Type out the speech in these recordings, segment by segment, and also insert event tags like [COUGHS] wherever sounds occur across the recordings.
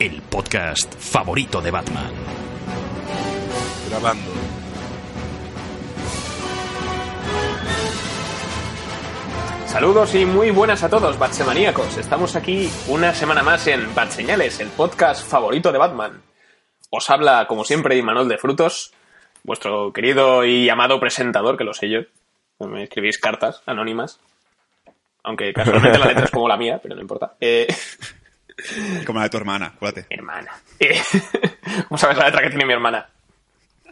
el podcast favorito de Batman. Grabando. Saludos y muy buenas a todos, Batsemaníacos. Estamos aquí una semana más en Bat Señales, el podcast favorito de Batman. Os habla, como siempre, Imanol de Frutos, vuestro querido y amado presentador, que lo sé yo. Me escribís cartas anónimas. Aunque casualmente la letra es como la mía, pero no importa. Eh, Como la de tu hermana, acuérdate. mi hermana. Eh, [LAUGHS] ¿Cómo sabes la letra que tiene mi hermana?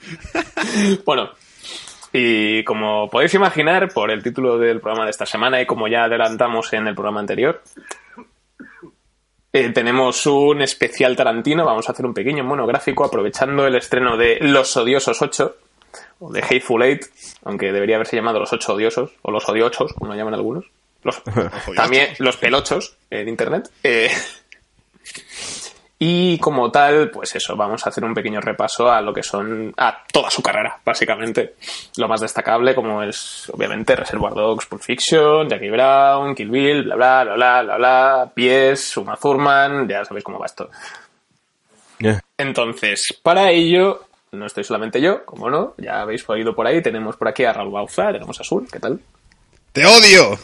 [LAUGHS] bueno, y como podéis imaginar por el título del programa de esta semana y como ya adelantamos en el programa anterior, eh, tenemos un especial Tarantino. Vamos a hacer un pequeño monográfico aprovechando el estreno de Los Odiosos 8 o de Hateful Eight, aunque debería haberse llamado Los Ocho Odiosos o Los Odiochos, como lo llaman algunos. Los, [LAUGHS] también los pelochos en internet. Eh, y como tal, pues eso, vamos a hacer un pequeño repaso a lo que son, a toda su carrera, básicamente. Lo más destacable, como es, obviamente, Reservoir Dogs, Pulp Fiction, Jackie Brown, Kill Bill, bla bla, bla bla, bla bla, Pies, Uma Thurman, ya sabéis cómo va esto. Entonces, para ello, no estoy solamente yo, como no, ya habéis oído por ahí, tenemos por aquí a Raúl Bauza, tenemos a Azul, ¿qué tal? ¡Te odio!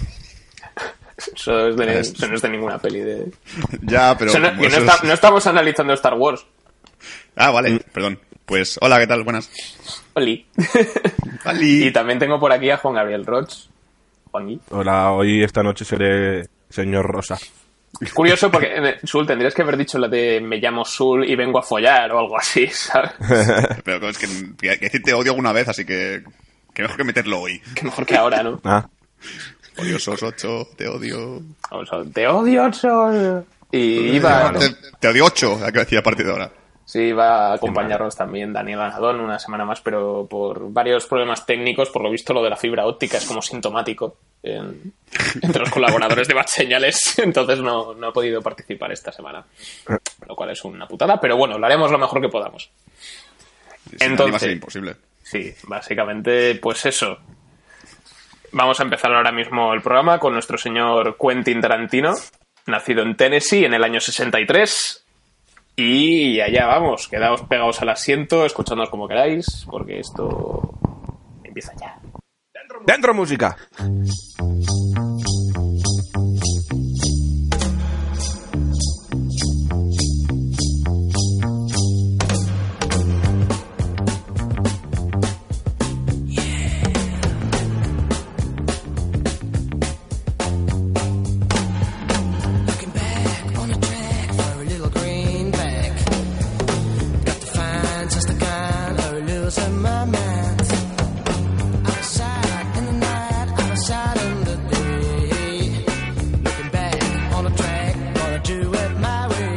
Eso, es de, eso no es de ninguna peli de... [LAUGHS] Ya, pero... No- que no, está- estamos analizando Star Wars. Ah, vale, perdón. Pues, hola, ¿qué tal? Buenas. Oli. [LAUGHS] Vali. y también tengo por aquí a Juan Gabriel Roch. Juanqui. Hola, hoy esta noche seré señor Rosa. Es curioso porque, [LAUGHS] eh, Sul, tendrías que haber dicho la de me llamo Sul y vengo a follar o algo así, ¿sabes? Pero es que, que decir te odio alguna vez, así que... Que mejor que meterlo hoy. Que mejor que ahora, ¿no? Ah, Odiosos 8, te odio... Te odio, Sol. Y iba, Te, te odio 8, hay que decir a partir de ahora. sí, iba a acompañarnos también Daniel Anadón una semana más, pero por varios problemas técnicos, por lo visto lo de la fibra óptica es como sintomático en- entre los colaboradores de Bad Señales, [LAUGHS] entonces no, no ha podido participar esta semana. Lo cual es una putada, pero bueno, lo haremos lo mejor que podamos. Entonces- va a ser imposible. Sí, básicamente, pues eso. Vamos a empezar ahora mismo el programa con nuestro señor Quentin Tarantino, nacido en Tennessee en el año 63. Y allá vamos, quedaos pegados al asiento, escuchándonos como queráis, porque esto empieza ya. ¡Dentro música! Looking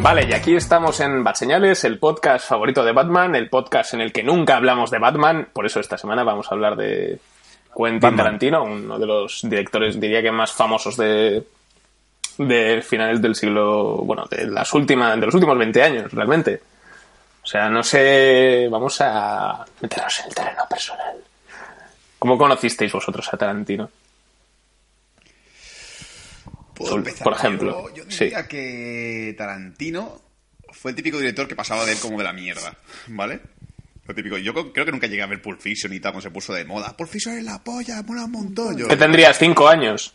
Vale, y aquí estamos en Bat Señales, el podcast favorito de Batman, el podcast en el que nunca hablamos de Batman, por eso esta semana vamos a hablar de Quentin Batman. Tarantino, uno de los directores, diría que más famosos de, de finales del siglo, bueno, de las últimas, de los últimos 20 años, realmente. O sea, no sé, vamos a meternos en el terreno personal. ¿Cómo conocisteis vosotros a Tarantino? Puedo Por- empezar por ejemplo, Yo, yo sí. diría que Tarantino fue el típico director que pasaba de él como de la mierda, ¿vale? Lo típico. Yo creo que nunca llegué a ver Pulp Fiction y tal, cuando se puso de moda. Pulp Fiction es la polla, mola un montón. Yo, ¿Qué tendrías? ¿Cinco años?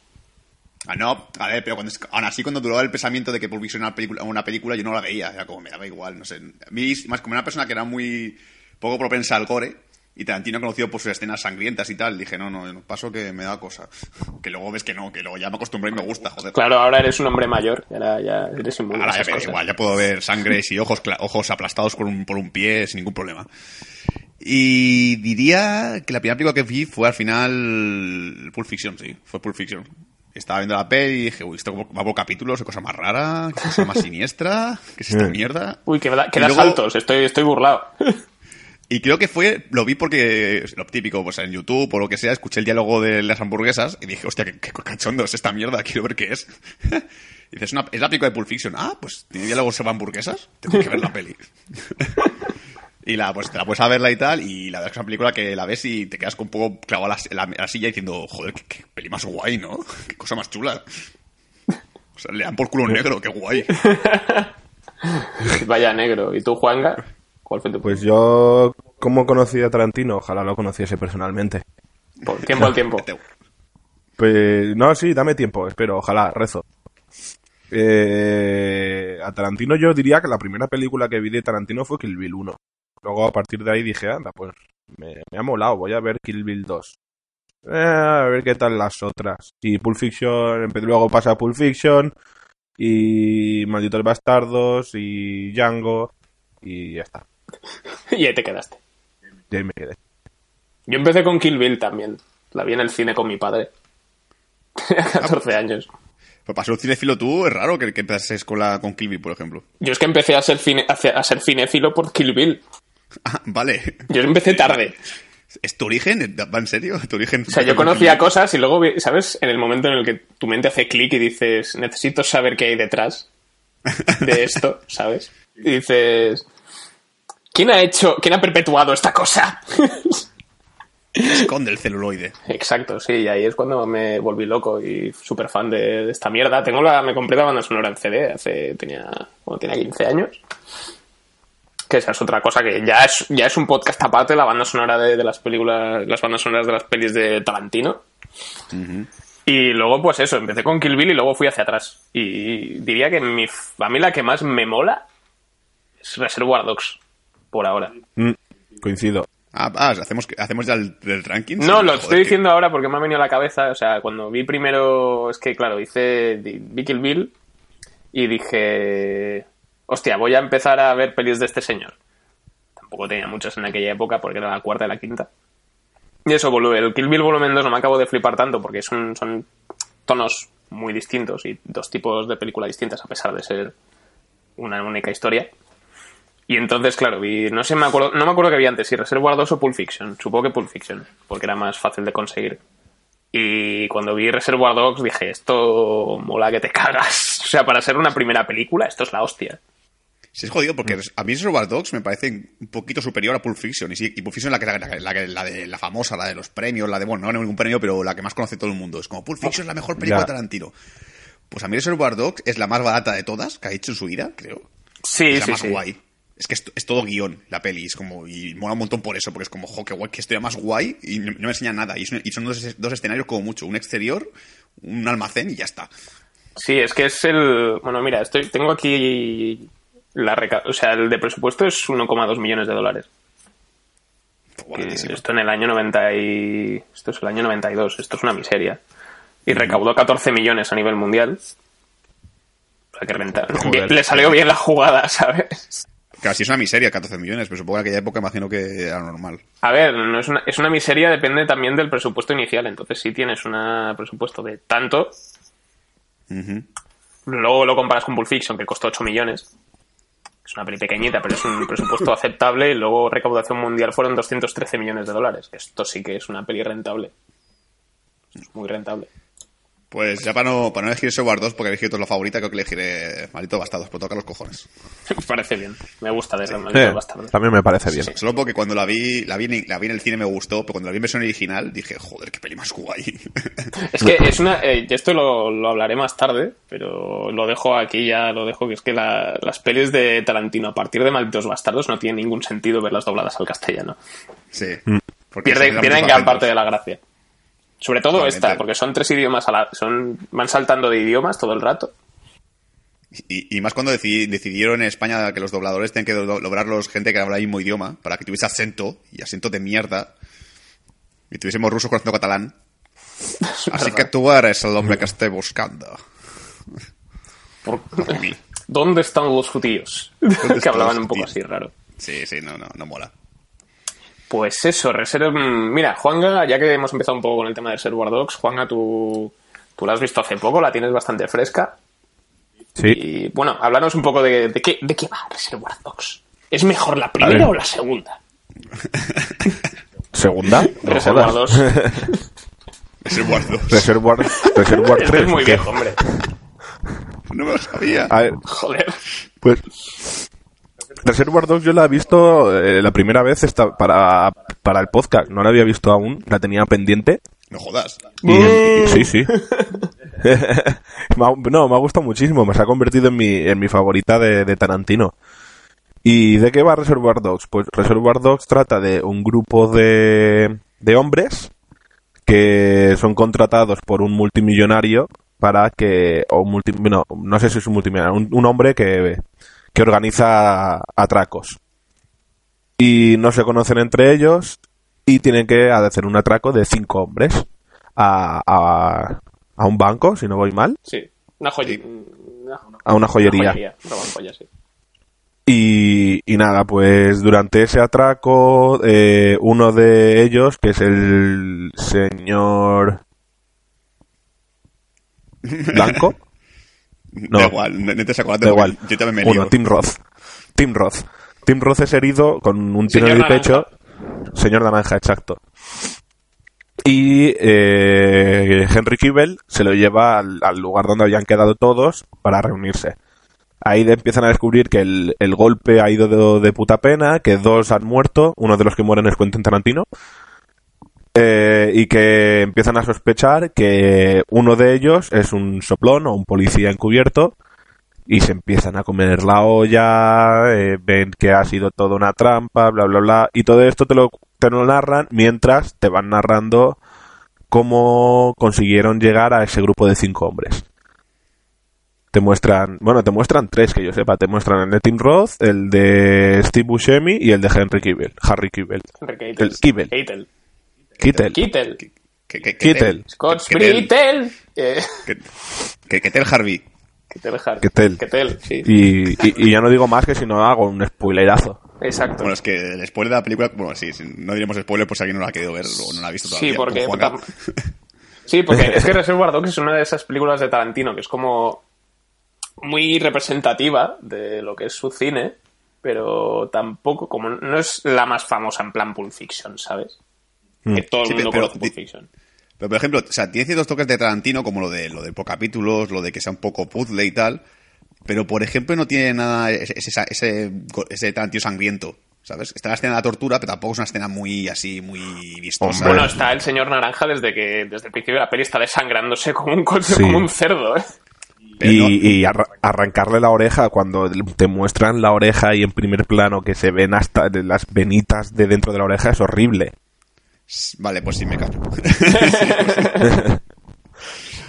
Ah, no, a ver, pero cuando, es- aún así cuando duraba el pensamiento de que Pulp Fiction era una película, una película, yo no la veía, era como me daba igual, no sé. A mí, más como una persona que era muy poco propensa al gore, y Tarantino conocido por sus escenas sangrientas y tal, dije, no, no, no, paso que me da cosa. Que luego ves que no, que luego ya me acostumbré y me gusta, joder. Claro, ahora eres un hombre mayor, y ahora ya eres a Ahora ya cosas. igual, ya puedo ver sangres y ojos, ojos aplastados por un, por un pie sin ningún problema. Y diría que la primera película que vi fue al final Pulp Fiction, sí, fue Pulp Fiction. Estaba viendo la peli y dije, uy, esto va por capítulos, qué cosa más rara, qué cosa más siniestra, qué es esta Mm. mierda. Uy, que, da, que luego- saltos, estoy, estoy burlado. Y creo que fue, lo vi porque, lo típico, pues en YouTube o lo que sea, escuché el diálogo de las hamburguesas y dije, hostia, qué, cachondo es esta mierda, [LAUGHS] quiero ver qué es. [LAUGHS] Dices, una, es la película de Pulp Fiction. Ah, pues tiene diálogos sobre hamburguesas, tengo que ver la peli. [LAUGHS] y la, pues te la puedes a verla y tal, y la verdad es que es una película que la ves y te quedas con un poco clavado a la, silla diciendo, joder, qué, peli más guay, ¿no? Qué cosa más chula. O sea, le dan por culo negro, qué guay. Vaya negro. ¿Y tú, Juanga? ¿Cuál fue tu Pues yo, ¿cómo conocí a Tarantino? Ojalá lo conociese personalmente. por tiempo al tiempo? Pues no, sí, dame tiempo, espero, ojalá, rezo. Eh, a Tarantino yo diría que la primera película que vi de Tarantino fue Kill Bill 1. Luego a partir de ahí dije, anda, pues me, me ha molado, voy a ver Kill Bill 2. Eh, a ver qué tal las otras. Y Pulp Fiction, luego pasa Pulp Fiction y Malditos Bastardos y Django y ya está. [LAUGHS] y ahí te quedaste. Y ahí me quedé. Yo empecé con Kill Bill también. La vi en el cine con mi padre. [LAUGHS] Tenía 14 años. Pues para ser un cinefilo tú, es raro que, que empezases con, la, con Kill Bill, por ejemplo. Yo es que empecé a ser, cine- a ser- a ser cinéfilo por Kill Bill. [LAUGHS] Ah, vale. Yo empecé tarde. ¿Es tu origen? ¿Va en serio? ¿Tu origen? O sea, yo conocía cosas y luego, ¿sabes? En el momento en el que tu mente hace clic y dices, necesito saber qué hay detrás de esto, ¿sabes? Y dices, ¿quién ha hecho, quién ha perpetuado esta cosa? Esconde el celuloide. Exacto, sí, y ahí es cuando me volví loco y súper fan de, de esta mierda. Tengo la, me compré la banda sonora en CD hace, tenía, cuando tenía 15 años. Que esa es otra cosa que ya es, ya es un podcast aparte, la banda sonora de, de las películas, las bandas sonoras de las pelis de Tarantino. Y luego, pues eso, empecé con Kill Bill y luego fui hacia atrás. Y diría que mi, a mí la que más me mola es Reservoir Dogs, por ahora. Mm, coincido. Ah, ah, hacemos, hacemos ya el, el ranking. No, Sí, lo joder, estoy que- diciendo ahora porque me ha venido a la cabeza. O sea, cuando vi primero. Es que, claro, hice. Vi Kill Bill y dije. Hostia, voy a empezar a ver pelis de este señor. Tampoco tenía muchas en aquella época porque era la cuarta y la quinta. Y eso, el Kill Bill volumen 2 no me acabo de flipar tanto porque son, son tonos muy distintos y dos tipos de película distintas a pesar de ser una única historia. Y entonces, claro, vi, no sé, me acuerdo, no me acuerdo que vi antes, si Reservoir 2 o Pulp Fiction. Supongo que Pulp Fiction, porque era más fácil de conseguir. Y cuando vi Reservoir Dogs dije, esto mola que te cagas. [LAUGHS] O sea, para ser una primera película, esto es la hostia. Sí, es jodido porque a mí Reservoir Dogs me parece un poquito superior a Pulp Fiction. Y, sí, y Pulp Fiction es la, que, la, la, la- la de, la famosa, la de los premios, la de, bueno, no ningún premio, pero la que más conoce todo el mundo. Es como Pulp Fiction es la mejor película Ya. de Tarantino. Pues a mí Reservoir Dogs es la más barata de todas que ha hecho en su vida, creo. Sí, es la sí, más sí. guay. Es que es, es todo guion, la peli. Es como, y mola un montón por eso, porque es como, jo, qué guay, que estoy más guay y no, no me enseña nada. Y son, y son dos, dos escenarios como mucho, un exterior, un almacén y ya está. Sí, es que es el... Bueno, mira, estoy, tengo aquí la reca... O sea, el de presupuesto es 1,2 millones de dólares. Esto en el año 90 y... Esto es el año 92, esto es una miseria. Y recaudó 14 millones a nivel mundial. O sea, que renta. Joder. [LAUGHS] Le salió bien la jugada, ¿sabes? Sí es una miseria, 14 millones, pero supongo que en aquella época imagino que era normal. A ver, no es, una, es una miseria, depende también del presupuesto inicial. Entonces, si tienes un presupuesto de tanto, luego lo comparas con Pulp Fiction, que costó 8 millones. Es una peli pequeñita, pero es un presupuesto [LAUGHS] aceptable. Y luego recaudación mundial fueron 213 millones de dólares. Esto sí que es una peli rentable. Es muy rentable. Pues ya para no, para no elegir Reservoir 2, porque he elegido la favorita, creo que elegiré Maldito Bastardos, pero toca los cojones. Me [LAUGHS] parece bien. Me gusta de Sí, Maldito Bastardo. también me parece bien. Solo porque cuando la vi, la vi, en, la vi en el cine me gustó, pero cuando la vi en versión original dije, joder, qué peli más guay. [LAUGHS] Es que es una. eh, esto lo, lo hablaré más tarde, pero lo dejo aquí ya, lo dejo, que es que la- las pelis de Tarantino a partir de Malditos Bastardos no tiene ningún sentido verlas dobladas al castellano. sí. Mm. Porque pierden muchos gran parte de la gracia. Sobre todo esta, porque son tres idiomas a la, son van saltando de idiomas todo el rato. Y, y más cuando decidi- decidieron en España que los dobladores tenían que do- doblarlos gente que habla el mismo idioma, para que tuviese acento, y acento de mierda, y tuviésemos rusos con acento catalán. Así que tú eres el hombre que estoy buscando. Por- [LAUGHS] [LAUGHS] ¿Dónde están los judíos? [LAUGHS] que hablaban un poco así raro. Sí, sí, no, no, no mola. Pues eso, Reserve... mm, Mira, Juanga, ya que hemos empezado un poco con el tema de Reservoir Dogs, Juanga, tú, Tú la has visto hace poco, la tienes bastante fresca. Sí. Y bueno, háblanos un poco de, de qué, de qué va Reservoir Dogs. ¿Es mejor la primera o la segunda? [LAUGHS] ¿Segunda? No Reservoir jodas. 2. Es el guardo. Reservoir, Reservoir Este 3. es muy viejo, hombre. No me lo sabía. A ver, Joder. pues... Reservoir Dogs yo la he visto eh, la primera vez esta, para, para el podcast. No la había visto aún, la tenía pendiente. No jodas. Y, y- sí, sí. [LAUGHS] No, me ha gustado muchísimo. Me se ha convertido en mi, en mi favorita de, de Tarantino. ¿Y de qué va Reservoir Dogs? Pues Reservoir Dogs trata de un grupo de, de hombres que son contratados por un multimillonario para que, o multi, no, no sé si es un multimillonario, un, un hombre que, que organiza atracos. Y no se conocen entre ellos y tienen que hacer un atraco de cinco hombres a, a, a un banco, si no voy mal, Sí. Una joya. Sí. Una, a una joyería. Una joyería. Sí. Y, y nada, pues durante ese atraco, eh, uno de ellos, que es el señor [LAUGHS] Blanco, No. Da igual, no no te saco da igual. Yo también me Bueno, lío. Tim Roth. Tim Roth. Tim Roth es herido con un tiro en el pecho. Señor Naranja, exacto. Y eh, Henry Kibel se lo lleva al, al lugar donde habían quedado todos para reunirse. Ahí de- empiezan a descubrir que el, el golpe ha ido de, de puta pena, que dos han muerto, uno de los que mueren es Quentin Tarantino, eh, y que empiezan a sospechar que uno de ellos es un soplón o un policía encubierto, y se empiezan a comer la olla, eh, ven que ha sido toda una trampa, bla, bla, bla, y todo esto te lo, te lo narran mientras te van narrando cómo consiguieron llegar a ese grupo de cinco hombres. Te muestran, bueno, te muestran tres que yo sepa, te muestran el de Tim Roth, el de Steve Buscemi y el de Henry Kibel, Harry Kibel. Henry Kibel. Kittel. Kittel. Kittel. Scott Sprittel. Eh, Que, que, que Tel Harvey. Kittel. Har- Kittel. Kittel, sí. Y, y, y ya no digo más que si no hago un spoilerazo. Exacto. Bueno, es que el spoiler de la película, bueno, sí, no diremos spoiler por si alguien no la ha querido ver o no la ha visto todavía. Sí, porque. Sí, [LAUGHS] porque es que Reservoir Dogs es una de esas películas de Tarantino que es como muy representativa de lo que es su cine, pero tampoco, como no es la más famosa en plan Pulp Fiction, ¿sabes? Que todo el Sí, mundo pero- conoce Pulp Fiction. Pero, por ejemplo, o sea, tiene ciertos toques de Tarantino, como lo de lo de por capítulos, lo de que sea un poco puzzle y tal. Pero, por ejemplo, no tiene nada ese, ese, ese, ese Tarantino sangriento, ¿sabes? Está la escena de la tortura, pero tampoco es una escena muy así, muy vistosa. Hombre. Bueno, está el señor Naranja desde que desde el principio de la peli está desangrándose como un, Sí. como un cerdo, ¿eh? Y, no- y arra- arrancarle la oreja cuando te muestran la oreja y en primer plano que se ven hasta las venitas de dentro de la oreja es horrible. Vale, pues sí, me callo. [LAUGHS]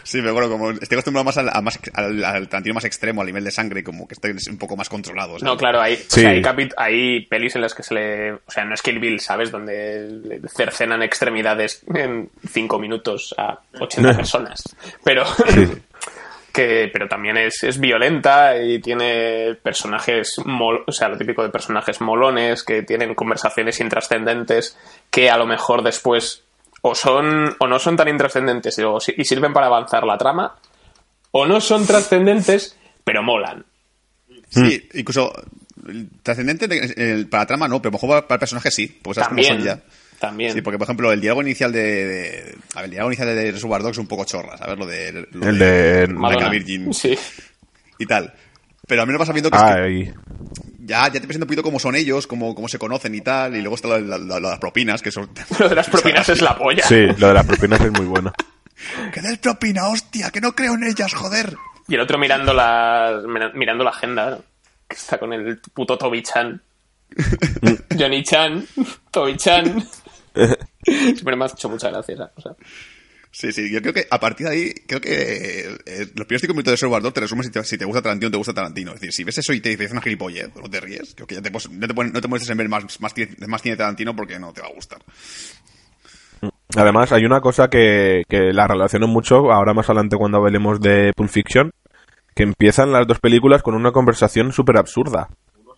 sí, pero bueno, como estoy acostumbrado más al, a más, al, al Tarantino más extremo, al nivel de sangre, como que estoy un poco más controlado. ¿sabes? No, claro, hay, o Sí. sea, hay, pelis en las que se le... O sea, no es Kill Bill, ¿sabes? Donde cercenan extremidades en cinco minutos a 80 personas. Pero... que pero también es, es violenta y tiene personajes mol- o sea lo típico de personajes molones que tienen conversaciones intrascendentes que a lo mejor después o son o no son tan intrascendentes y, o si- y sirven para avanzar la trama o no son trascendentes pero molan. Sí, incluso el trascendente para la trama no, pero a lo mejor para el personaje sí, pues sabes cómo también. son ya. También Sí, porque por ejemplo el diálogo inicial de, de- a ver, el diálogo inicial de Reservoir Dogs es un poco chorra, ¿sabes? Lo de, lo El de- a Virgin sí y tal. Pero a mí me pasa viendo que, es que Ay, ya, ya te presento un poquito cómo son ellos, cómo, cómo se conocen y tal, y luego está lo de la- la- las propinas, que son... [LAUGHS] lo de las propinas es la polla sí, lo de las propinas es muy bueno. [LAUGHS] ¡Que des propina, hostia! ¡Que no creo en ellas, joder! y el otro mirando la mirando la agenda que está con el puto Toby Chan [LAUGHS] Johnny Chan Toby Chan [LAUGHS] siempre me ha hecho mucha gracia esa cosa Sí, sí, yo creo que a partir de ahí, creo que eh, los primeros cinco minutos de Reservoir Dogs te resumen si te, si te gusta Tarantino o te gusta Tarantino. Es decir, si ves eso y te dices una gilipollez, no te ríes, creo que ya te, no te, pon- no te muestres en ver más, más, cine- más cine Tarantino porque no te va a gustar. Además, hay una cosa que, que la relaciono mucho, ahora más adelante cuando hablemos de Pulp Fiction, que empiezan las dos películas con una conversación súper absurda.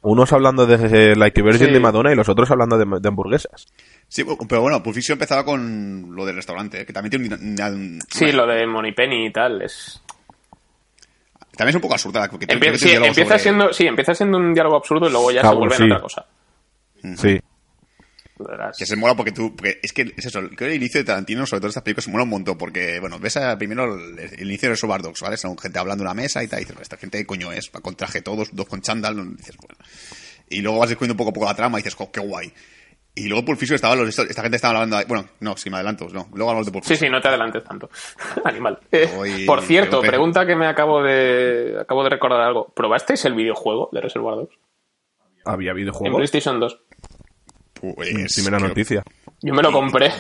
Unos hablando de eh, Like a Virgin Sí. de Madonna y los otros hablando de, de hamburguesas. Sí, pero bueno, Pulp Fiction empezaba con lo del restaurante, ¿eh? que también tiene un, un- Sí, bueno, lo de Moneypenny y tal. Es... También es un poco absurda. Porque Empie- que sí, empieza, sobre- siendo, sí, empieza siendo un diálogo absurdo y luego ya se Cabo, vuelve en otra cosa. Sí. Que se mola porque tú. Porque es que es eso. Creo que el inicio de Tarantino, sobre todo estas películas, se mola un montón. Porque, bueno, ves a, primero el, el inicio de Reservoir Dogs, ¿vale? Son gente hablando en una mesa y tal. Y dices, esta gente ¿qué coño es, va con traje todos, dos con chándal. dices, bueno. Y luego vas descubriendo poco a poco la trama y dices, jo, qué guay. Y luego Pulp Fiction estaba, los, esta gente estaba hablando. de- bueno, no, si me adelanto, no. Luego hablamos de Pulp Sí, Fiction. sí, no te adelantes tanto. [LAUGHS] Animal. Eh, Voy- por cierto, pregunta que me acabo de acabo de recordar algo. ¿Probasteis el videojuego de Reservoir Dogs? Había En videojuegos. PlayStation 2. Pues, Primera creo noticia. Yo me lo compré.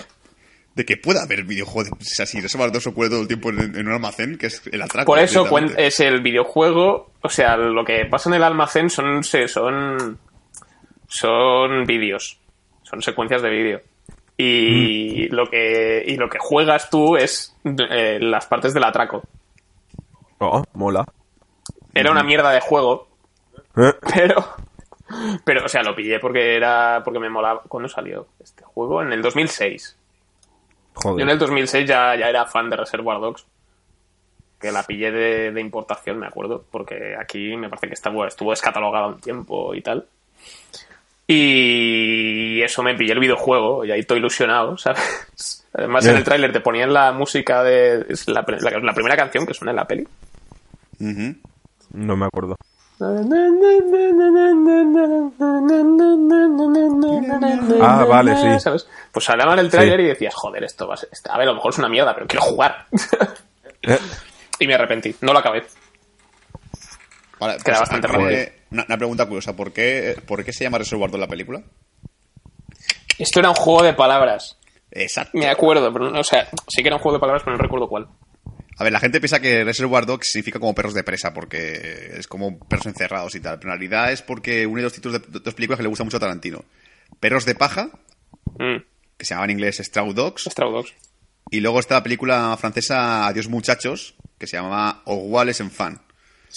De que pueda haber videojuegos. O sea, si Reservoir Dogs ocurre todo el tiempo en, en un almacén, que es el atraco. Por eso es el videojuego. O sea, lo que pasa en el almacén son son son vídeos, son secuencias de vídeo. Y lo que y lo que juegas tú es eh, las partes del atraco. Oh, mola. Era una mierda de juego, Eh, pero pero o sea, lo pillé porque era porque me molaba. ¿Cuándo salió este juego? En el 2006. Yo en Joder. el 2006 ya, ya era fan de Reservoir Dogs. Que la pillé de, de importación, me acuerdo. Porque aquí me parece que estuvo, estuvo descatalogada un tiempo y tal. Y eso me pillé el videojuego y ahí estoy ilusionado, ¿sabes? [LAUGHS] Además, en el tráiler te ponían la música de. es la, la- la primera canción que suena en la peli. No me acuerdo. Ah, vale, sí. ¿Sabes? Pues hablaba en el tráiler y decías, joder, esto va a ser. A ver, a lo mejor es una mierda, pero quiero jugar. Eh, [LAUGHS] y me arrepentí. No lo acabé. Vale, Queda bastante acabo rápido. Una, una pregunta curiosa. ¿Por qué, ¿Por qué se llama Reservoir Dogs la película? Esto era un juego de palabras. Exacto. Me acuerdo, pero no, o sea, sí que era un juego de palabras, pero no recuerdo cuál. A ver, la gente piensa que Reservoir Dogs significa como perros de presa, porque es como perros encerrados y tal. Pero en realidad es porque uno de los títulos de dos películas que le gusta mucho a Tarantino. Perros de paja, Mm, que se llama en inglés Straw Dogs. Straw Dogs. Y luego está la película francesa Adiós muchachos, que se llama Iguales en fan.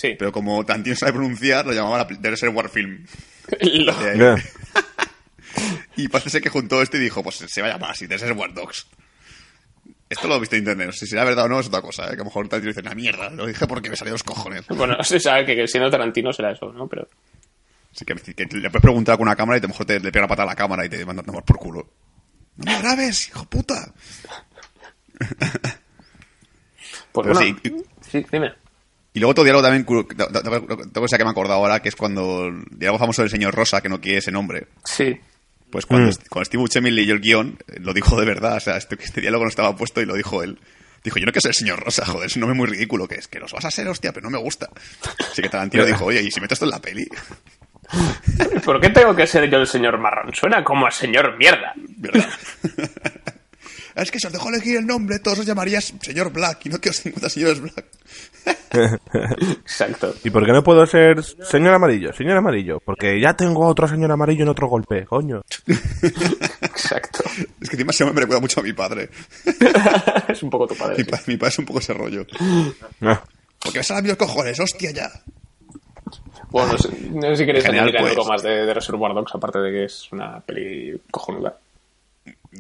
Sí. Pero como Tarantino sabe pronunciar, lo llamaba la, de Reservoir Film. [LAUGHS] Lo- De ahí. eh, [LAUGHS] Y parece ser que juntó esto y dijo, pues se va a llamar así, The Reservoir Dogs. Esto lo he visto en internet, no si será verdad o no, es otra cosa, ¿eh? que a lo mejor Tarantino dice, una mierda, lo dije porque me salió los cojones. [LAUGHS] Bueno, se sabe que, que siendo Tarantino será eso, ¿no? Pero Así que, que le puedes preguntar con una cámara y a lo mejor te, le pega la pata a la cámara y te manda a tomar por culo. ¡No me grabes, hijo puta! pues Pero bueno, sí, sí, dime. Y luego otro diálogo también, otra cosa que me he acordado ahora, que es cuando el diálogo famoso del señor Rosa, que no quiere ese nombre. Sí. Pues cuando, Mm. cuando Steve Buscemi leyó el guion, eh, lo dijo de verdad. O sea, este, este diálogo no estaba puesto y lo dijo él. Dijo, yo no quiero ser el señor Rosa, joder, es un nombre muy ridículo que es. Que los vas a ser, hostia, pero no me gusta. Así que Tarantino dijo, oye, ¿y si meto esto en la peli? ¿Por qué tengo que ser yo el señor marrón? Suena como a señor mierda. [LAUGHS] ¿Verdad? Es que si os dejo elegir el nombre, todos os llamarías señor Black y no quiero 50 señores Black. [LAUGHS] Exacto. ¿Y por qué no puedo ser señor amarillo? Señor amarillo. Porque ya tengo otro señor amarillo en otro golpe, coño. Exacto. [LAUGHS] Es que encima ese me recuerda mucho a mi padre. [LAUGHS] es un poco tu padre. Mi, sí. pa- mi padre es un poco ese rollo. Ah, Porque me salen los cojones, hostia ya. Bueno, no sé, no sé si queréis añadir algo pues- más de, de Reservoir Dogs, aparte de que es una peli cojonuda.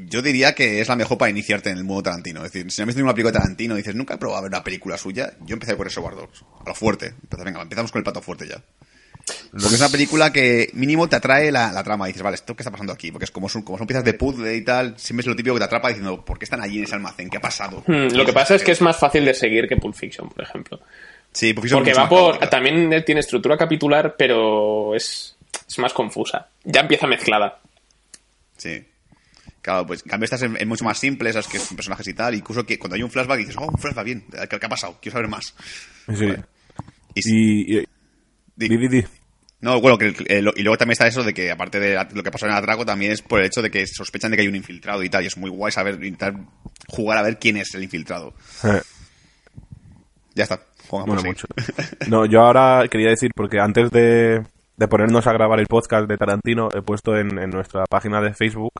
Yo diría que es la mejor para iniciarte en el mundo Tarantino. Es decir, si no has visto ninguna película de Tarantino y dices, nunca he probado ver una película suya, yo empecé por Reservoir Dogs. A lo fuerte. Entonces, venga, empezamos con el pato fuerte ya. Porque es una película que mínimo te atrae la, la trama. Y dices, vale, ¿esto qué está pasando aquí? Porque es como son, como son piezas de puzzle y tal, siempre es lo típico que te atrapa diciendo, ¿por qué están allí en ese almacén? ¿Qué ha pasado? Hmm, lo que pasa es que es más fácil de seguir que Pulp Fiction, por ejemplo. Sí, porque, son Porque va por. caótica. También tiene estructura capitular, pero es, es más confusa. Ya empieza mezclada. Sí. Claro, pues en cambio estas es, mucho más simple, esas que son personajes y tal. Incluso que cuando hay un flashback dices, oh, un flashback, bien. ¿Qué, ha pasado? Quiero saber más. sí. Y, si- Y, di. No, bueno, que, eh, lo- y luego también está eso de que, aparte de lo que pasó en el atraco, también es por el hecho de que sospechan de que hay un infiltrado y tal. Y es muy guay saber, intentar jugar a ver quién es el infiltrado. Eh, Ya está. Bueno, así. mucho. [LAUGHS] No, yo ahora quería decir, porque antes de, de ponernos a grabar el podcast de Tarantino, he puesto en, en nuestra página de Facebook,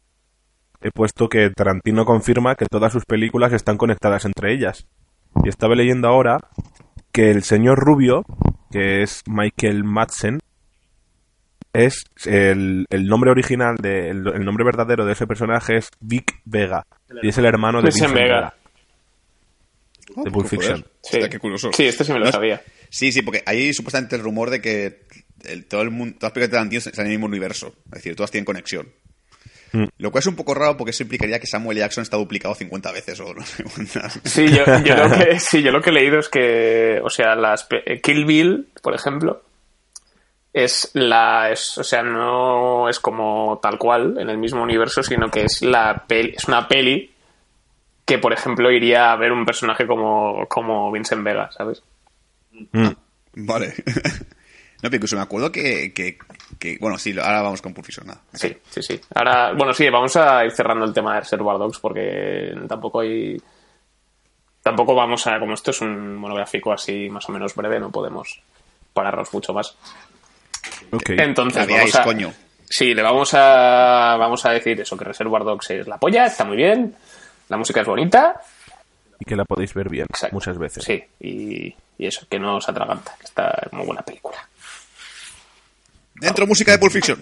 puesto que Tarantino confirma que todas sus películas están conectadas entre ellas. Y estaba leyendo ahora que el señor Rubio, que es Michael Madsen, es el, el nombre original, de, el, el nombre verdadero de ese personaje es Vic Vega. Y es el hermano de Vincent Vincent Vega. Vega. Oh, De Pulp pues, Fiction. Sí. Qué curioso. Sí, este sí me lo sabía. Sí, sí, porque hay supuestamente el rumor de que el- todo el mundo, todas las películas de Tarantino están en el mismo universo. Es decir, todas tienen conexión. Mm. Lo cual es un poco raro porque eso implicaría que Samuel Jackson está duplicado 50 veces o no sé cuántas. Sí, yo, yo lo que, [LAUGHS] sí, yo lo que he leído es que, o sea, las eh, Kill Bill, por ejemplo, es la, es, o sea, no es como tal cual en el mismo universo, sino que es la peli, es una peli que, por ejemplo, iría a ver un personaje como, como Vincent Vega, ¿sabes? Mm. Vale. [LAUGHS] no, pero incluso me acuerdo que, que, que- bueno, sí, ahora vamos con Pulp nada. Sí, sí, sí. Ahora, bueno, sí, vamos a ir cerrando el tema de Reservoir Dogs porque tampoco hay. Tampoco vamos a. Como esto es un monográfico así más o menos breve, no podemos pararnos mucho más. Ok. Entonces, veáis, vamos a. coño. Sí, le vamos a. Vamos a decir eso, que Reservoir Dogs es la polla, está muy bien. La música es bonita. Y que la podéis ver bien Exacto. muchas veces. Sí, y, y eso, que no os atraganta, que está muy buena película. Dentro música de Pulp Fiction.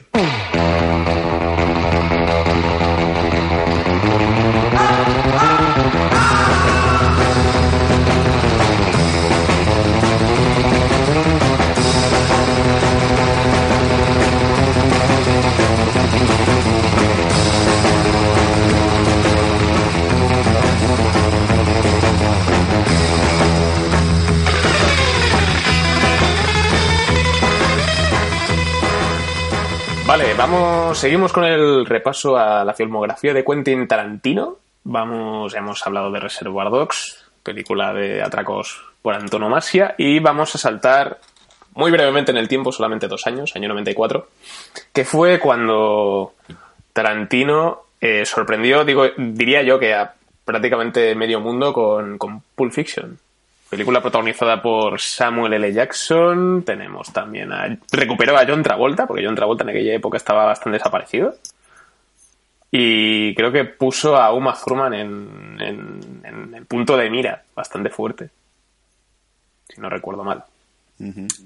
Vale, vamos, seguimos con el repaso a la filmografía de Quentin Tarantino. Vamos, hemos hablado de Reservoir Dogs, película de atracos por antonomasia, y vamos a saltar muy brevemente en el tiempo, solamente dos años, año 94, que fue cuando Tarantino eh, sorprendió, digo, diría yo que a prácticamente medio mundo con, con Pulp Fiction. Película protagonizada por Samuel L. Jackson. Tenemos también a. Recuperó a John Travolta, porque John Travolta en aquella época estaba bastante desaparecido. Y creo que puso a Uma Thurman en, en, en el punto de mira, bastante fuerte. Si no recuerdo mal.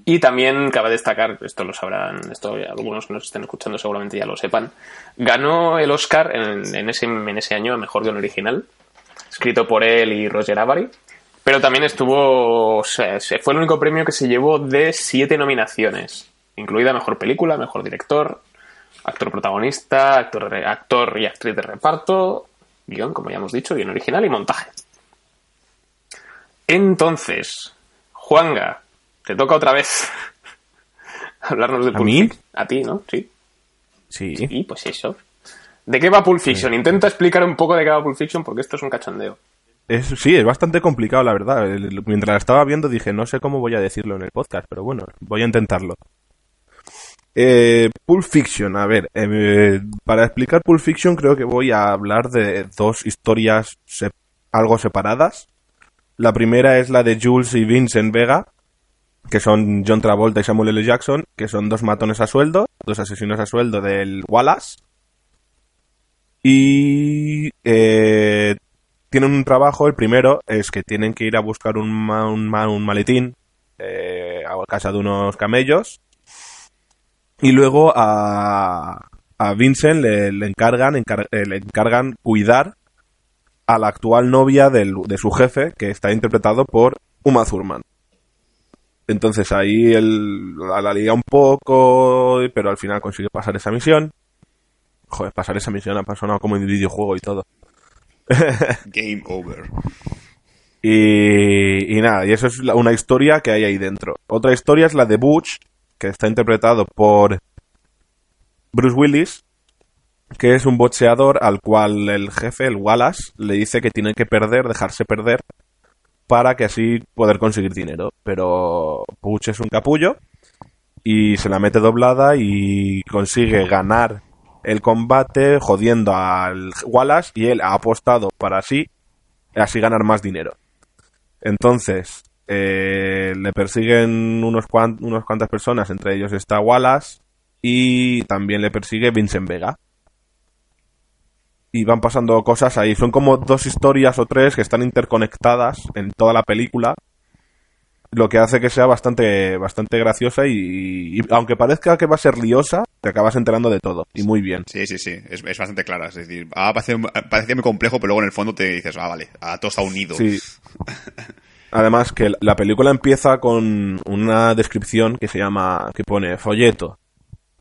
Y también cabe destacar, esto lo sabrán, esto algunos que nos estén escuchando seguramente ya lo sepan, ganó el Oscar en, en ese, en ese año a Mejor Guión Original, escrito por él y Roger Avary, pero también estuvo, o sea, se- fue el único premio que se llevó de siete nominaciones, incluida Mejor Película, Mejor Director, Actor Protagonista, Actor, actor y Actriz de Reparto, guion, como ya hemos dicho, guion original y montaje. Entonces, Juanga, te toca otra vez [LAUGHS] hablarnos de ¿A Pulp mí? Fiction. A ti, ¿no? Sí. Sí. Y pues eso. ¿De qué va Pulp Fiction? Intenta explicar un poco de qué va Pulp Fiction porque esto es un cachondeo. Es, sí, es bastante complicado, la verdad. Mientras la estaba viendo dije, no sé cómo voy a decirlo en el podcast, pero bueno, voy a intentarlo. Eh, Pulp Fiction, a ver, eh, para explicar Pulp Fiction creo que voy a hablar de dos historias algo separadas. La primera es la de Jules y Vincent Vega, que son John Travolta y Samuel L. Jackson, que son dos matones a sueldo, dos asesinos a sueldo del Wallace. Y eh, tienen un trabajo, el primero es que tienen que ir a buscar un, ma- un, ma- un maletín eh, a casa de unos camellos. Y luego a, a Vincent le, le encargan, encar- eh, le encargan cuidar a la actual novia del- de su jefe, que está interpretado por Uma Thurman. Entonces ahí él la, lía un poco, pero al final consigue pasar esa misión. Joder, pasar esa misión ha pasado como en videojuego y todo. [LAUGHS] Game over. Y, y nada, y eso es la- una historia que hay ahí dentro. Otra historia es la de Butch, que está interpretado por Bruce Willis, que es un boxeador al cual el jefe, el Wallace, le dice que tiene que perder, dejarse perder, para que así poder conseguir dinero. Pero Butch es un capullo y se la mete doblada y consigue ganar el combate jodiendo al Wallace y él ha apostado para así, ganar más dinero. Entonces, eh, le persiguen unos, unos cuantas personas, entre ellos está Wallace y también le persigue Vincent Vega. Y van pasando cosas ahí. Son como dos historias o tres que están interconectadas en toda la película. Lo que hace que sea bastante, bastante graciosa y, y aunque parezca que va a ser liosa, te acabas enterando de todo. Y muy bien. Sí, sí, sí, es, es bastante clara. Es decir, ah, parece, parecía muy complejo, pero luego en el fondo te dices, ah, vale, ah, todo está unido. Sí. [LAUGHS] Además que la película empieza con una descripción que se llama, que pone folleto.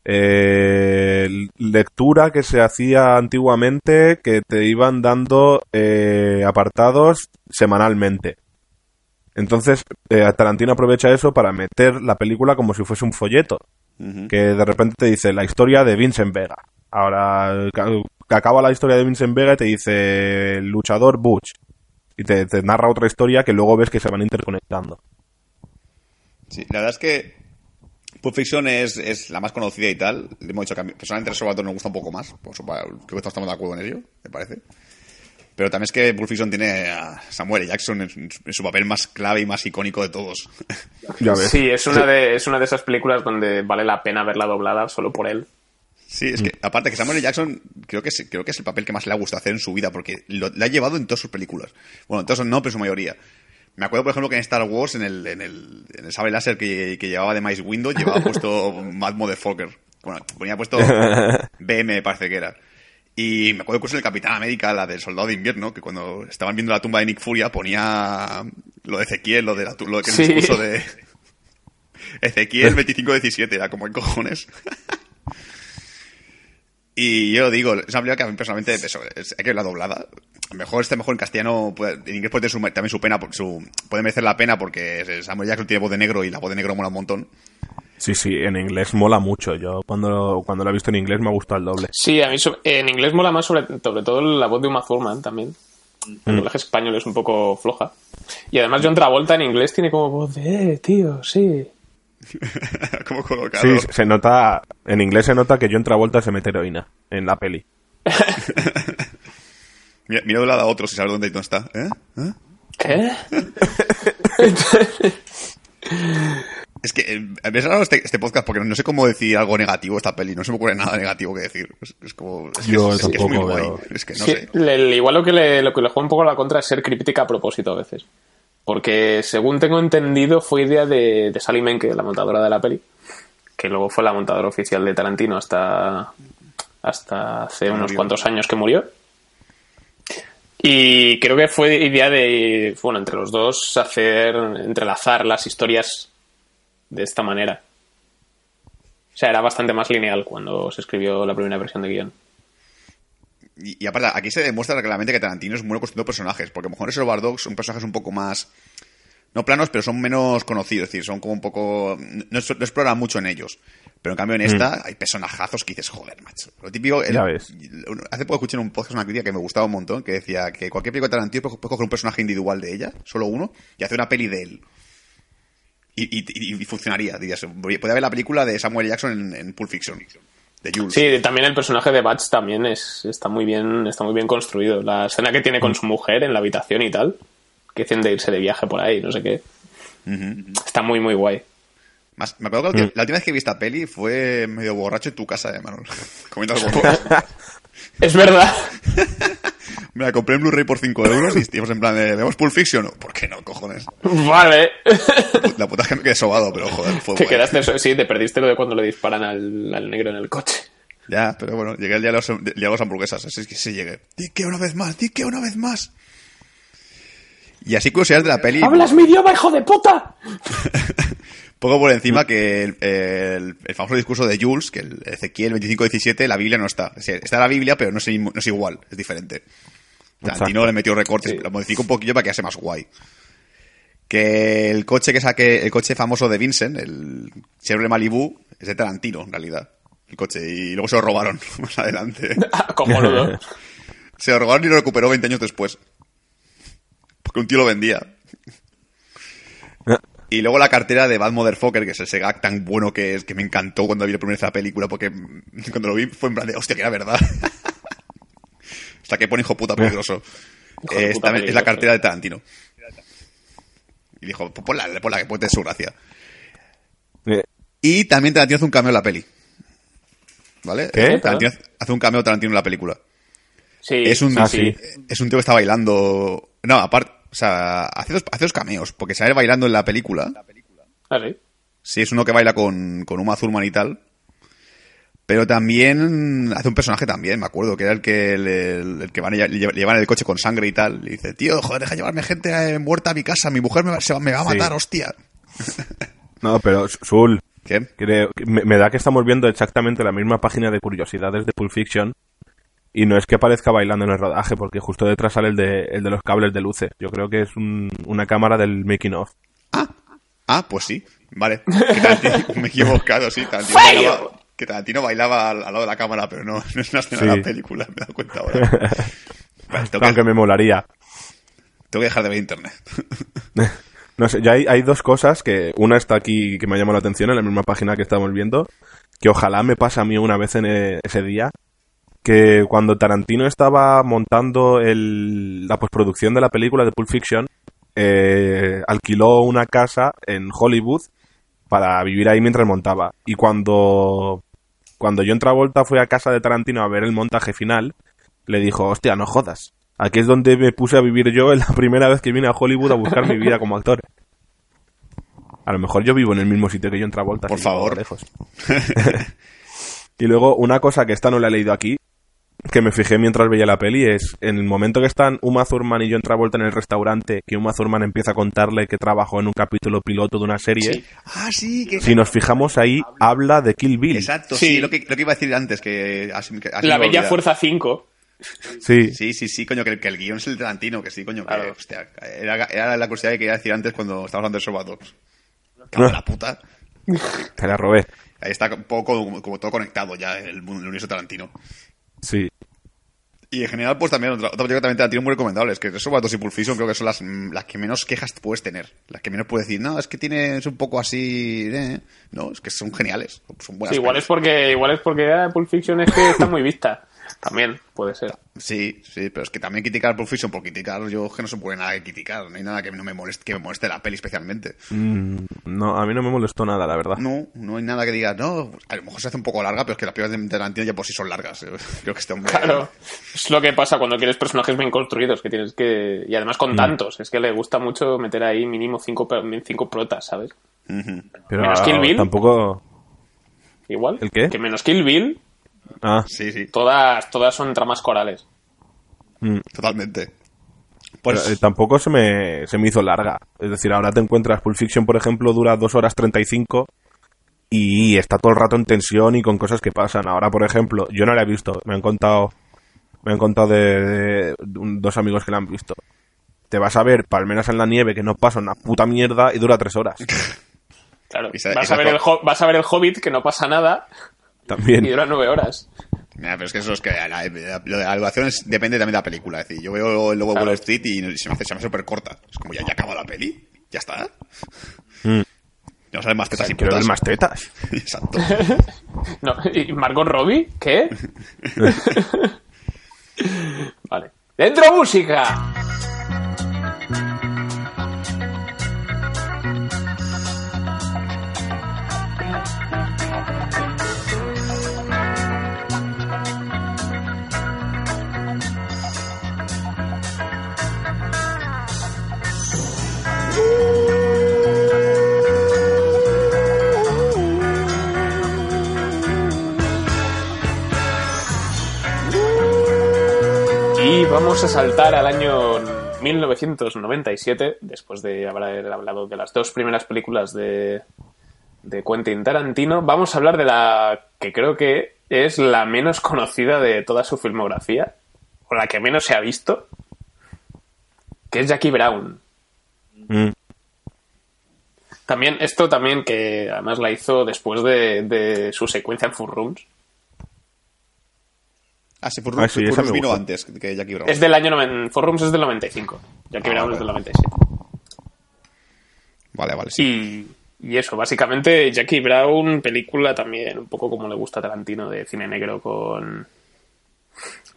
Eh, lectura que se hacía antiguamente que te iban dando eh, apartados semanalmente. Entonces, eh, Tarantino aprovecha eso para meter la película como si fuese un folleto. Que de repente te dice la historia de Vincent Vega. Ahora, que acaba la historia de Vincent Vega y te dice el luchador Butch. Y te, te narra otra historia que luego ves que se van interconectando. Sí, la verdad es que Pulp Fiction es, es la más conocida y tal. Le hemos dicho que a mí, personalmente Reservoir nos gusta un poco más. Por pa- creo que estamos de acuerdo en ello, me parece. Pero también es que Pulp Fiction tiene a Samuel L. Jackson en, su papel más clave y más icónico de todos. [LAUGHS] Ya ves. Sí, es una, de, es una de esas películas donde vale la pena verla doblada solo por él. Sí, es que aparte que Samuel L. Jackson creo que es, creo que es el papel que más le ha gustado hacer en su vida porque lo, lo ha llevado en todas sus películas. Bueno, en todas no, pero en su mayoría. Me acuerdo, por ejemplo, que en Star Wars, en el, en el, en el sable láser que, que llevaba de Mice Window, llevaba puesto [LAUGHS] Mad Motherfucker. Bueno, ponía puesto [LAUGHS] BM, me parece que era. Y me acuerdo incluso en el Capitán América, la del Soldado de Invierno, que cuando estaban viendo la tumba de Nick Furia ponía lo de Ezequiel, lo de la lo que Sí. discurso de [LAUGHS] Ezequiel 25-17, era como en cojones. [LAUGHS] Y yo digo, es una película que a mí personalmente eso, es- hay que verla doblada. Mejor esté mejor en castellano, puede- en inglés puede tener su- también su pena, su, puede merecer la pena porque Samuel Jackson tiene voz de negro y la voz de negro mola un montón. Sí, sí, en inglés mola mucho. Yo cuando, cuando lo he visto en inglés me ha gustado el doble. Sí, a mí en inglés mola más sobre, sobre todo la voz de Uma Thurman también. El doblaje español es un poco floja. Y además John Travolta en inglés tiene como voz de, eh, tío, sí. [LAUGHS] como colocado. Sí, se nota, en inglés se nota que John Travolta se mete heroína en la peli. [LAUGHS] Mira, mira de un lado a otro si sabes dónde, dónde está. ¿Eh? ¿Eh? ¿Qué? [LAUGHS] Es que eh, es raro este, este podcast porque no sé cómo decir algo negativo esta peli. No se me ocurre nada negativo que decir. Es, es como. Es que, Yo es, es que es muy guay. veo. Es que no Sí, sé. le- igual lo que, le, lo que le juega un poco a la contra es ser críptica a propósito a veces. Porque según tengo entendido fue idea de, de Sally Menke, la montadora de la peli, que luego fue la montadora oficial de Tarantino hasta, hasta hace unos cuantos años que murió. Y creo que fue idea de, bueno, entre los dos hacer, entrelazar las historias de esta manera. O sea, era bastante más lineal cuando se escribió la primera versión de guion. Y, aparte, aquí se demuestra claramente que Tarantino es muy bueno construyendo personajes. Porque a lo mejor esos Bardogs son personajes un poco más. No planos, pero son menos conocidos. Es decir, son como un poco. No, no exploran mucho en ellos. Pero en cambio en esta hay personajazos que dices, joder, macho. Lo típico. el- Ya ves. Hace poco escuché en un podcast una crítica que me gustaba un montón. Que decía que cualquier película de Tarantino puede puede coger un personaje individual de ella, solo uno, y hacer una peli de él. Y, y- y- y funcionaría, dirías. Puede haber la película de Samuel Jackson en, en Pulp Fiction. De Jules. Sí, también el personaje de Batch también es, está muy bien, está muy bien construido. La escena que tiene con su mujer en la habitación y tal, que dicen de irse de viaje por ahí, no sé qué. Está muy, muy guay. Más- me acuerdo que la, la última vez que vi esta peli fue medio borracho en tu casa, eh, Manuel. [LAUGHS] Comiendo algo. [LAUGHS] Es verdad. [LAUGHS] Me la compré en Blu-ray por 5 euros y estuvimos en plan de, ¿vemos Pulp Fiction? No, ¿Por qué no, cojones? vale. La puta es que me quedé sobado, pero joder, fue Te guay. quedaste, sí, te perdiste lo de cuando le disparan al, al negro en el coche. Ya, pero bueno, llegué el día de los, de las hamburguesas, así es que sí llegué. Di que una vez más, di que una vez más. Y así curiosidades de la peli. ¡Hablas mi idioma, hijo de puta! Poco por encima que el, el- el famoso discurso de Jules, que el Ezequiel 25-17, la Biblia no está. O sea, está la Biblia, pero no es, no es igual, es diferente. Tarantino le metió recortes, Sí. lo modificó un poquillo para que sea más guay. Que el coche que saque, el coche famoso de Vincent, el Chevrolet Malibu, es de Tarantino, en realidad. El coche, y luego se lo robaron [LAUGHS] más adelante. [LAUGHS] Ah, Cojonudo. Se lo robaron y lo recuperó 20 años después. Porque un tío lo vendía. Y luego la cartera de Bad Motherfucker, que es ese gag tan bueno que es, que me encantó cuando vi la primera vez la película, porque [LAUGHS] cuando lo vi fue en plan de, hostia, que era verdad. [LAUGHS] Hasta que pone hijo puta peligroso. [LAUGHS] Hijo Eh, puta esta- es la cartera de Tarantino. Y dijo, pues ponla, ponla, que puede tener su gracia. Eh, Y también Tarantino hace un cameo en la peli. ¿Vale? ¿Qué? Tarantino hace un cameo Tarantino en la película. Sí, Es un, Ah, sí. es un tío que está bailando. No, aparte. O sea, hace dos, hace dos cameos, porque sale bailando en la película. Ah, sí. Sí, es uno que baila con, con Uma Thurman y tal. Pero también hace un personaje también, me acuerdo, que era el que le- el, el que van a lle- le lleva- le llevan el coche con sangre y tal. Y dice, tío, joder, deja llevarme gente eh, muerta a mi casa, mi mujer me va, se va- me va a Sí. matar, hostia. [LAUGHS] No, pero Sul, ¿Qué? creo, que me, me da que estamos viendo exactamente la misma página de curiosidades de Pulp Fiction. Y no es que aparezca bailando en el rodaje, porque justo detrás sale el de, el de los cables de luces. Yo creo que es un- una cámara del making of. Ah, pues sí, vale. Que Tarantino- [LAUGHS] me he equivocado, sí. Tarantino bailaba, que Tarantino bailaba al, al lado de la cámara, pero no, no es una escena de la película, me he dado cuenta ahora. [LAUGHS] Vale, tengo, Aunque que, me molaría. tengo que dejar de ver internet. [LAUGHS] No sé, ya hay, hay dos cosas que una está aquí que me ha llamado la atención en la misma página que estamos viendo, que ojalá me pase a mí una vez en e- ese día, que cuando Tarantino estaba montando el- la postproducción de la película de Pulp Fiction, eh, alquiló una casa en Hollywood para vivir ahí mientras montaba. Y cuando, cuando John Travolta fue a casa de Tarantino a ver el montaje final, le dijo, hostia, no jodas. Aquí es donde me puse a vivir yo la primera vez que vine a Hollywood a buscar mi vida como actor. A lo mejor yo vivo en el mismo sitio que John Travolta. Por favor. Lejos. [LAUGHS] y luego, una cosa que esta no la he leído aquí, que me fijé mientras veía la peli, es en el momento que están Uma Thurman y John Travolta en el restaurante, que Uma Thurman empieza a contarle que trabajó en un capítulo piloto de una serie. Sí. Ah, sí, que... Si nos fijamos ahí, habla de Kill Bill. Exacto, sí, Sí. lo, que, lo que iba a decir antes, que así, que así La Bella. Fuerza 5. Sí. Sí, sí, sí, coño, que, el- que el guion es el Tarantino, que sí, coño, que, Claro. hostia, era, era la curiosidad que quería decir antes cuando estábamos hablando de Sobadogs. Cago en la puta. Te la robé. Ahí está un poco como, como todo conectado ya el, mundo- el universo Tarantino. Sí. Y en general, pues también, otra, otra película también Tarantino muy recomendable. Es que Sobadogs y Pulp Fiction creo que son las, mm, las que menos quejas puedes tener. Las que menos puedes decir, no, es que tienes un poco así, eh". No, es que son geniales. Son buenas Sí, igual es porque, igual es porque ah, Pulp Fiction es que está muy vista. También puede ser. Sí, sí, pero es que también criticar Pulp Fiction por criticar, yo es que no se puede nada que criticar. No hay nada que no me moleste, que me moleste la peli especialmente. Mm, no, a mí no me molestó nada, la verdad. No, no hay nada que diga, no, a lo mejor se hace un poco larga, pero es que las películas de Tarantino ya por sí son largas. [LAUGHS] Creo que este hombre... Claro. Es lo que pasa cuando quieres personajes bien construidos, que tienes que... Y además Mm. con tantos. Es que le gusta mucho meter ahí mínimo cinco, cinco protas, ¿sabes? Pero Menos Kill Bill. tampoco... Igual. ¿El qué? Que menos Kill Bill, Ah, Sí, sí, todas, todas son tramas corales. mm. totalmente. Pero, Pues eh, tampoco se me, se me hizo larga. Es decir, ahora te encuentras Pulp Fiction, por ejemplo, dura 2 horas 35 y está todo el rato en tensión y con cosas que pasan. Ahora, por ejemplo, yo no la he visto. Me han contado, me han contado de, de un- dos amigos que la han visto. Te vas a ver Palmeras en la nieve que no pasa una puta mierda y dura 3 horas. [LAUGHS] Claro. Vas a, ver el, vas a ver el Hobbit, que no pasa nada, También. y dura nueve horas. Mira, pero es que eso es que la, la- lo de la duración es- depende también de la película. Es decir, yo veo luego Claro. Wall Street y se me hace, se me hace súper corta. Es como, ya, ya acaba la peli, ya está. Mm. Ya no salen más tetas y Quiero ver putas. más tetas. [LAUGHS] Exacto. [LAUGHS] No, ¿Y Margot Robbie? ¿Qué? [LAUGHS] vale. ¡Dentro música! Vamos a saltar al año 1997, después de haber hablado de las dos primeras películas de, de Quentin Tarantino. Vamos a hablar de la que creo que es la menos conocida de toda su filmografía, o la que menos se ha visto, que es Jackie Brown. Mm. También, esto también que además la hizo después de, de su secuencia en Full Rooms. Ah, sí, Ah, Furrus, sí, vino antes que Jackie Brown. Es del año... Rooms es del 95. Jackie Ah, Brown vale. es del 97. Vale, vale, sí. Y, y eso, básicamente Jackie Brown, película también un poco como le gusta a Tarantino de cine negro con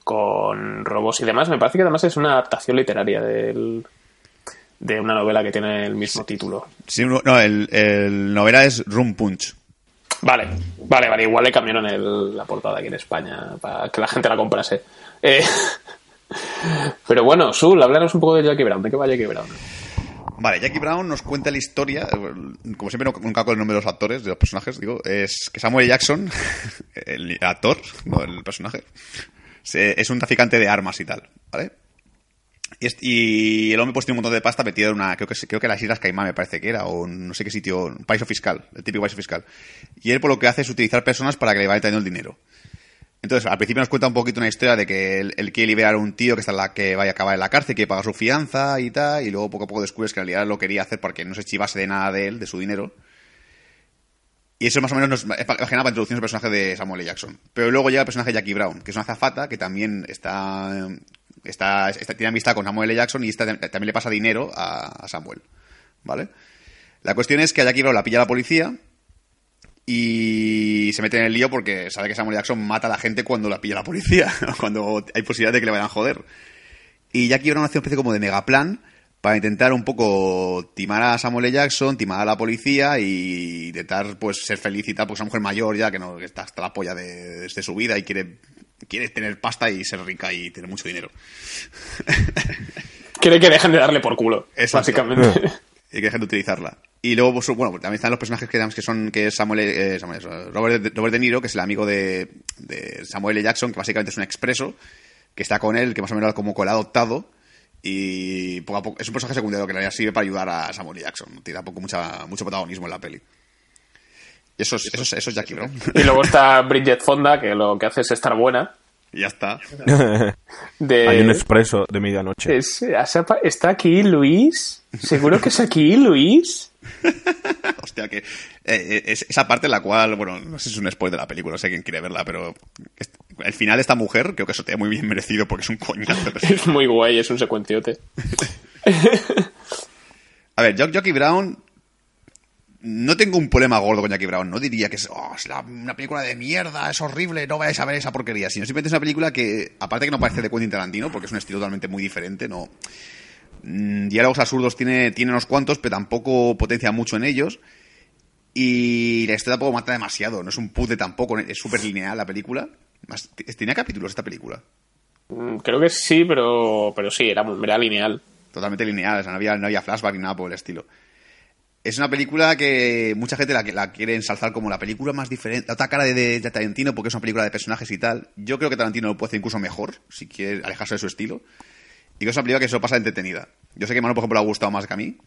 con robos y demás. Me parece que además es una adaptación literaria del, de una novela que tiene el mismo título. Sí, no, no, el, el novela es Room Punch. Vale, vale, vale. Igual le cambiaron el- la portada aquí en España para que la gente la comprase. Eh, [LAUGHS] Pero bueno, Sul, háblanos un poco de Jackie Brown. ¿De qué va Jackie Brown? Vale, Jackie Brown nos cuenta la historia, como siempre nunca con el nombre de los actores, de los personajes, digo, es que Samuel Jackson, [LAUGHS] el actor, no el personaje, es un traficante de armas y tal, ¿vale? Y, el hombre pues tiene un montón de pasta metido en una, creo que, creo que las Islas Caimán me parece que era, o no sé qué sitio, un paraíso fiscal, el típico paraíso fiscal. Y él por lo que hace es utilizar personas para que le vayan trayendo el dinero. Entonces, al principio nos cuenta un poquito una historia de que él, quiere liberar a un tío que está en la que vaya a acabar en la cárcel, que paga su fianza y tal, y luego poco a poco descubres que en realidad lo quería hacer porque no se chivase de nada de él, de su dinero. Y eso más o menos nos es pa- imagina para introducir el personaje de Samuel L. Jackson. Pero luego llega el personaje de Jackie Brown, que es una azafata que también está, está, está- tiene amistad con Samuel L. Jackson y esta- también le pasa dinero a, Samuel. ¿Vale? La cuestión es que a Jackie Brown la pilla la policía y se mete en el lío porque sabe que Samuel Jackson mata a la gente cuando la pilla la policía, [LAUGHS] cuando hay posibilidad de que le vayan a joder. Y Jackie Brown hace una especie como de megaplan para intentar un poco timar a Samuel L. Jackson, timar a la policía y intentar pues ser feliz y tal, porque mujer mayor ya que no que está hasta la polla de, de su vida y quiere, quiere tener pasta y ser rica y tener mucho dinero. [LAUGHS] Quiere que dejen de darle por culo, Exacto. básicamente. y que dejen de utilizarla. Y luego, pues, bueno, pues también están los personajes que, que son que es Samuel, eh, Samuel, Robert, de- Robert De Niro, que es el amigo de, de Samuel L. Jackson, que básicamente es un expreso, que está con él, que más o menos como que lo ha adoptado. Y poco a poco, es un personaje secundario que en realidad sirve para ayudar a Samuel L. Jackson. No tiene tampoco mucha, mucho protagonismo en la peli. Y eso es, eso es, eso es Jackie Brown. Y luego está Bridget Fonda, que lo que hace es estar buena. y ya está. [LAUGHS] De... Hay un expreso de medianoche. Es- ¿Está aquí Luis? ¿Seguro que es aquí Luis? [LAUGHS] Hostia, que eh, eh, es esa parte en la cual, bueno, no sé si es un spoiler de la película, no sé quién quiere verla, pero el final de esta mujer creo que eso te da muy bien merecido porque es un coñazo. [LAUGHS] Es muy guay, es un secuenciote. A ver, Jock Jockey Brown. No tengo un problema gordo con Jackie Brown. No diría que es, "Oh, es la- una película de mierda, es horrible, no vayáis a ver esa porquería. Sino simplemente es una película que, aparte que no parece de Quentin Tarantino, porque es un estilo totalmente muy diferente, no. Mm, diálogos absurdos tiene, tiene unos cuantos, pero tampoco potencia mucho en ellos. Y la historia tampoco mata demasiado. No es un puzzle tampoco, es súper lineal la película. Más- ¿Tenía capítulos esta película? Mm, Creo que sí, pero, pero sí, era, era lineal. totalmente lineal, o sea, no había, no había flashback ni nada por el estilo. Es una película que mucha gente la, la quiere ensalzar como la película más diferente, la otra cara de, de- Tarantino porque es una película de personajes y tal. Yo creo que Tarantino lo puede hacer incluso mejor, si quiere alejarse de su estilo. Y que es una película que se lo pasa entretenida. Yo sé que Manu, por ejemplo, le ha gustado más que a mí.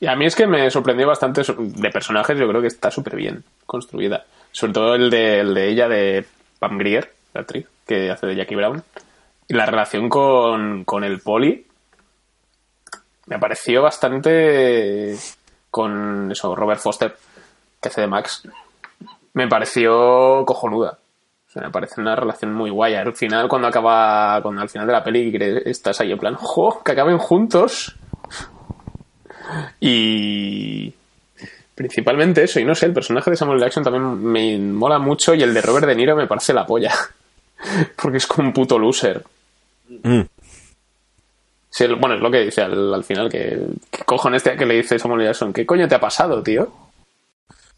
Y a mí es que me sorprendió bastante de personajes, yo creo que está súper bien construida. Sobre todo el de, el de ella, de Pam Grier, la actriz, que hace de Jackie Brown. Y la relación con, con el poli me pareció bastante con eso, Robert Foster, que hace de Max. Me pareció cojonuda. O sea, me parece una relación muy guay. Al final, cuando acaba, cuando al final de la peli estás ahí en plan, ¡jo! Que acaben juntos. Y principalmente eso, y no sé, el personaje de Samuel Jackson también me mola mucho y el de Robert De Niro me parece la polla. [LAUGHS] Porque es como un puto loser. Mm. Sí, bueno, es lo que dice al, al final, que, que cojones que le dice Samuel Jackson, ¿qué coño te ha pasado, tío?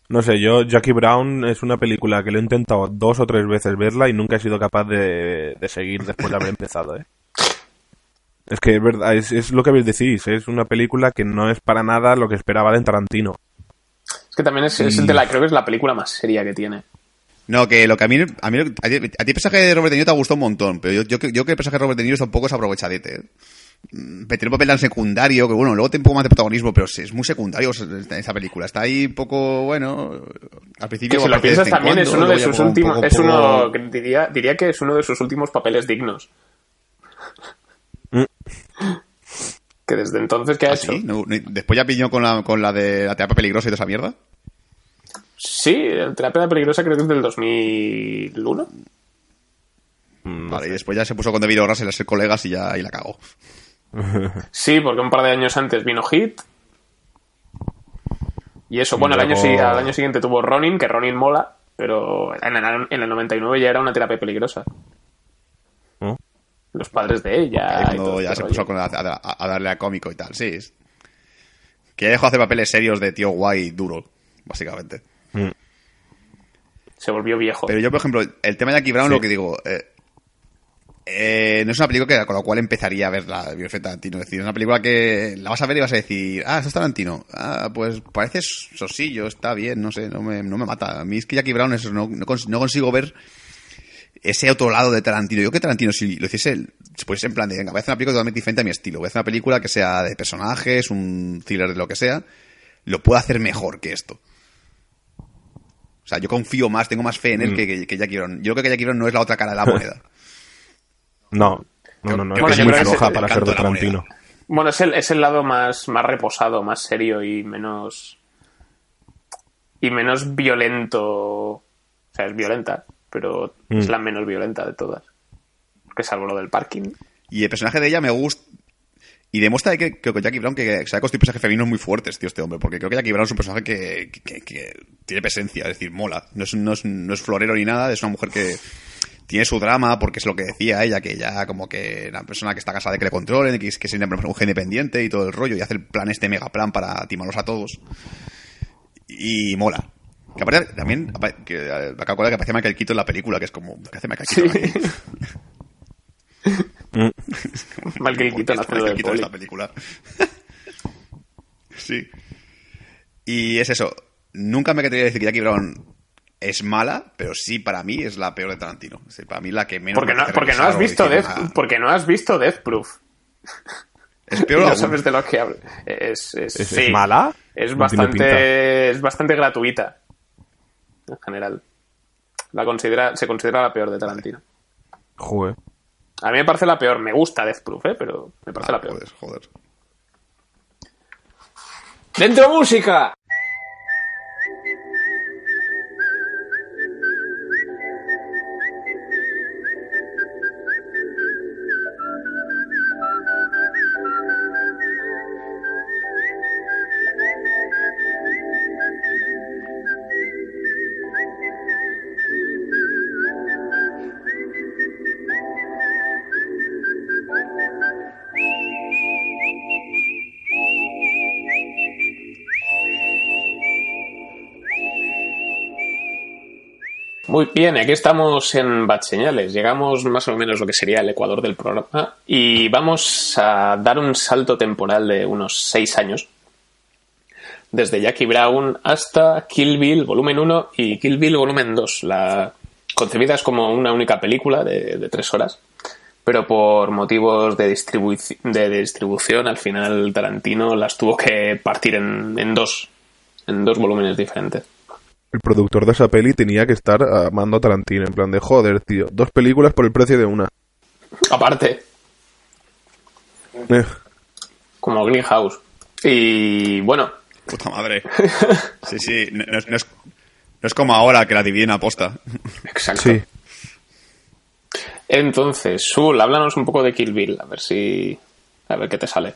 No sé, yo Jackie Brown es una película que lo he intentado dos o tres veces verla y nunca he sido capaz de, de seguir después de haber empezado, ¿eh? Es que es verdad, es, es lo que habéis decís, es una película que no es para nada lo que esperaba de Tarantino. Es que también es, es de la, creo que es la película más seria que tiene. No, que lo que a mí, a mí a ti, a ti el personaje de Robert De Niro te ha gustado un montón, pero yo, yo, yo que el personaje de Robert De Niro tampoco es aprovechadete. ¿eh? Mm, Tiene un papel tan secundario, que bueno, luego tiene un poco más de protagonismo, pero es muy secundario esa película. Está ahí un poco, bueno, al principio... Que si lo piensas también es uno de sus un últimos, es uno, diría, diría que es uno de sus últimos papeles dignos. Mm. Que desde entonces, ¿qué ha ¿Ah, hecho? sí? No, no, después ya piñó con la, con la de la terapia peligrosa y toda esa mierda. Sí, el terapia peligrosa creo que es del 2001. Mm, Vale, y después ya se puso con David Russell a ser colegas y ya y la cagó. Sí, porque un par de años antes vino Hit. Y eso, bueno, el año, al año siguiente tuvo Ronin, que Ronin mola, pero en el, en el 99 ya era una terapia peligrosa. ¿no? Los padres de ella. Ahí cuando todo ya este se rollo. puso con- a, a- a darle a cómico y tal, sí. es- Que ya dejó de hacer papeles serios de tío guay duro, básicamente. Mm. Se volvió viejo. Pero yo, por ejemplo, el tema de Jackie Brown, Sí. lo que digo... eh, eh, no es una película que, con la cual empezaría a ver la biografía de Tarantino. Es decir, es una película que la vas a ver y vas a decir, ah, eso es Tarantino. Ah, pues parece sosillo, está bien, no sé, no me, no me mata. A mí es que Jackie Brown es- no, no, cons- no consigo ver ese otro lado de Tarantino. Yo que Tarantino, si lo hiciese, él, pues en plan de, venga, voy a hacer una película totalmente diferente a mi estilo. Voy a hacer una película que sea de personajes, un thriller de lo que sea. Lo puedo hacer mejor que esto. O sea, yo confío más, tengo más fe en él Mm. que, que, que Jackie Brown. Yo creo que Jackie Brown no es la otra cara de la [LAUGHS] moneda. No, no, no, no. Creo es muy floja para ser canto de. Tarantino. Bueno, es el, es el lado más, más reposado, más serio y menos. y menos violento. O sea, es violenta, pero es Mm. la menos violenta de todas. Porque salvo lo del parking. Y el personaje de ella me gusta. Y demuestra que que Jackie Brown que, que sabe construir personajes femeninos muy fuertes, tío, este hombre. Porque creo que Jackie Brown es un personaje que, que- que tiene presencia, es decir, mola. No es, no, es, no es florero ni nada, es una mujer que tiene su drama, porque es lo que decía ella, que ya como que una persona que está casada de que le controlen, que es que es una mujer independiente y todo el rollo, y hace el plan, este mega plan para timarlos a todos. Y mola. Que aparte, también, que, eh, me acabo de acordar que aparece Michael Keaton en la película, que es como, ¿qué hace Michael Sí. [LAUGHS] Keaton aquí? Michael Keaton Porque haciendo Michael de Keaton poli. esta película. [LAUGHS] sí. Y es eso. Nunca me quería decir que Jackie Brown es mala, pero sí para mí es la peor de Tarantino. Es decir, para mí la que menos Porque me no, porque no has o visto Death, "Ah, porque no has visto Death Proof. Es peor [LAUGHS] no aún. sabes de lo que hablo. Es, es, ¿Es, sí. es mala? Es bastante, es bastante gratuita. En general. La considera, se considera la peor de Tarantino. Joder. A mí me parece la peor. Me gusta Death Proof, ¿eh? pero me parece Ah, la peor. joder, joder. ¡Dentro música! Muy bien, aquí estamos en Bad Señales. Llegamos más o menos lo que sería el ecuador del programa y vamos a dar un salto temporal de unos seis años. Desde Jackie Brown hasta Kill Bill volumen 1 y Kill Bill volumen 2. La concebidas como una única película de, tres horas, pero por motivos de, distribu- de distribución al final Tarantino las tuvo que partir en dos, en dos volúmenes diferentes. El productor de esa peli tenía que estar amando a Tarantino. En plan de, joder, tío, dos películas por el precio de una. Aparte, Eh, como Greenhouse. Y bueno, Puta madre. Sí, sí. No, no es, no es- no es como ahora que la dividen a posta. exacto. sí. Entonces, Sul, háblanos un poco de Kill Bill, a ver si. A ver qué te sale.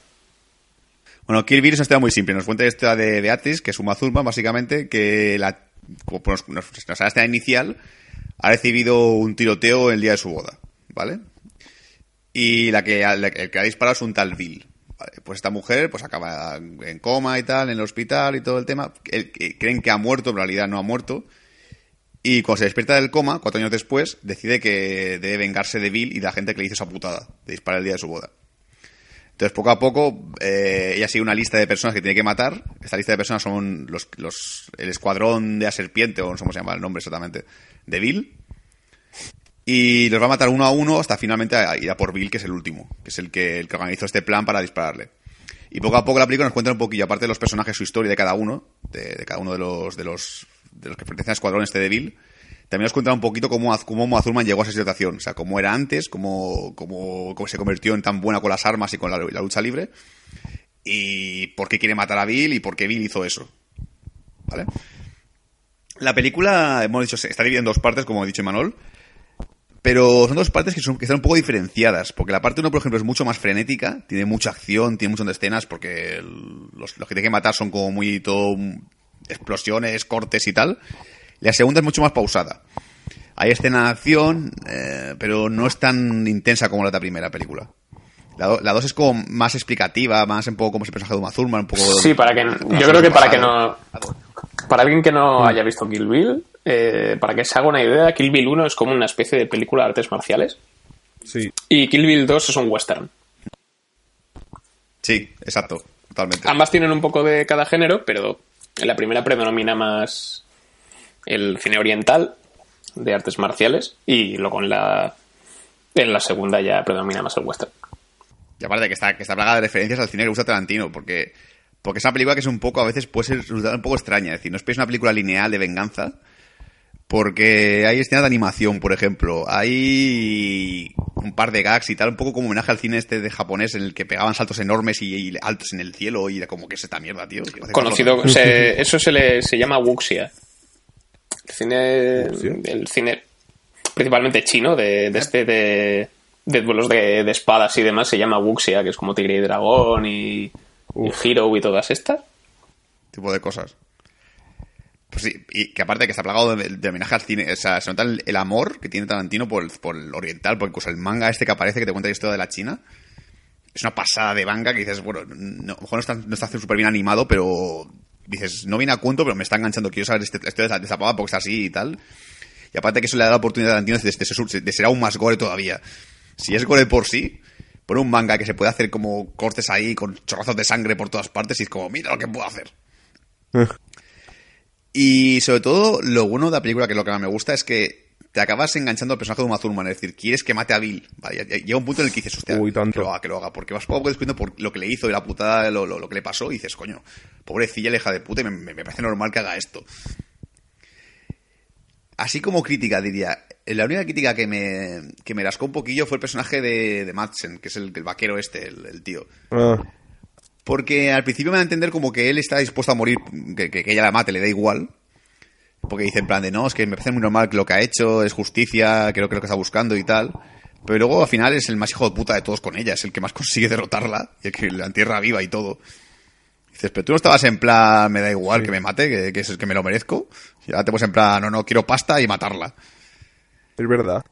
Bueno, Kill Bill es una historia muy simple. Nos cuenta esta de Beatriz, que es Uma Thurman, básicamente, que la, como nos, inicial, ha recibido un tiroteo el día de su boda, ¿vale? Y la que, el que ha disparado es un tal Bill. ¿vale? Pues esta mujer pues acaba en coma y tal, en el hospital y todo el tema. Creen que ha muerto, en realidad no ha muerto. Y cuando se despierta del coma, cuatro años después, decide que debe vengarse de Bill y de la gente que le hizo esa putada, de disparar el día de su boda. Entonces, poco a poco, eh, ella sigue una lista de personas que tiene que matar. Esta lista de personas son los, los, el escuadrón de la serpiente, o no sé cómo se llama el nombre exactamente, de Bill. Y los va a matar uno a uno hasta finalmente ir a por Bill, que es el último, que es el que, el que organizó este plan para dispararle. Y poco a poco la película nos cuenta un poquillo, aparte de los personajes, su historia de cada uno, de, de cada uno de los, de los, de los que pertenecen al escuadrón este de Bill. También nos cuenta un poquito cómo, cómo Uma Thurman llegó a esa situación, o sea, cómo era antes, cómo, cómo, cómo se convirtió en tan buena con las armas y con la, lucha libre, y por qué quiere matar a Bill y por qué Bill hizo eso. ¿Vale? La película, hemos dicho, está dividida en dos partes, como ha dicho Manol. Pero son dos partes que, son, que están un poco diferenciadas. Porque la parte 1, por ejemplo, es mucho más frenética. Tiene mucha acción, tiene muchas escenas. Porque los, los que tiene que matar son como muy todo. explosiones, cortes y tal. La segunda es mucho más pausada. Hay escena de acción, eh, pero no es tan intensa como la de la primera película. La, do- la dos es como más explicativa, más un poco como ese personaje de Uma Thurman, un poco... Sí, para que. Yo creo que para que no. Para alguien que no haya visto Kill Bill, eh, para que se haga una idea, Kill Bill 1 es como una especie de película de artes marciales. Sí. Y Kill Bill 2 es un western. Sí, exacto, totalmente. Ambas tienen un poco de cada género, pero en la primera predomina más el cine oriental de artes marciales y luego en la, en la segunda ya predomina más el western. Y aparte que está, que está plagada de referencias al cine que gusta Tarantino, porque, porque es una película que es un poco, a veces puede ser resultar un poco extraña. Es decir, no esperéis una película lineal de venganza, porque hay escenas de animación, por ejemplo. Hay un par de gags y tal, un poco como homenaje al cine este de japonés en el que pegaban saltos enormes y, y altos en el cielo y era como que es esta mierda, tío. Conocido, se- eso se, le, se llama wuxia. El cine, el cine principalmente chino, de, de este de, de duelos de, de espadas y demás, se llama wuxia, que es como Tigre y Dragón y, y. Hero y todas estas. tipo de cosas. Pues sí, y que aparte que está plagado de, de homenaje al cine, o sea, se nota el, el amor que tiene Tarantino por el, por el oriental, porque incluso el manga este que aparece que te cuenta la historia de la China, es una pasada de manga que dices, bueno, no, a lo mejor no está, no está súper bien animado, pero dices, no viene a cuento, pero me está enganchando, quiero saber este, esto de esa, pava porque está así y tal. Y aparte que eso le da la oportunidad a Tarantino de, de- de- de ser aún más gore todavía. Si es gore por sí, por un manga que se puede hacer como cortes ahí con chorrazos de sangre por todas partes y es como, mira lo que puedo hacer. Y sobre todo, lo bueno de la película, que es lo que más me gusta, es que te acabas enganchando al personaje de Uma Thurman. Es decir, quieres que mate a Bill. Vale, llega un punto en el que dices, hostia, Uy, tanto. que lo haga, que lo haga. Porque vas poco descubriendo por lo que le hizo y la putada, lo, lo- lo que le pasó. Y dices, coño, pobrecilla, la hija de puta, y me, me- me parece normal que haga esto. Así como crítica, diría. La única crítica que me, que me rascó un poquillo fue el personaje de, de Madsen, que es el, el vaquero este, el, el tío. Ah, Porque al principio me da a entender como que él está dispuesto a morir, que, que- que ella la mate, le da igual. Porque dice en plan de, no, es que me parece muy normal que lo que ha hecho es justicia, creo que lo que está buscando y tal. Pero luego al final es el más hijo de puta de todos con ella, es el que más [LAUGHS] consigue derrotarla y el que la entierra viva y todo. Dices, pero tú no estabas en plan, me da igual que me mate, que, que es el que me lo merezco. Y ahora te pones en plan, no, no, quiero pasta y matarla. es verdad.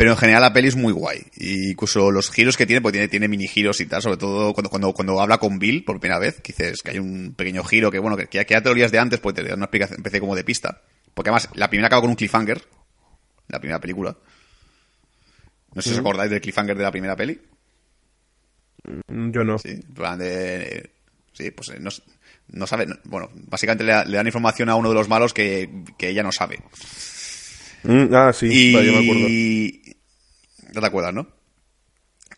Pero en general la peli es muy guay. Y incluso los giros que tiene, porque tiene, tiene mini giros y tal, sobre todo cuando, cuando, cuando habla con Bill por primera vez, que dices que hay un pequeño giro que, bueno, que, que ya, te lo olías de antes, pues te da una explicación, empecé como de pista. Porque además, la primera acaba con un cliffhanger, la primera película. No sé si os acordáis del cliffhanger de la primera peli. Mm, Yo no. Sí, en plan de... Sí, pues eh, no, no sabe... no- bueno, básicamente le, le dan información a uno de los malos que, que ella no sabe. Mm, ah, sí, Y... vale, yo me acuerdo. No te acuerdas, ¿no?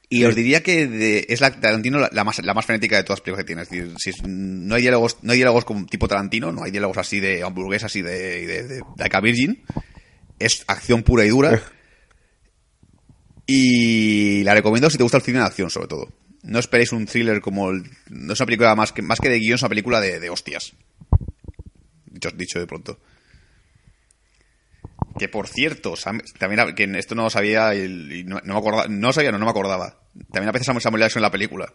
Y os diría que de- es la Tarantino la, la más, la más frenética de todas las películas que tiene. Es decir, si es- no hay diálogos, no hay diálogos como tipo Tarantino, no hay diálogos así de hamburguesas y de, de, de Like a Virgin. Es acción pura y dura. Y la recomiendo si te gusta el cine de acción, sobre todo. No esperéis un thriller como el, no es una película más que, más que de guion, es una película de, de hostias. Dicho, dicho de pronto. Que por cierto, Sam- también que esto no lo sabía y, y no, no me acordaba, no lo sabía, no, no me acordaba. También aparece Samuel Samuel Jackson en la película.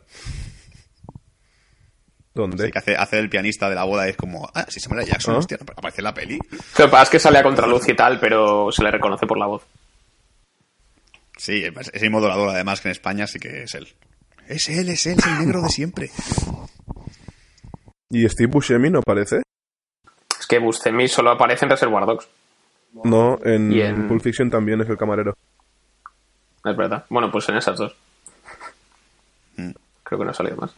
¿Dónde? Sí, que hace, hace el pianista de la boda, es como, ah, sí, Samuel. Jackson, ¿Ah? hostia, aparece en la peli. Lo que pasa es que sale a contraluz y tal, pero se le reconoce por la voz. Sí, es es el modulador además que en España sí que es él. Es él, es él, es el negro de siempre. ¿Y Steve Buscemi no aparece? Es que Buscemi solo aparece en Reservoir Dogs. No, en, Y en- Pulp Fiction también es el camarero. Es verdad. Bueno, pues en esas dos. Mm. Creo que no ha salido más.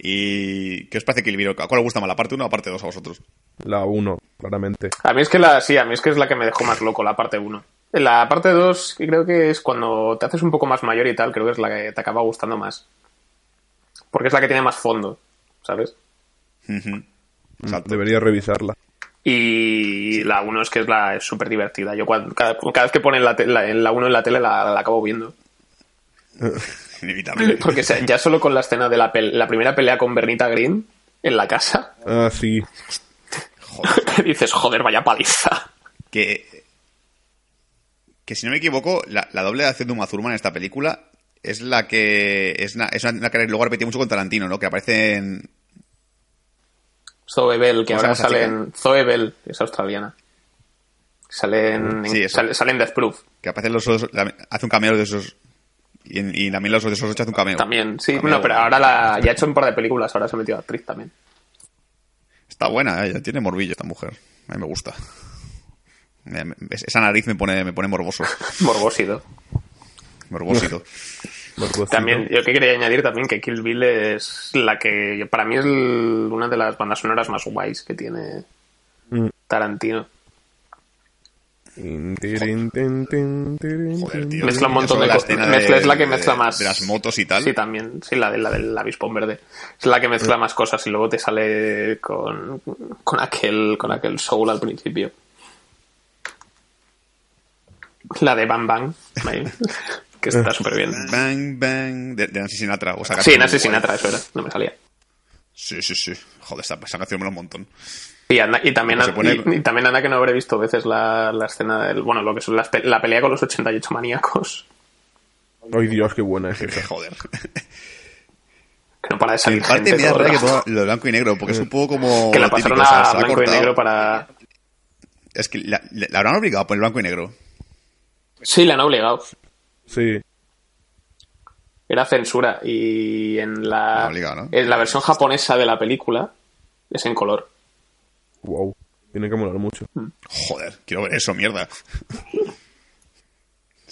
¿Y qué os parece que el video? ¿A cuál os gusta más, la parte 1 o la parte 2 a vosotros? La 1, claramente. A mí es que la, sí, a mí es que es la que me dejó más loco, la parte 1. La parte 2 creo que es cuando te haces un poco más mayor y tal, creo que es la que te acaba gustando más. Porque es la que tiene más fondo, ¿sabes? Ujú. Exacto. Debería revisarla. Y la 1 es que es la súper divertida. Yo cuando- cada, cada vez que ponen la, la, la 1 en la tele la, la acabo viendo. [LAUGHS] Inevitable. Porque o sea, ya solo con la escena de la, la primera pelea con Bernita Green en la casa, Ah, sí. Joder. [LAUGHS] dices, joder, vaya paliza. que, que si no me equivoco, la, la doble de acción de Uma Thurman en esta película es la que es una, es una, una que luego repetí mucho con Tarantino, ¿no? Que aparece en... Zoe Bell, que ¿Cómo se ahora sale en... Zoe Bell, que es australiana. Sale en, Sí, en- eso. sale, sale en Death Proof. Que aparece en los otros- hace un cameo de esos... Y, también los de esos ocho hace un cameo. También, sí. Cameo. No, pero ahora la, ya ha hecho un par de películas, ahora se ha metido a actriz también. Está buena, ¿eh? tiene morbillo esta mujer. A mí me gusta. Esa nariz me pone, me pone morboso. [LAUGHS] Morbósido. Morbosito. [LAUGHS] También, yo que quería añadir también que Kill Bill es la que para mí es el- una de las bandas sonoras más guays que tiene Mm. Tarantino. Joder, tío. Mezcla un montón de cosas. es la que de- mezcla más. de las motos y tal. Sí, también. Sí, la, de, la del avispón verde. Es la que mezcla más cosas y luego te sale con, con aquel con aquel soul al principio. La de Bang Bang. [LAUGHS] que está súper bien. Bang, bang. De, de Nancy Sinatra. O sea, Sí, Nancy. Sinatra, eso era. No me salía. Sí, sí, sí. Joder, esa, esa canción me un montón. Y, anda, y, también, pone- y, y también anda que no habré visto veces la, la escena del. Bueno, lo que es las la pelea con los 88 maníacos. Ay, Dios, qué buena es Que [LAUGHS] esa. joder. Que no para de salir parte gente me da que todo lo de blanco y negro, porque es un poco como. Que la típico, pasaron o sea, a blanco y negro para. Es que la, la- la habrán obligado a poner blanco y negro. Sí, la han obligado. Sí. Era censura. Y en la. En la versión japonesa de la película es en color. Wow. Tiene que molar mucho. Joder, quiero ver eso, mierda.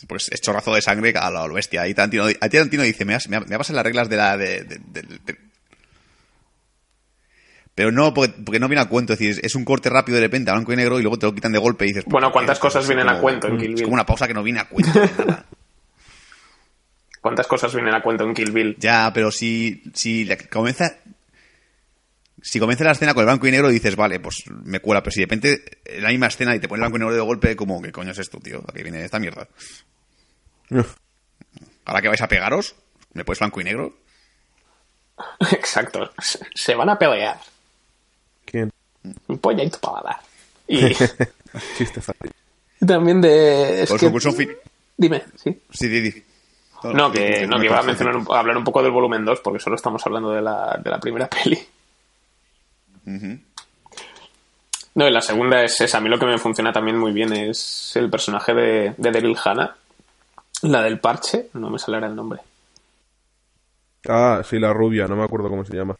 Pues es chorrazo de sangre a lo bestia. Ahí Tarantino, ahí Tarantino dice, me vas, me a las reglas de la... De, de- de- de- Pero no, porque, porque no viene a cuento. Es decir, es un corte rápido de repente a blanco y negro y luego te lo quitan de golpe y dices... Bueno, ¿cuántas es cosas vienen a cuento en Kill Es Bill? como una pausa que no viene a cuento. de nada. ¿Cuántas cosas vienen a cuento en Kill Bill? Ya, pero si, si comienza... Si comienza la escena con el blanco y negro dices, vale, pues me cuela, pero si de repente en la misma escena y te pone el blanco y negro de golpe, como, ¿qué coño es esto, tío? ¿A qué viene esta mierda? Ahora que vais a pegaros, ¿me pones blanco y negro? [LAUGHS] Exacto. Se- van a pelear. ¿Quién? Un polla y tu paladar. Y [LAUGHS] Chiste fácil. también de. Es Pues que- conclusión fin. Dime, sí. Sí, No, que, no, que iba a mencionar un- a hablar un poco del volumen 2, porque solo estamos hablando de la, de la primera [LAUGHS] peli. No, y la segunda es esa. A mí lo que me funciona también muy bien es el personaje de, de Devil Hanna. La del parche, no me sale ahora el nombre. Ah, sí, la rubia, no me acuerdo cómo se llama.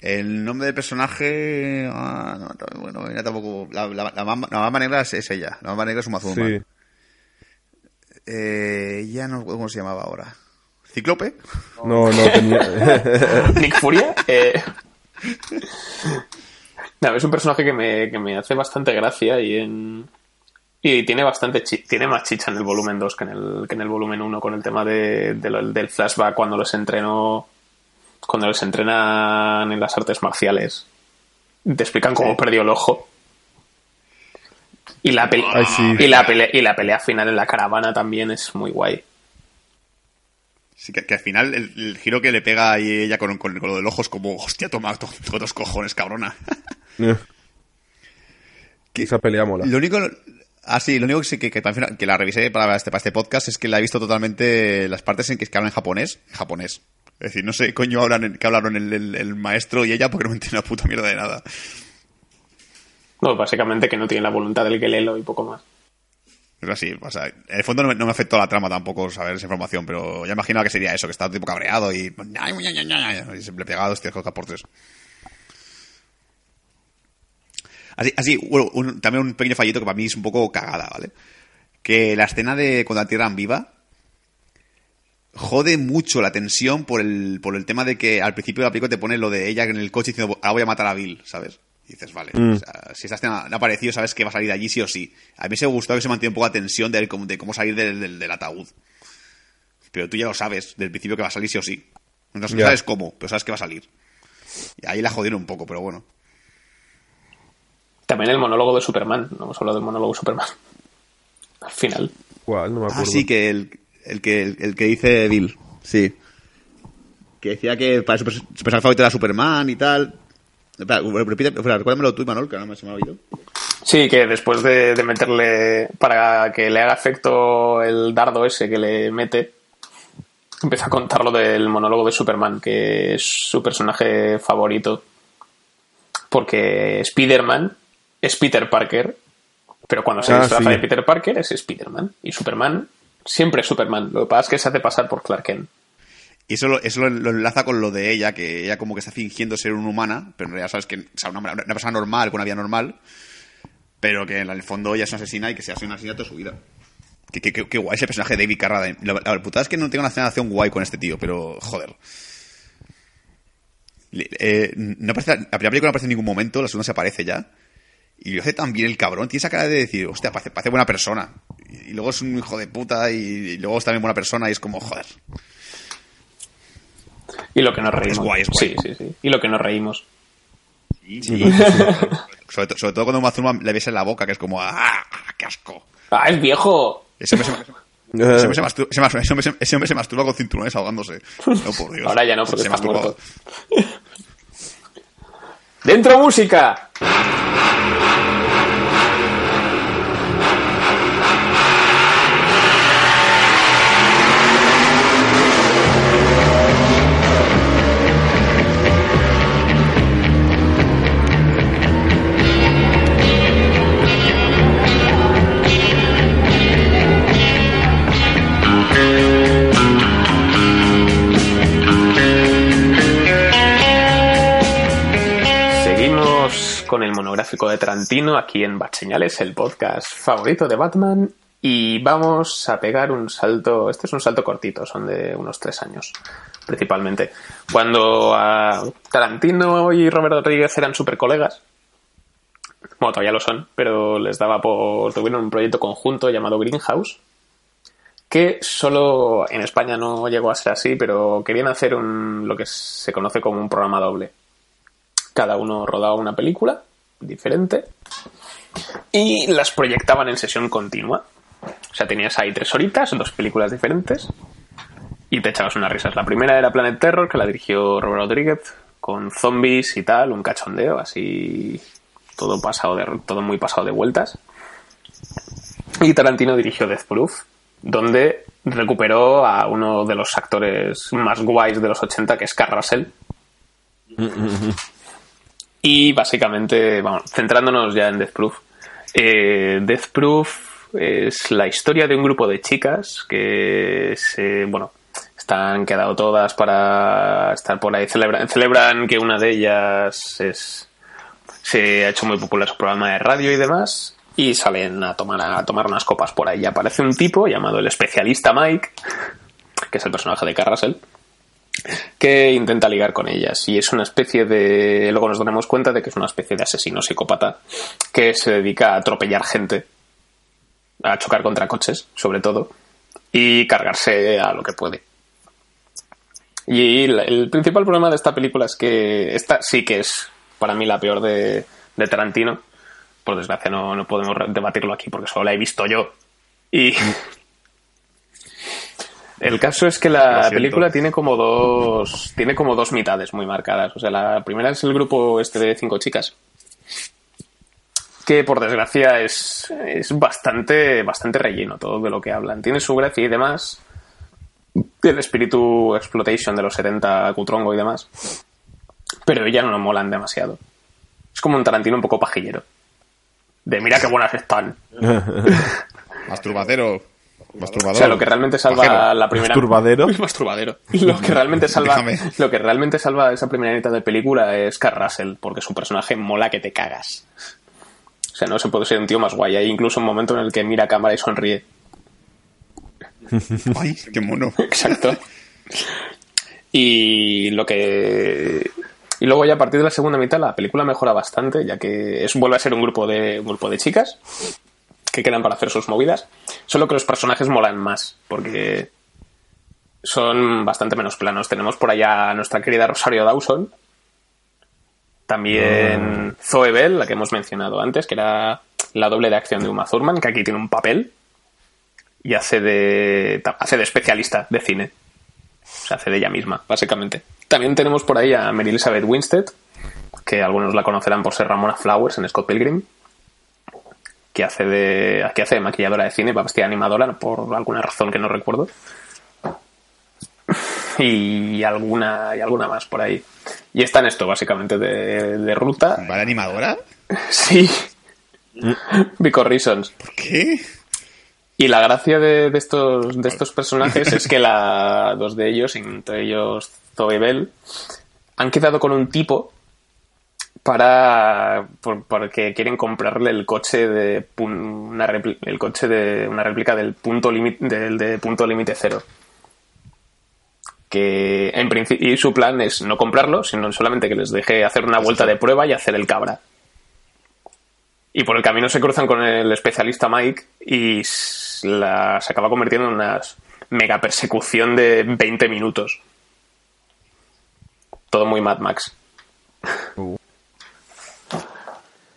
El nombre del personaje. ah, no, no, bueno, ya tampoco. La, la, la mamba, la mamba negra es, es ella. La mamba negra es un mazuma. Sí. Eh, ya no cómo se llamaba ahora. ¿Cíclope? No, no [LAUGHS] tenía. [LAUGHS] Nick Furia. eh, [LAUGHS] es un personaje que me, que me hace bastante gracia y en. Y tiene bastante chi- tiene más chicha en el volumen 2 que en el, que en el volumen 1 con el tema de, de lo- del flashback cuando los entrenó. Cuando los entrenan en las artes marciales. Te explican cómo perdió el ojo. Y la, peli- Ay, sí. y, la pelea, y la pelea final en la caravana también es muy guay. Sí, que, que al final el, el giro que le pega ahí ella con, con, con lo del ojo es como, hostia, toma, to- con dos cojones, cabrona. [LAUGHS] Eh. Esa pelea mola. Lo único. Ah, sí, lo único que, sí que, que, también- que la revisé para este, para este podcast es que la he visto totalmente las partes en que, que hablan en japonés. Japonés. Es decir, no sé coño hablan en- que hablaron el, el- el maestro y ella porque no me entiende una puta mierda de nada. No, básicamente que no tiene la voluntad del Gelelo y poco más. Es así, o en el fondo no me, no me afectó la trama tampoco saber esa información, pero ya imaginaba que sería eso, que estaba tipo cabreado y, y se le pegaba dos tiros por tres. Así, así bueno, también un pequeño fallito que para mí es un poco cagada, ¿vale? Que la escena de cuando la tierra viva jode mucho la tensión por el, por el tema de que al principio de la película te pone lo de ella en el coche diciendo, ahora voy a matar a Bill, ¿sabes? Y dices, vale, o sea, si esta escena no ha aparecido, sabes que va a salir de allí sí o sí. A mí se me gustó que se mantiene un poco la tensión de, cómo- de cómo salir del, del- del ataúd. Pero tú ya lo sabes, del principio que va a salir sí o sí. No, sabes cómo, pero sabes que va a salir. Y ahí la jodieron un poco, pero bueno. También el monólogo de Superman. No hemos hablado del monólogo de Superman. Al final. ¿Cuál? No me Ah, acuerdo. sí, que el, el que, el, el que dice Bill. Sí. Que decía que para su personaje favorito era Superman y tal. Espera, recuérdamelo tú, Manol, que ahora me- se me ha oído. Sí, que después de, de meterle. Para que le haga efecto el dardo ese que le mete. Empieza a contar lo del monólogo de Superman, que es su personaje favorito. Porque Spider-Man es Peter Parker. Pero cuando se Ah, disfraza sí. de Peter Parker es Spider-Man. Y Superman siempre es Superman. Lo que pasa es que se hace pasar por Clark Kent. Y eso, lo, eso lo, enlaza con lo de ella, que ella como que está fingiendo ser una humana, pero en realidad sabes que o una, una persona normal, con una vida normal, pero que en el fondo ella es una asesina y que se hace una asesina toda su vida. Que, que- que guay ese personaje de David Carradine. La, la putada es que no tengo una acción guay con este tío, pero joder. Eh, no aparece, la primera película no aparece en ningún momento, la segunda se aparece ya. Y lo hace tan bien el cabrón. Tiene esa cara de decir, hostia, parece, parece buena persona. Y, luego es un hijo de puta y luego es también buena persona y es como, joder. Y lo que nos reímos. guay, es guay. Sí, sí, sí. Y lo que nos reímos. Sí, sí. sobre, to- sobre todo cuando Uma Thurman le ves en la boca, que es como, ¡ah! ¡Qué asco! ¡Ah, es viejo! Ese hombre se, se se se- se masturba con cinturones ahogándose. No, por Dios. Ahora ya no, porque Se está masturba- muerto. ¡Dentro música! Con el monográfico de Tarantino aquí en Bat Señales, el podcast favorito de Batman. Y vamos a pegar un salto. Este es un salto cortito, son de unos tres años, principalmente. Cuando ah, Tarantino y Robert Rodríguez eran super colegas. Bueno, todavía lo son, pero les daba por. Tuvieron un proyecto conjunto llamado Greenhouse. Que solo en España no llegó a ser así, pero querían hacer un, lo que se conoce como un programa doble cada uno rodaba una película diferente y las proyectaban en sesión continua. O sea, tenías ahí tres horitas, dos películas diferentes y te echabas unas risas. La primera era Planet Terror, que la dirigió Robert Rodríguez, con zombies y tal, un cachondeo, así todo pasado de, todo muy pasado de vueltas. Y Tarantino dirigió Death Proof, donde recuperó a uno de los actores más guays de los 80, que es Carl Russell, [LAUGHS] y básicamente, centrándonos ya en Death Proof. Eh, Death Proof es la historia de un grupo de chicas que se, bueno, están quedado todas para estar por ahí. Celebran, celebran que una de ellas es, se ha hecho muy popular su programa de radio y demás. Y salen a tomar, a tomar unas copas por ahí. Y aparece un tipo llamado el especialista Mike, que es el personaje de Carl Russell, que intenta ligar con ellas. Y es una especie de luego nos daremos cuenta de que es una especie de asesino psicópata que se dedica a atropellar gente a chocar contra coches sobre todo y cargarse a lo que puede. Y el principal problema de esta película es que esta sí que es para mí la peor de, de Tarantino. Por desgracia no, no podemos debatirlo aquí porque solo la he visto yo. Y el caso es que la película tiene como dos tiene como dos mitades muy marcadas. O sea, la primera es el grupo este de cinco chicas que por desgracia es, es bastante bastante relleno todo de lo que hablan. Tiene su gracia y demás. El espíritu exploitation de los 70 Cutrongo y demás. Pero ellas no molan demasiado. Es como un Tarantino un poco pajillero. De mira qué buenas están. [LAUGHS] [LAUGHS] Masturbadero. Masturbador. O sea, lo que realmente salva la primera. Masturbadero. [LAUGHS] Masturbadero. Lo que realmente salva. Déjame. Lo que realmente salva esa primera mitad de película es Carl Russell, porque su personaje mola que te cagas. O sea, no se puede ser un tío más guay. Hay incluso un momento en el que mira a cámara y sonríe. [LAUGHS] Ay, qué mono. Exacto. Y lo que. Y luego ya a partir de la segunda mitad la película mejora bastante, ya que es, vuelve a ser un grupo de un grupo de chicas que quedan para hacer sus movidas. Solo que los personajes molan más, porque son bastante menos planos. Tenemos por allá a nuestra querida Rosario Dawson. También Zoe Bell, la que hemos mencionado antes, que era la doble de acción de Uma Thurman, que aquí tiene un papel y hace de, hace de especialista de cine. Se hace de ella misma, básicamente. También tenemos por ahí a Mary Elizabeth Winstead, que algunos la conocerán por ser Ramona Flowers en Scott Pilgrim, que hace de, aquí hace de maquilladora de cine, de animadora por alguna razón que no recuerdo. Y alguna, y alguna más por ahí. Y está en esto, básicamente, de, de ruta. ¿Vale animadora? [LAUGHS] Sí. Because reasons. ¿Por qué? Y la gracia de, de estos, de estos [LAUGHS] personajes es que la, dos de ellos, entre ellos Zoe Bell, han quedado con un tipo para por- porque quieren comprarle el coche de una el coche de una réplica del punto límite del de punto límite cero. Que en principio y su plan es no comprarlo sino solamente que les deje hacer una vuelta de prueba y hacer el cabra. Y por el camino se cruzan con el especialista Mike y la, se acaba convirtiendo en una mega persecución de 20 minutos. Todo muy Mad Max. Uh.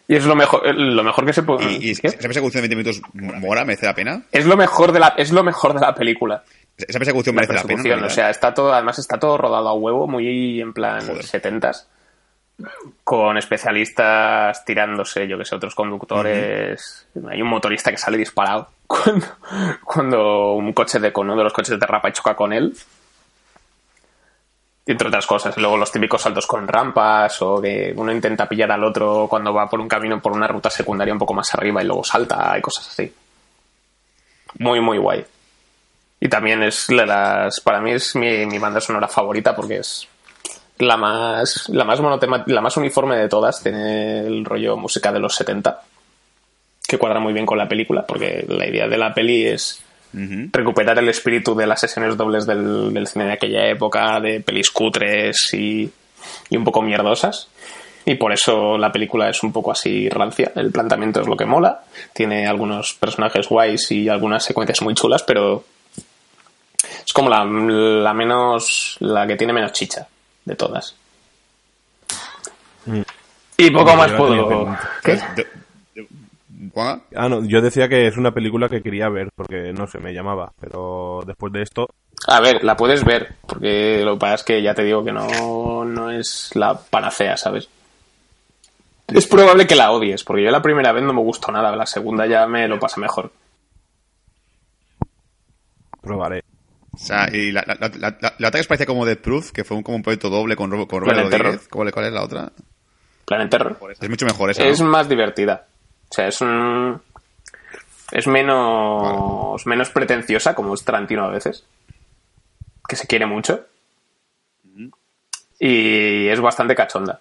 Y es lo mejor lo mejor que se puede Y, esa persecución de 20 minutos mora, merece la pena. es lo mejor de la es lo mejor de la película Esa persecución merece la, pena. o sea está todo además está todo rodado a huevo muy en plan Joder. setentas con especialistas tirándose yo que sé otros conductores hay un motorista que sale disparado [LAUGHS] cuando, cuando un coche de con uno de los coches de rapa choca con él entre otras cosas. Luego los típicos saltos con rampas o que uno intenta pillar al otro cuando va por un camino por una ruta secundaria un poco más arriba y luego salta y cosas así. Muy muy guay. Y también es la- las para mí es mi, mi banda sonora favorita porque es la más la más monotema- la más uniforme de todas. Tiene el rollo música de los 70 que cuadra muy bien con la película porque la idea de la peli es Recuperar el espíritu de las sesiones dobles del, del cine de aquella época, de pelis cutres y, y un poco mierdosas. Y por eso la película es un poco así rancia. El planteamiento es lo que mola. Tiene algunos personajes guays y algunas secuencias muy chulas, pero es como la, la menos. la que tiene menos chicha de todas. Y poco Bueno, más puedo. ¿Qué? Ah, no, yo decía que es una película que quería ver porque no sé, me llamaba. Pero después de esto, A ver, la puedes ver, porque lo que pasa es que ya te digo que no, no es la panacea, ¿sabes? Es probable que la odies, porque yo la primera vez no me gustó nada, la segunda ya me lo pasa mejor. probaré. O sea, y la, la, la, la- la otra que os parecía como Death Proof, que fue un, como un proyecto doble con, Ro- con Robert Rodríguez. ¿Cuál, ¿Cuál es la otra? Planet Terror. Es mucho mejor esa, Es ¿no? más divertida. O sea, es un... Es menos, menos pretenciosa, como es Tarantino a veces. Que se quiere mucho. Y es bastante cachonda.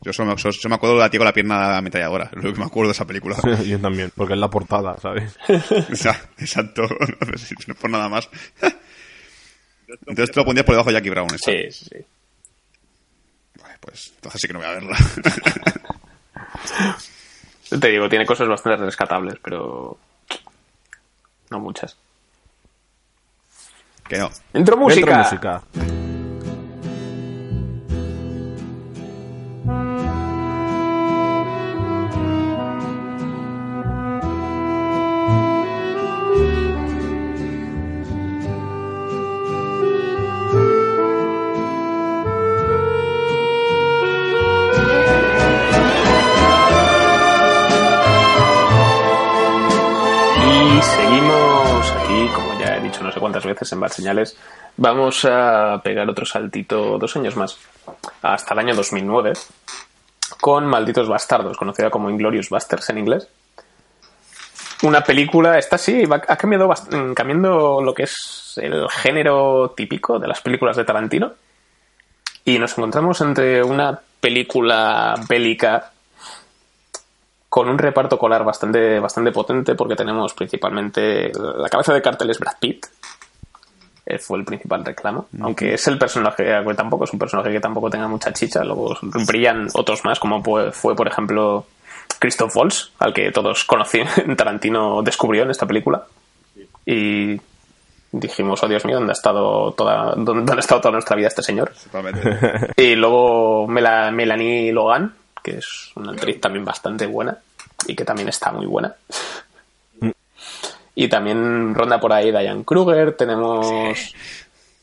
Yo solo me, solo- solo me acuerdo de la tía con la pierna ametralladora. Es lo que me acuerdo de esa película. yo también, porque es la portada, ¿sabes? [LAUGHS] O sea, exacto. [LAUGHS] No sé si no es por nada más. Entonces tú lo pondrías por debajo de Jackie Brown. esta. Sí, sí, sí. Vale, pues entonces sí que no voy a verla. [LAUGHS] [LAUGHS] Te digo, tiene cosas bastante rescatables, pero no muchas. que no. Dentro música. Dentro música. Cuántas veces en Bad Señales. Vamos a pegar otro saltito dos años más, hasta el año 2009, con Malditos Bastardos, conocida como Inglorious Bastards en inglés. Una película, esta sí, ha cambiado, mm, cambiando lo que es el género típico de las películas de Tarantino. Y nos encontramos entre una película bélica con un reparto colar bastante, bastante potente porque tenemos principalmente la cabeza de cartel es Brad Pitt. Eh, fue el principal reclamo. Aunque es el personaje, que tampoco es un personaje que tampoco tenga mucha chicha. Luego brillan otros más, como fue, por ejemplo, Christoph Waltz, al que todos conocían, [LAUGHS] Tarantino descubrió en esta película. Y dijimos, oh Dios mío, ¿dónde ha estado toda, dónde, dónde ha estado toda nuestra vida este señor? [LAUGHS] Y luego Mela- Melanie Logan, que es una actriz también bastante buena y que también está muy buena. Y también ronda por ahí Diane Kruger, tenemos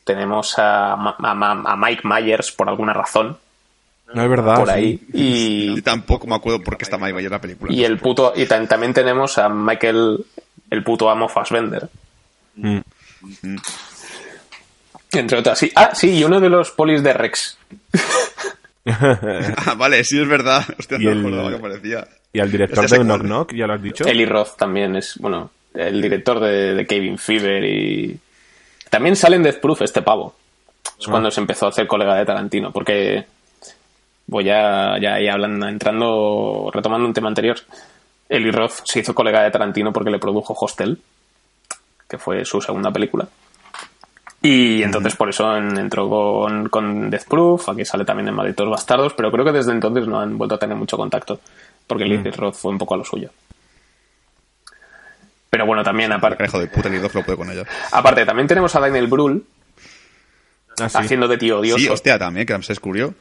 tenemos a, a Mike Myers por alguna razón No es verdad. por sí. ahí y, [LAUGHS] tampoco me acuerdo por qué está Mike en la película. y el puto y tam- también tenemos a Michael el puto amo Fassbender Mm. entre otras sí ah sí y uno de los polis de Rex [LAUGHS] Ah, vale, sí es verdad. [LAUGHS] Hostia, Y no el- me acordaba que parecía. Y al director Este de sé Knock. Knock, ya lo has dicho. Eli Roth también es, bueno, el director de, de Cabin Fever y... También sale en Death Proof este pavo. Es Ah. cuando se empezó a hacer colega de Tarantino, porque voy ya, ya ahí hablando, entrando, retomando un tema anterior. Eli Roth se hizo colega de Tarantino porque le produjo Hostel, que fue su segunda película. Y entonces por eso en- entró con, con Death Proof, aquí sale también en Malditos Bastardos, pero creo que desde entonces no han vuelto a tener mucho contacto, porque Eli Roth fue un poco a lo suyo. Pero bueno, también aparte, Hijo de puta, el Lidoff lo puede con ella. aparte también tenemos a Daniel Brühl Ah, sí. haciendo de tío odioso. Sí, hostia, también, que se descubrió.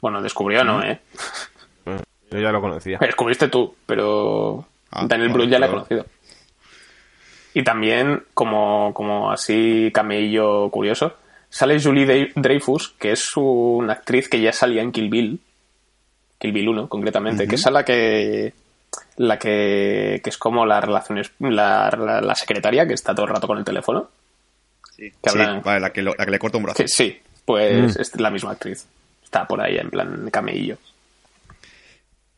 Bueno, descubrió, ¿no? ¿eh? Yo ya lo conocía. Descubriste tú, pero Ah, Daniel Brühl ya he claro. conocido. Y también, como, como así camello curioso, sale Julie Dre- Dreyfus, que es una actriz que ya salía en Kill Bill, Kill Bill 1 concretamente, que es a la que la que, que es como la relaciones la, la, la secretaria que está todo el rato con el teléfono. Sí, Que hablan- vale, la que, lo- la que le corta un brazo. Que sí, pues es la misma actriz. Está por ahí en plan camellillo.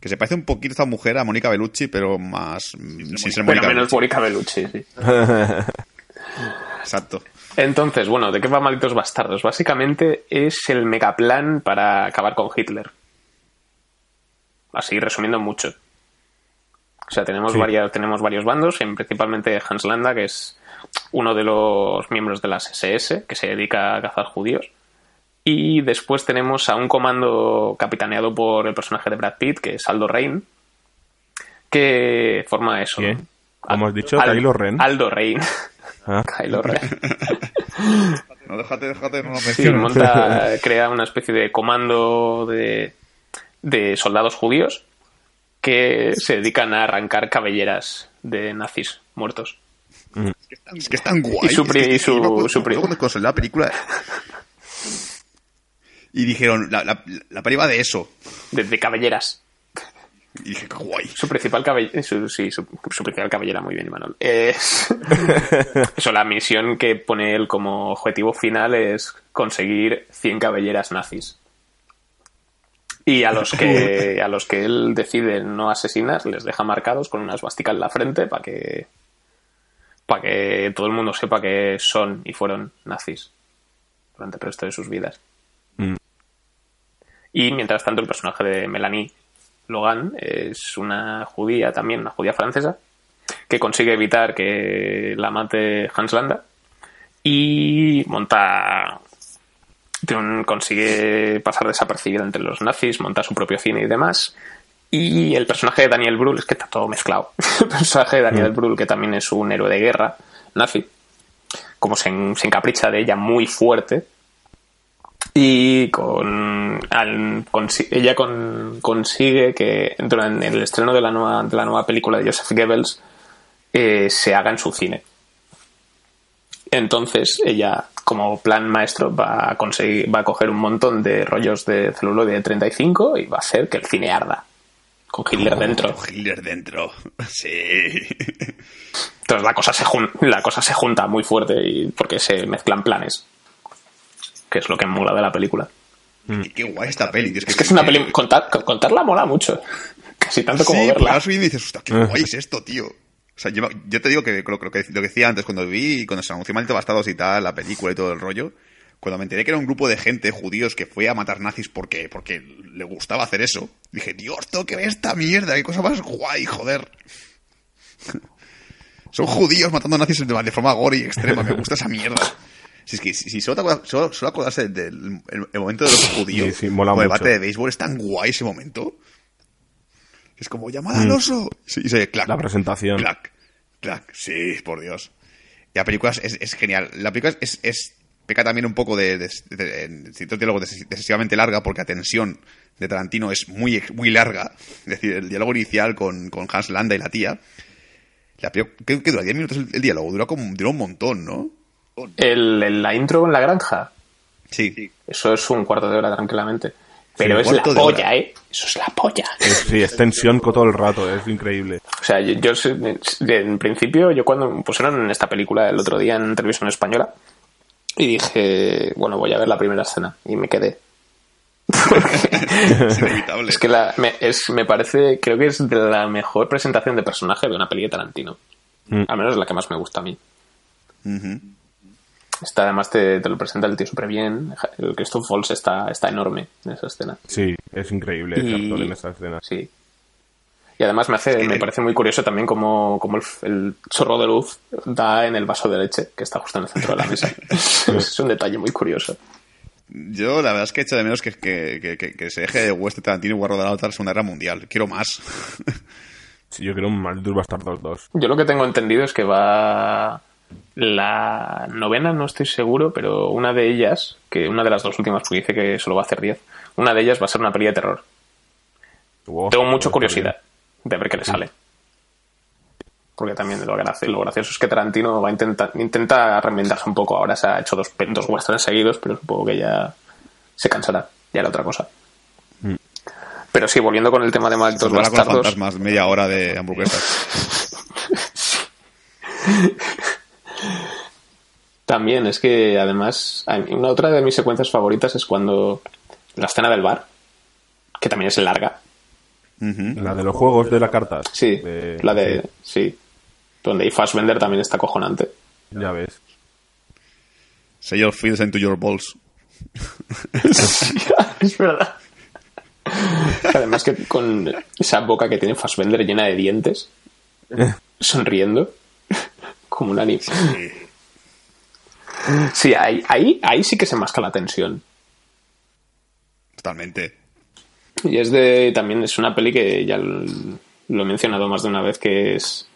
Que se parece un poquito esta mujer a Mónica Bellucci, pero más. mm, sin ser Pero Mónica menos. Mónica Bellucci, sí. [LAUGHS] Exacto. Entonces, bueno, ¿de qué va Malditos Bastardos? Básicamente es el megaplan para acabar con Hitler. Así, resumiendo mucho. O sea, tenemos, Sí. varias, tenemos varios bandos, en- principalmente Hans Landa, que es uno de los miembros de las SS, que se dedica a cazar judíos. Y después tenemos a un comando capitaneado por el personaje de Brad Pitt, que es Aldo Rain, que forma eso. ¿Qué? ¿no? Como has dicho, Al- Kylo Ren. Aldo Rain. Ah. [LAUGHS] Kylo Ren. [LAUGHS] No, déjate, déjate, no lo Sí, monta, [LAUGHS] crea una especie de comando de, de soldados judíos que se dedican a arrancar cabelleras de nazis muertos. Es que es tan guay. Y su es que- y su- su me la película. Y dijeron, la, la, la peli va de eso. De, de cabelleras. Y dije, qué guay. Su principal cabellera. Su, sí, su, su principal cabellera, muy bien, Imanol. Es. [LAUGHS] Eso, la misión que pone él como objetivo final es conseguir 100 cabelleras nazis. Y a los que, [LAUGHS] a los que él decide no asesinar, les deja marcados con una esvástica en la frente para que. para que todo el mundo sepa que son y fueron nazis durante el resto de sus vidas. Mm. Y mientras tanto, el personaje de Melanie Logan es una judía, también una judía francesa, que consigue evitar que la mate Hans Landa y monta. Consigue pasar desapercibida entre los nazis, monta su propio cine y demás. Y el personaje de Daniel Brühl, es que está todo mezclado. [LAUGHS] El personaje de Daniel Brühl, que también es un héroe de guerra nazi, como se, en- se encapricha de ella muy fuerte, y con, al- ella con- consigue que durante el estreno de la nueva, de la nueva película de Joseph Goebbels eh, se haga en su cine. Entonces ella, como plan maestro, va a conseguir, va a coger un montón de rollos de celuloide de 35 y va a hacer que el cine arda. Con Hitler dentro. Oh, Hitler dentro. [LAUGHS] Sí. Entonces la cosa se, jun- la cosa se junta muy fuerte y porque se mezclan planes. Que es lo que mola de la película. Y qué guay esta peli. Es que, Es que es una peli. Contar, contarla mola mucho. [LAUGHS] Casi tanto como sí, verla. pues y dices, qué guay es esto, tío. Sea, yo, yo te digo que lo, lo que lo que decía antes, cuando vi, cuando se anunció Maldito Bastardos y tal, la película y todo el rollo, cuando me enteré que era un grupo de gente, judíos, que fue a matar nazis porque, porque le gustaba hacer eso, dije, Dios, tengo que ver esta mierda, qué cosa más guay, joder. [LAUGHS] Son judíos matando nazis de, forma gore y extrema, me gusta esa mierda. Si es que si, si solo, te acuerdas- solo, solo acordarse del el, el momento de los judíos, Sí, sí, mola con el mucho. bate de béisbol, es tan guay ese momento. Es como llamada al oso. Sí, y se clac, Mm. La presentación. clac. Sí, por Dios. La película es, es genial. La película es, es peca también un poco de, de, de- en ciertos diálogos de- excesivamente larga porque la tensión de Tarantino es muy, muy larga. Es decir, el diálogo inicial con, con Hans Landa y la tía. La película, que dura 10 minutos el, el diálogo, dura, como, dura un montón, ¿no? El, el- la intro en la granja. Sí. Eso es un cuarto de hora tranquilamente. Pero es la polla, hora. ¿eh? Eso es la polla. Es- sí, es tensión todo el rato, es increíble. O sea, yo, yo sé- en principio, yo cuando pusieron esta película el otro día en televisión española, y dije, bueno, voy a ver la primera escena. Y me quedé. [LAUGHS] [LAUGHS] es inevitable. Es que la, me, es, me parece, creo que es de la mejor presentación de personaje de una peli de Tarantino. Mm. Al menos la que más me gusta a mí. Está, además te, te lo presenta el tío súper bien. El Christoph Waltz está, está enorme en esa escena. Sí, es increíble Y- actor en esa escena. Sí. Y además me hace, me parece muy curioso también como, como el, el chorro de luz da en el vaso de leche que está justo en el centro de la mesa. [LAUGHS] [LAUGHS] es un detalle muy curioso. Yo la verdad es que echo de menos que, que, que, que- que se deje de West Tarantino y Guarro de la otra Segunda Guerra Mundial. Quiero más. Sí, yo creo un Malditos Bastardos 2. Yo lo que tengo entendido es que va la novena, no estoy seguro, pero una de ellas, que una de las dos últimas, porque dice que solo va a hacer 10, una de ellas va a ser una peli de terror. Wow, Tengo mucha curiosidad de ver qué le sale. Porque también lo, graci- lo gracioso es que Tarantino va a intentar intenta reinventarse un poco. Ahora se ha hecho dos, dos westerns seguidos, pero supongo que ya se cansará. Ya era otra cosa. Pero sí, volviendo con el tema de Malditos Hablar con los Bastardos. fantasmas media hora de hamburguesas. [LAUGHS] También es que además una otra de mis secuencias favoritas es cuando la escena del bar, que también es larga. La de los juegos de las cartas. Sí, De- la de sí. Donde hay Fassbender también está cojonante. ya ves. Say your feels into your balls. [LAUGHS] es verdad. Además que con esa boca que tiene Fassbender llena de dientes, sonriendo, como un anime. Sí, ahí, ahí, ahí sí que se masca la tensión. Totalmente. Y es de. También es una peli que ya lo he mencionado más de una vez, que es.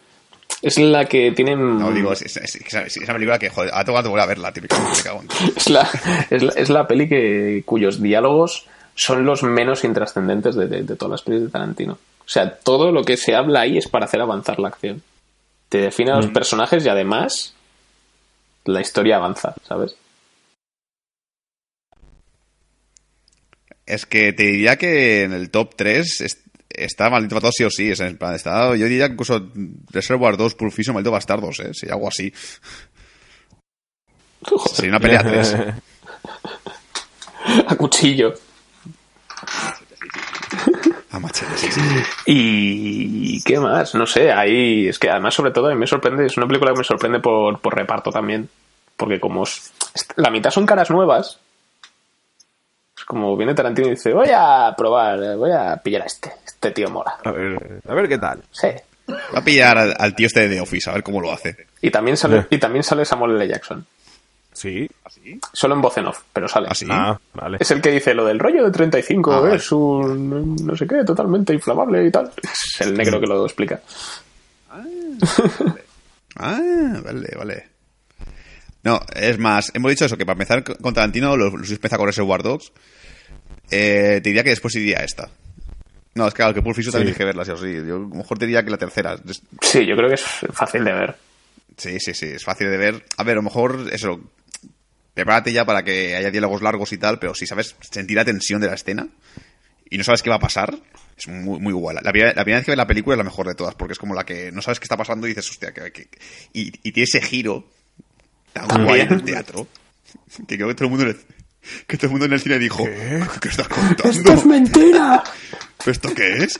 Es la que tienen. No, digo, es, es- es- es- es esa película que, joder, tengo que volver a verla, típicamente. [LAUGHS] Es la, es la, es la peli que, cuyos diálogos son los menos intrascendentes de, de- de todas las pelis de Tarantino. O sea, todo lo que se habla ahí es para hacer avanzar la acción. Te define a los personajes y además la historia avanza, ¿sabes? Es que te diría que en el top 3 es- está Maldito Bastardo sí o sí. Es en plan, está, yo diría que incluso Reservoir 2, Pulp Fiction, Maldito Bastardos, ¿eh? Sería algo así. Joder, Sería una pelea 3. [LAUGHS] a cuchillo. A machete, sí, sí. Y qué más, no sé, ahí es que además sobre todo a mí me sorprende, es una película que me sorprende por, por reparto también, porque como es- la mitad son caras nuevas, es como viene Tarantino y dice, voy a probar, eh, voy a pillar a este, este tío mola, A ver, a ver qué tal. sí. Va a pillar al, al tío este de The Office, a ver cómo lo hace. Y también sale, y también sale Samuel L. Jackson, Sí. solo en voz en off, pero sale. ¿Así? Ah, vale. Es el que dice lo del rollo de 35 Ah, vale. es un no sé qué, totalmente inflamable y tal. [LAUGHS] Es el negro que lo explica. Ah, vale, vale. No, es más, hemos dicho eso, que para empezar con Tarantino, los, los empieza con Reservoir Dogs. Eh, te diría que después iría esta. No, es que claro, que Pulp Fiction también Sí. tienes que verla, sí o sí. Yo a lo mejor te diría que la tercera. Sí, yo creo que es fácil de ver. Sí, sí, sí, es fácil de ver. A ver, a lo mejor eso. Prepárate ya para que haya diálogos largos y tal, pero si sabes sentir la tensión de la escena y no sabes qué va a pasar, es muy, muy guay. La, primera- la primera vez que ves la película es la mejor de todas, porque es como la que no sabes qué está pasando y dices, hostia, que, que- y, y tiene ese giro tan También. guay en el teatro que creo que todo el mundo en el, que todo el mundo en el cine dijo, ¿qué, estás contando? mentira! [LAUGHS] ¿Pero ¿Esto qué es?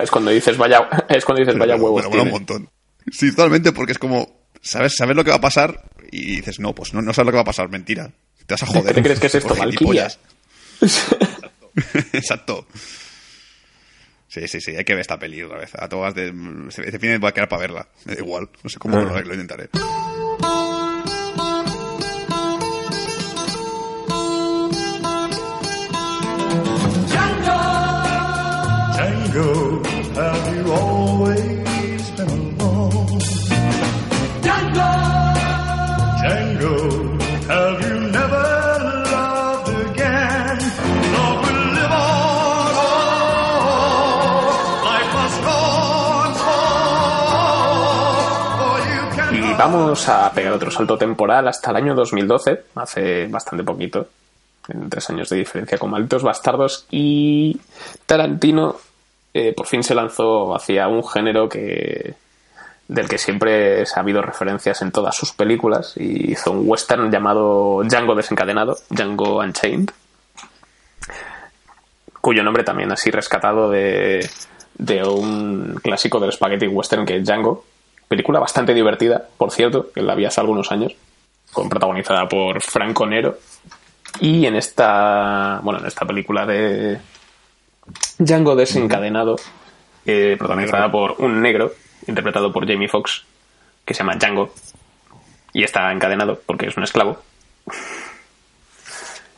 Es cuando dices vaya, es cuando dices vaya Pero huevos. me mola un montón. Sí, totalmente, porque es como, ¿sabes, sabes lo que va a pasar? Y dices, no, pues no, no sabes lo que va a pasar, mentira. Te vas a joder. ¿Qué te crees que es esto, Valkyria? [LAUGHS] [LAUGHS] Exacto. Sí, sí, sí, hay que ver esta peli otra vez. A todas de. Este fin voy a quedar para verla. Me da igual. No sé cómo, pero lo, lo intentaré. Django, have you always vamos a pegar otro salto temporal hasta el año 2012, hace bastante poquito, en tres años de diferencia con Malditos Bastardos, y Tarantino eh, por fin se lanzó hacia un género que del que siempre ha habido referencias en todas sus películas y hizo un western llamado Django desencadenado, Django Unchained, cuyo nombre también así rescatado de, de un clásico del spaghetti western que es Django, Película bastante divertida, por cierto, que la vi hace algunos años, con protagonizada por Franco Nero. Y en esta, bueno, en esta película de Django desencadenado, eh, protagonizada por un negro, interpretado por Jamie Foxx, que se llama Django, y está encadenado porque es un esclavo.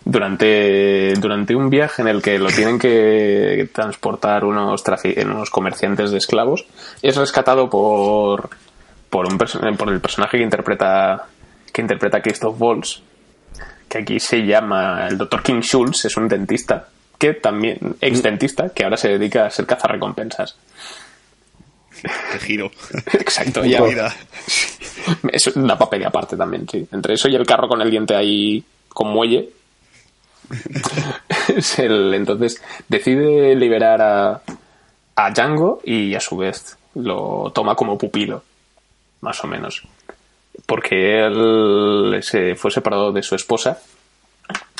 Durante, durante un viaje en el que lo tienen que transportar unos, unos comerciantes de esclavos, es rescatado por, por, un por el personaje que interpreta, que interpreta Christoph Waltz, que aquí se llama el Dr. King Schultz, es un dentista, que también, ex dentista, que ahora se dedica a ser cazarrecompensas. Qué giro. [LAUGHS] Exacto, ya. vida. Es una papel aparte también, sí. Entre eso y el carro con el diente ahí con muelle. [LAUGHS] el, entonces decide liberar a, Django y a su vez lo toma como pupilo, más o menos. Porque él se fue separado de su esposa,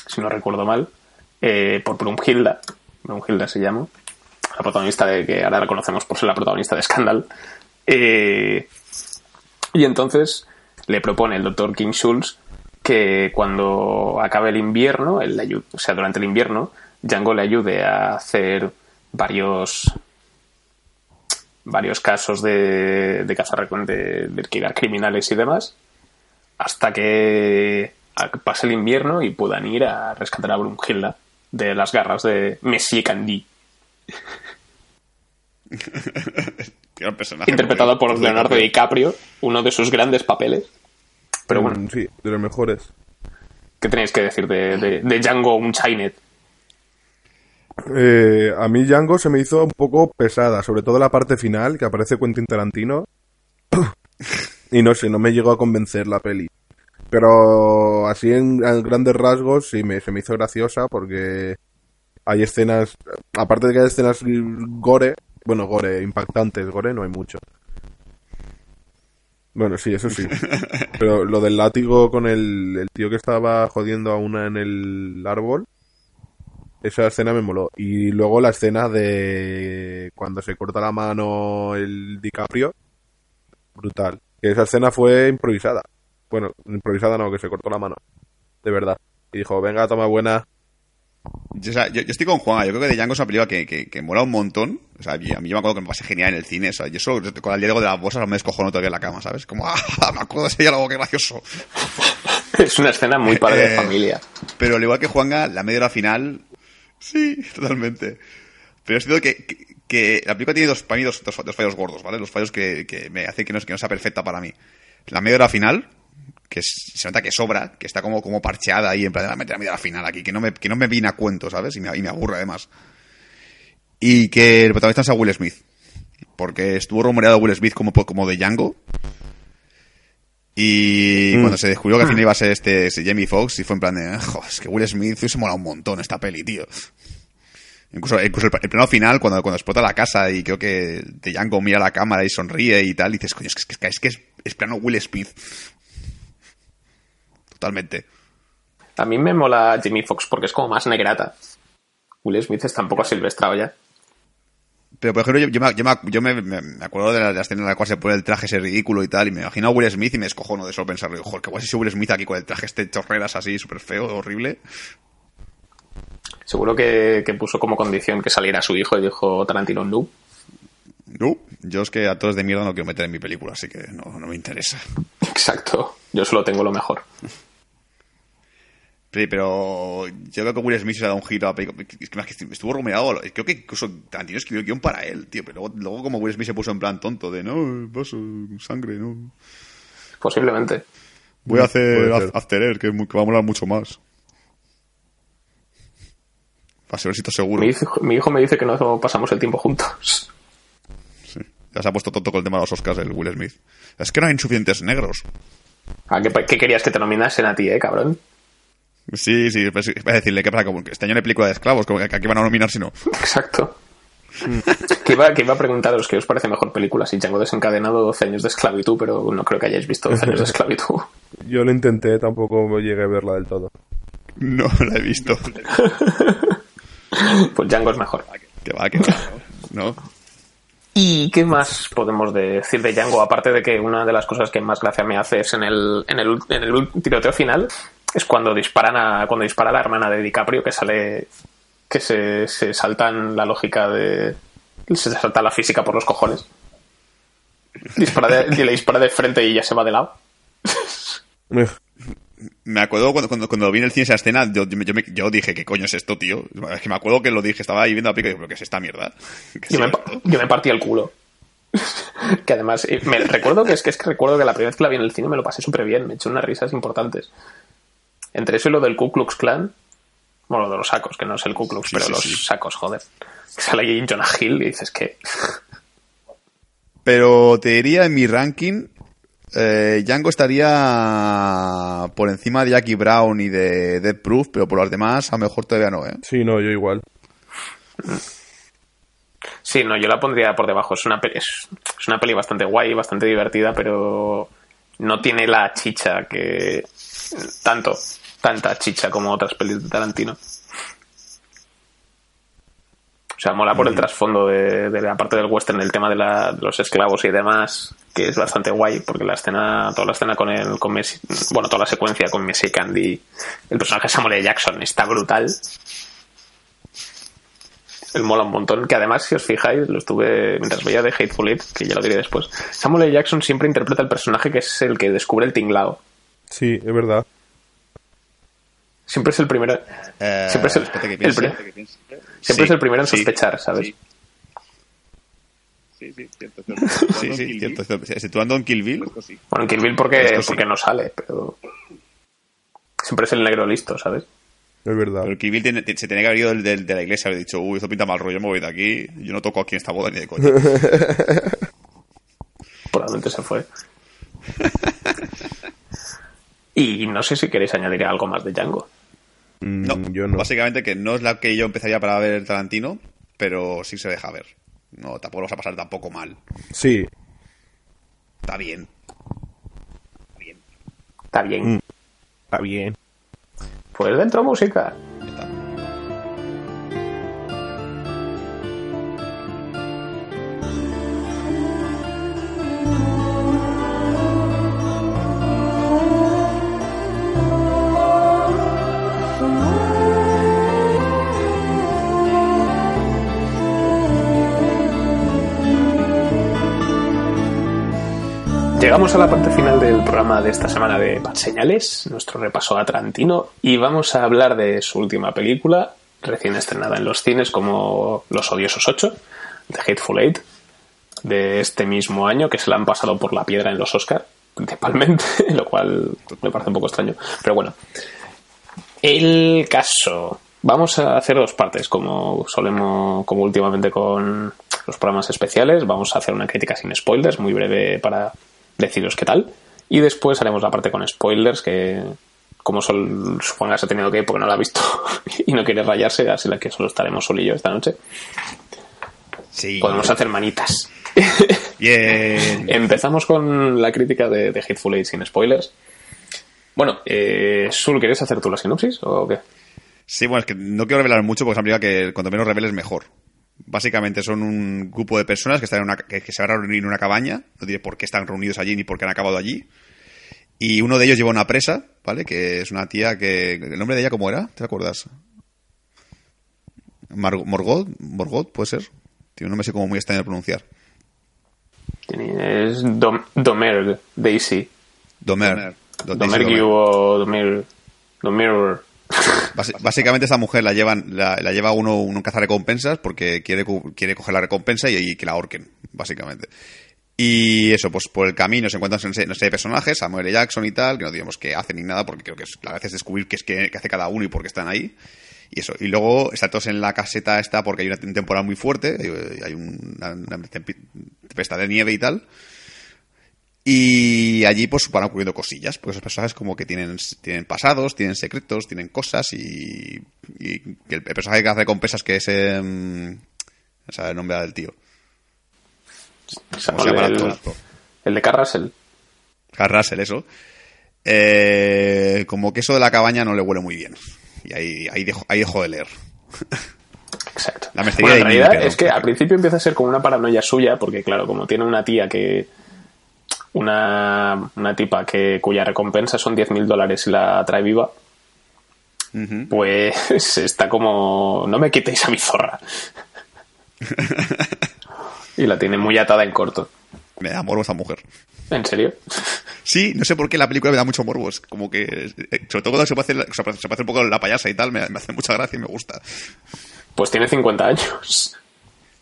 si no recuerdo mal, eh, por Brunhilda. Brunhilda se llama. La protagonista de que ahora la conocemos por ser la protagonista de Scandal. Eh, y entonces le propone el doctor King Schultz que cuando acabe el invierno, ayu- o sea, durante el invierno, Django le ayude a hacer varios varios casos de, de cazar de, de alquilar criminales y demás, hasta que pase el invierno y puedan ir a rescatar a Brunhilda de las garras de Monsieur Candy, [LAUGHS] interpretado por Leonardo DiCaprio, uno de sus grandes papeles. Pero bueno, Sí, de los mejores. ¿qué tenéis que decir de, de, de Django Unchained? Eh, a mí Django se me hizo un poco pesada, sobre todo la parte final, que aparece Quentin Tarantino. [COUGHS] y no sé, no me llegó a convencer la peli. Pero así en, en grandes rasgos sí me, se me hizo graciosa porque hay escenas, aparte de que hay escenas gore, bueno, gore, impactantes, gore no hay mucho. Bueno, sí, eso sí. [LAUGHS] Pero lo del látigo con el, el tío que estaba jodiendo a una en el árbol, esa escena me moló. Y luego la escena de cuando se corta la mano el DiCaprio, brutal. Que esa escena fue improvisada. Bueno, improvisada no, que se cortó la mano. De verdad. Y dijo, venga, toma buena. Yo, o sea, yo- yo estoy con Juan, yo creo que de Django es una película que, que, que mola un montón. O sea, a mí yo me acuerdo que me pasé genial en el cine. O sea, yo solo con el diálogo de las bolsas me descojono todavía en la cama, ¿sabes? Como, [LAUGHS] ¡ah! Me acuerdo de ese diálogo, qué gracioso. [LAUGHS] Es una escena muy padre de Eh, familia. Pero al igual que Juanga, la media hora final. Sí, totalmente. Pero es cierto que, que, que la película tiene dos, para mí dos, dos, dos fallos gordos, ¿vale? Los fallos que, que me hacen que no, que no sea perfecta para mí. La media hora final, que es- se nota que sobra, que está como, como parcheada ahí, en plan, de meter la media hora final aquí, que no me, que no me viene a cuento, ¿sabes? Y me, y me aburre además. Y que el protagonista sea Will Smith. Porque estuvo rumoreado Will Smith como, como de Django. Y cuando se descubrió que al [LAUGHS] final iba a ser este, ese Jamie Foxx, y fue en plan de, "Jo, es que Will Smith se mola un montón esta peli, tío. Incluso, incluso el, el plano final, cuando, cuando explota la casa y creo que de Django mira a la cámara y sonríe y tal, y dices, coño, es que es, que- es, que es, es plano Will Smith. Totalmente. A mí me mola Jimmy Fox porque es como más negrata. Will Smith está un poco silvestrado ya. Pero, por ejemplo, yo, yo, me, yo, me, yo me- me- me acuerdo de la, de la escena en la cual se pone el traje ese ridículo y tal, y me imagino a Will Smith y me escojono de solo pensarlo. Joder, qué guay si Will Smith aquí con el traje este chorreras así, súper feo, horrible. Seguro que, que puso como condición que saliera su hijo y dijo Tarantino no. No, yo es que a todos de mierda no quiero meter en mi película, así que no, no me interesa. Exacto. Yo solo tengo lo mejor. [LAUGHS] Sí, pero yo creo que Will Smith se ha dado un giro a la película. Es que más que estuvo rumoreado. Creo que incluso Tarantino escribió el guion para él, tío. Pero luego, luego como Will Smith se puso en plan tonto de no, vaso, sangre, no. Posiblemente. Voy a hacer. After Air, que, va a molar mucho más. Va a ser seguro. Mi hijo, mi hijo me dice que no pasamos el tiempo juntos. Sí. Ya se ha puesto tonto con el tema de los Oscars el Will Smith. Es que no hay suficientes negros. ¿A qué, qué querías que te nominasen a ti, eh, cabrón? Sí, sí, pues, voy a decirle que pasa como que este año no hay película de esclavos, como que aquí van a nominar si no. Exacto. que, iba, que iba a preguntaros qué os parece mejor película si Django desencadenado 12 años de esclavitud, pero no creo que hayáis visto 12 años de esclavitud. [LAUGHS] Yo lo intenté, tampoco llegué a verla del todo. No la he visto. [LAUGHS] Pues Django es mejor. Que va, que va. No. ¿Y qué más podemos decir de Django? Aparte de que una de las cosas que más gracia me hace es en el, en el, en el tiroteo final, es cuando disparan a, cuando dispara la hermana de DiCaprio que sale, que se, se saltan la lógica de, se salta la física por los cojones. Dispara de- y le dispara de frente y ya se va de lado. Me acuerdo cuando, cuando, cuando vi en el cine esa escena, yo, yo, me- yo me- yo dije, ¿qué coño es esto, tío? Es que me acuerdo que lo dije, estaba ahí viendo la película y ¿pero qué es esta mierda? [LAUGHS] ¿Qué Yo me, yo partí el culo. [LAUGHS] que además, eh, me recuerdo que es, que es que recuerdo que la primera vez que la vi en el cine me lo pasé súper bien, me eché unas risas importantes. Entre eso y lo del Ku Klux Klan, bueno, lo de los sacos, que no es el Ku Klux, Sí, pero sí, los sí. sacos, joder. Sale ahí Jonah Hill y dices que. [LAUGHS] Pero te diría en mi ranking, eh, Django estaría por encima de Jackie Brown y de Dead Proof, pero por las demás a lo mejor todavía no, ¿eh? Sí, no, yo igual. Sí, no, yo la pondría por debajo. Es una, peli, es, es una peli bastante guay, bastante divertida, pero no tiene la chicha que. Tanto, tanta chicha como otras pelis de Tarantino. O sea, mola por el trasfondo de, de la parte del western, el tema de, la- de los esclavos y demás, que es bastante guay, porque la escena, toda la escena con el, con Messi, bueno, toda la secuencia con Messi Candy, el personaje de Samuel L. Jackson está brutal. El mola un montón, que además, si os fijáis, lo estuve mientras veía de Hateful Eight, que ya lo diré después. Samuel L. Jackson siempre interpreta el personaje que es el que descubre el tinglao. Sí, es verdad. Siempre es el primero. Eh, Siempre es el- que el piense, pri- espérate que piense. Siempre Sí, es el primero en sí, sospechar, ¿sabes? sí. Sí, sí, cierto, cierto. [LAUGHS] Sí, sí, cierto, cierto. Situando en Kill Bill, Bueno, en Kill Bill porque, sí. porque no sale, pero. Siempre es el negro listo, ¿sabes? Es verdad. pero Kill Bill tiene- se tenía que haber ido del- del- de, la iglesia, haber dicho, uy, esto pinta mal rollo, me voy de aquí, yo no toco aquí en esta boda ni de coña. [LAUGHS] Probablemente se fue. [LAUGHS] y no sé si queréis añadir algo más de Django. Mm, No, yo no. básicamente que no es la que yo empezaría para ver Tarantino, pero sí se deja ver. No, tampoco lo vas a pasar tampoco mal. Sí, Está bien. Está bien. Mm. está bien. Pues dentro música. Está. Llegamos a la parte final del programa de esta semana de Bad Señales, nuestro repaso a Tarantino, y vamos a hablar de su última película, recién estrenada en los cines como Los Odiosos 8, de Hateful Eight, de este mismo año, que se la han pasado por la piedra en los Oscar, principalmente, [LAUGHS] lo cual me parece un poco extraño. Pero bueno, el caso. Vamos a hacer dos partes, como solemos, como últimamente con los programas especiales. Vamos a hacer una crítica sin spoilers, muy breve para deciros qué tal. Y después haremos la parte con spoilers, que como sol, supongas ha tenido que ir porque no la ha visto [LAUGHS] y no quiere rayarse, así la que solo estaremos Sol y yo esta noche. Sí. Podemos hacer manitas. Bien. [LAUGHS] Empezamos con la crítica de, de Hateful Eight sin spoilers. Bueno, eh, Sul, ¿quieres hacer tú la sinopsis o qué? Sí, bueno, es que no quiero revelar mucho porque es una película que cuanto menos reveles mejor. Básicamente son un grupo de personas que están en una, que, que se van a reunir en una cabaña. No diré por qué están reunidos allí ni por qué han acabado allí. Y uno de ellos lleva una presa, ¿vale? Que es una tía que... ¿El nombre de ella cómo era? ¿Te acuerdas? Mar- Morgot, Morgot, puede ser. Tiene un nombre así como muy extraño de pronunciar. Es Dom, Domergue, Daisy. Domer. Do- Daisy Domergue Domer. o Domir. Domir. Básicamente esta mujer la llevan, la, la lleva uno un cazarrecompensas porque quiere, quiere coger la recompensa y, que la ahorquen, básicamente. Y eso, pues por el camino se encuentran serie de personajes, Samuel. Jackson y tal, que no digamos que hacen ni nada, porque creo que es, la gracia es descubrir qué es que, hace cada uno y por qué están ahí. Y eso. Y luego está todos en la caseta esta porque hay una tem- temporada muy fuerte, hay, hay una, una tempestad de nieve y tal. Y allí pues van ocurriendo cosillas, porque esos personajes como que tienen, tienen pasados, tienen secretos, tienen cosas y, y que el, el personaje que hace recompensas que es... Eh, no sabe el nombre del tío. ¿Cómo se llama el el, de Carrasel. Carl Russell, eso. Eh, como que eso de la cabaña no le huele muy bien. Y ahí, ahí, dejo, ahí dejo de leer. Exacto. La Bueno, en realidad es que al principio empieza a ser como una paranoia suya, porque claro, como tiene una tía que. Una, una tipa que cuya recompensa son 10.000 dólares y la trae viva, pues [LAUGHS] está como. No me quitéis a mi zorra. [LAUGHS] y la tiene muy atada en corto. Me da morbo esa mujer. ¿En serio? Sí, no sé por qué la película me da mucho morbos. Como que, eh, sobre todo cuando se puede hacer, se puede hacer un poco la payasa y tal, me, me hace mucha gracia y me gusta. Pues tiene 50 años.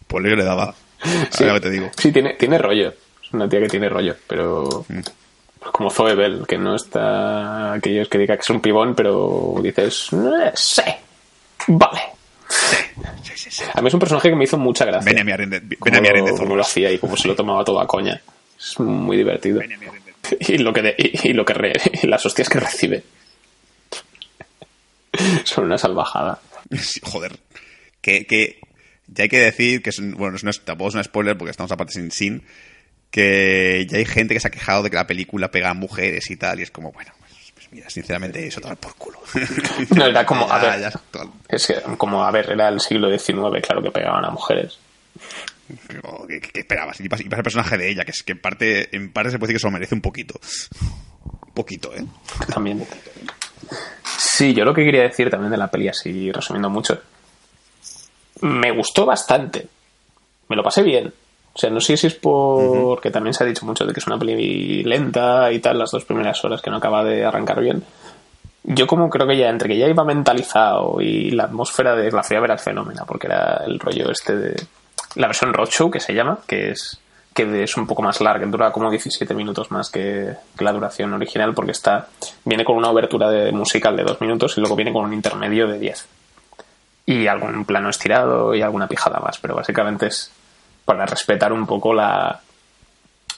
Pues yo le daba. Sí. Que te digo. Sí, tiene, tiene rollo. Una tía que tiene rollo, pero. Como Zoe Bell, que no está. Aquellos que diga que es un pibón, pero dices. "Eh, sí. Vale. A mí es un personaje que me hizo mucha gracia. Ven a mi arende, ven a mi arende, zorro. lo hacía y cómo se lo tomaba todo a coña. Es muy divertido. Ven a mi. Y lo que, de- y, y lo que re- y las hostias que recibe. Son una salvajada. Joder. Que, que ya hay que decir que es, bueno, no es, tampoco es un spoiler porque estamos aparte sin sin que ya hay gente que se ha quejado de que la película pega a mujeres y tal y es como bueno pues, pues mira sinceramente eso tomar por culo [LAUGHS] No, era como, [LAUGHS] a ver, ya es que, como, a ver, era el siglo XIX, claro que pegaban a mujeres. ¿qué, qué esperabas? Y pasa el personaje de ella que es que en parte en parte se puede decir que se lo merece un poquito un poquito eh También. Sí, yo lo que quería decir también de la peli, así resumiendo mucho, me gustó bastante. Me lo pasé bien. O sea, no sé si es porque también se ha dicho mucho de que es una peli lenta y tal, las dos primeras horas que no acaba de arrancar bien. Yo como creo que ya, entre que ya iba mentalizado y la atmósfera de la fui a ver al fenómeno, porque era el rollo este de la versión Roadshow que se llama, que es que es un poco más larga, dura como 17 minutos más que, que la duración original, porque está viene con una obertura de musical de dos minutos y luego viene con un intermedio de 10. Y algún plano estirado y alguna pijada más, pero básicamente es para respetar un poco la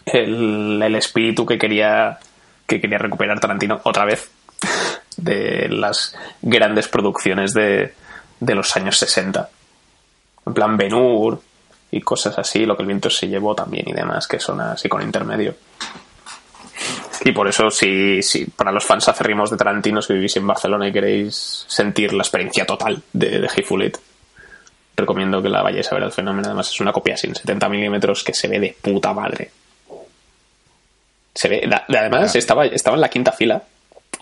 el, el espíritu que quería que quería recuperar Tarantino otra vez [LAUGHS] de las grandes producciones de, de los años 60. En plan Ben Hur y cosas así, lo que el viento se llevó también y demás, que son así con intermedio. Y por eso, si, si para los fans acérrimos de Tarantino, si vivís en Barcelona y queréis sentir la experiencia total de, de Eight, recomiendo que la vayáis a ver al fenómeno. Además, es una copia sin 70 milímetros que se ve de puta madre. Se ve, además, estaba, estaba en la quinta fila.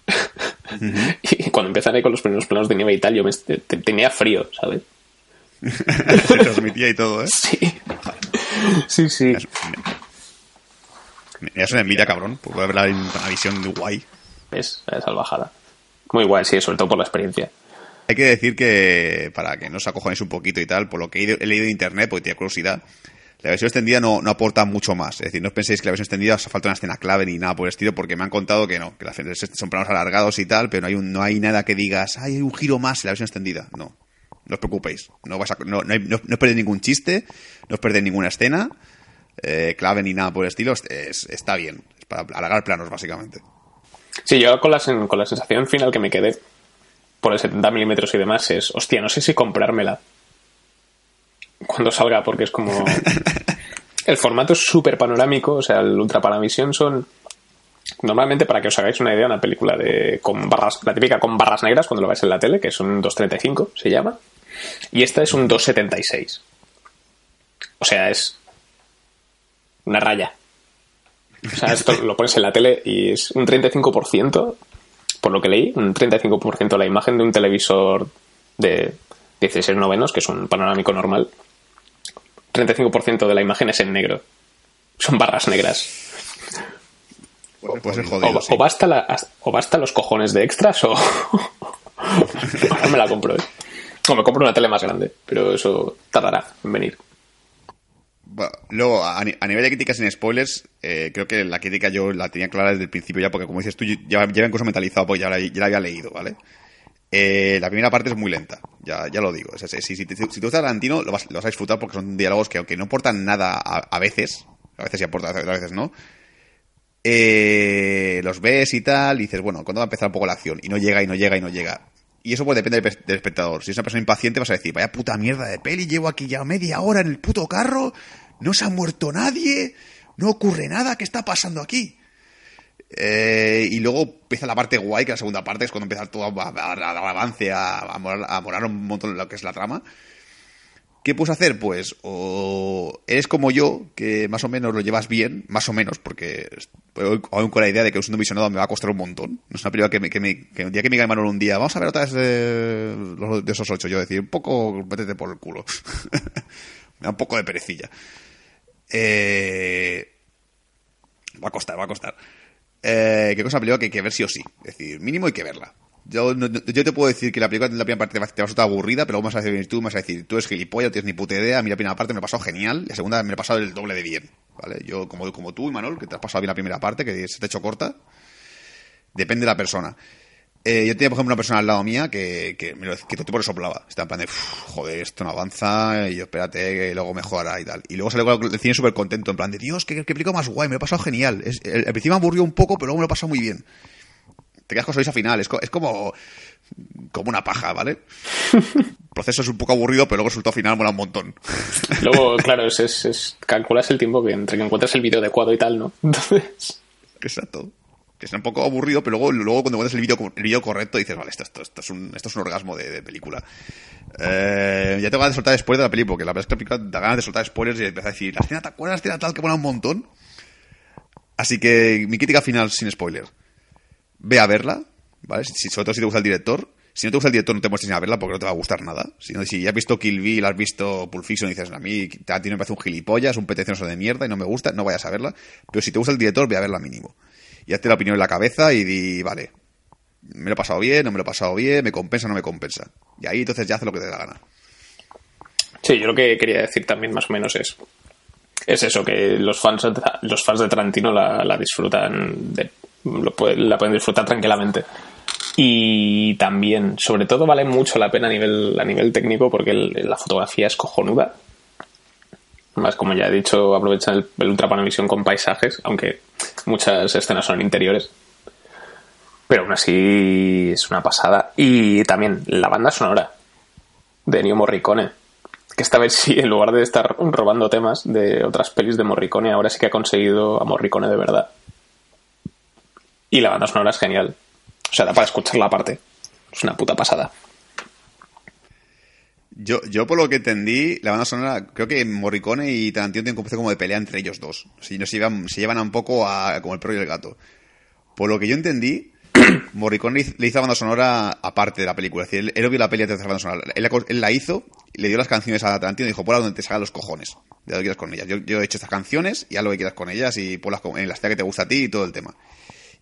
[LAUGHS] y cuando empiezan ahí con los primeros planos de nieve y tal, yo me, te- te- tenía frío, ¿sabes? se [LAUGHS] transmitía y todo eh Sí. Sí, sí. Es- das una envidia cabrón por poder ver la, una visión de guay Es salvajada. Muy guay, sí, sobre todo por la experiencia. Hay que decir que, para que no os acojonéis un poquito y tal, por lo que he, leído en internet, porque tenía curiosidad, la versión extendida no, aporta mucho más. Es decir, no penséis que la versión extendida os falta una escena clave ni nada por el estilo, porque me han contado que no, que las son planos alargados y tal, pero no hay, un- no hay nada que digas, "Ay, hay un giro más en la versión extendida. No, no os preocupéis. No, vais a- no, no, os perdéis ningún chiste, no os perdéis ninguna escena, eh, clave ni nada por el estilo. Es- es- está bien. Es para alargar planos, básicamente. Sí, yo con la, con la sensación final que me quedé por el 70 milímetros y demás es, hostia, no sé si comprármela cuando salga, porque es como... [LAUGHS] el formato es súper panorámico, o sea, el Ultra Panavisión son... Normalmente, para que os hagáis una idea, una película de con barras, la típica con barras negras cuando lo veis en la tele, que es un 2.35, se llama. Y esta es un 2.76. O sea, es una raya. O sea, esto lo pones en la tele y es un 35%, por lo que leí, un 35% de la imagen de un televisor de 16 novenos, que es un panorámico normal. 35% de la imagen es en negro. Son barras negras. Puede ser O, jodido. sí. o basta la- o basta los cojones de extras o... [LAUGHS] no me la compro, ¿eh? O me compro una tele más grande, pero eso tardará en venir. Bueno, luego, a, a nivel de críticas sin spoilers, eh, creo que la crítica yo la tenía clara desde el principio ya, porque como dices tú, ya, ya incluso mentalizado, porque ya la, había leído, ¿vale? Eh, la primera parte es muy lenta, ya, ya lo digo. Sea, si, si, te- si te gusta lo vas, lo vas a disfrutar porque son diálogos que, aunque no aportan nada a, veces, a veces sí aportan, a veces no, eh, los ves y tal, y dices, bueno, ¿cuándo va a empezar un poco la acción? Y no llega, y no llega, y no llega. Y eso pues depende del, del espectador. Si es una persona impaciente, vas a decir, vaya puta mierda de peli, llevo aquí ya media hora en el puto carro, no se ha muerto nadie, no ocurre nada, ¿qué está pasando aquí? Eh, y luego empieza la parte guay, que la segunda parte es cuando empieza todo a, avance, a, molar un montón lo que es la trama. ¿Qué puedes hacer? Pues o eres como yo, que más o menos lo llevas bien, más o menos, porque aún con la idea de que usando visionado me va a costar un montón. No es una película que, me, que, me- que un día que me un día, vamos a ver otra vez de, los- de esos ocho, yo decir, un poco, métete por el culo. [LAUGHS] un poco de perecilla. Eh, va a costar, va a costar. Eh, ¿Qué cosa película que hay que ver sí o sí? Es decir, mínimo hay que verla. Yo, no- yo te puedo decir que la película la primera parte te va, a resultar aburrida, pero vas a decir tú, vas a decir, tú eres gilipollas, no tienes ni puta idea, a mí la primera parte me ha pasado genial, y la segunda me la he pasado el doble de bien, ¿vale? Yo, como, como tú, Manuel, que te has pasado bien la primera parte, que se te ha hecho corta, depende de la persona. Eh, yo tenía, por ejemplo, una persona al lado mía que, que, me lo, que todo el tiempo le soplaba. Estaba en plan de, "Uf, joder, esto no avanza, y yo espérate, que luego mejorará y tal. Y luego salió del cine súper contento, en plan de, Dios, qué, qué película más guay, me lo he pasado genial. Es, el, al principio me aburrió un poco, pero luego me lo he pasado muy bien. Te quedas con sonrisa final, es, co- es como, como una paja, ¿vale? El [LAUGHS] proceso es un poco aburrido, pero luego el resultado final mola un montón. [LAUGHS] Luego, claro, es, es, es- calculas el tiempo que entre que encuentras el vídeo adecuado y tal, ¿no? [LAUGHS] Entonces, Exacto. Que es un poco aburrido, pero luego, luego cuando encuentras el vídeo el vídeo correcto dices, vale, esto, esto, esto es, un, esto es un orgasmo de, película. Eh, ya tengo ganas de soltar spoilers de la película, porque la verdad es que la película da ganas de soltar spoilers y empezar a decir, la escena, ¿te acuerdas la escena tal que mola un montón? Así que mi crítica final sin spoiler. Ve a verla, ¿vale? Si, sobre todo si te gusta el director. Si no te gusta el director, no te muestres ni a verla porque no te va a gustar nada. Si, no, si ya has visto Kill Bill, has visto Pulp Fiction y dices, a mí Tarantino me parece un gilipollas, un petencioso de mierda y no me gusta, no vayas a verla. Pero si te gusta el director, ve a verla mínimo. Y hazte la opinión en la cabeza y di, vale, me lo he pasado bien, no me lo he pasado bien, me compensa, no me compensa. Y ahí entonces ya hace lo que te dé la gana. sí, yo lo que quería decir también más o menos es, es eso, que los fans los fans de Tarantino la, la disfrutan, de- lo la pueden disfrutar tranquilamente. Y también, sobre todo, vale mucho la pena a nivel, a nivel técnico porque la fotografía es cojonuda. Más como ya he dicho, aprovechan el, Ultra con paisajes, aunque muchas escenas son interiores. Pero aún así es una pasada. Y también la banda sonora de Ennio Morricone. Que esta vez sí, en lugar de estar robando temas de otras pelis de Morricone, ahora sí que ha conseguido a Morricone de verdad. Y la banda sonora es genial. O sea, da para escucharla aparte. Es una puta pasada. Yo, yo por lo que entendí, la banda sonora, creo que Morricone y Tarantino tienen como de pelea entre ellos dos. Si no se llevan, se llevan a un poco a, como el perro y el gato. Por lo que yo entendí, [CLEARS THROAT] Morricone le hizo- la banda sonora aparte de la película. Es decir, él, él vio la peli de la banda sonora. Él, la hizo, le dio las canciones a Tarantino y dijo, por donde te salgan los cojones. Ya lo que quieras con ellas. Yo, he hecho estas canciones y haz lo que quieras con ellas y ponlas en la que te gusta a ti y todo el tema.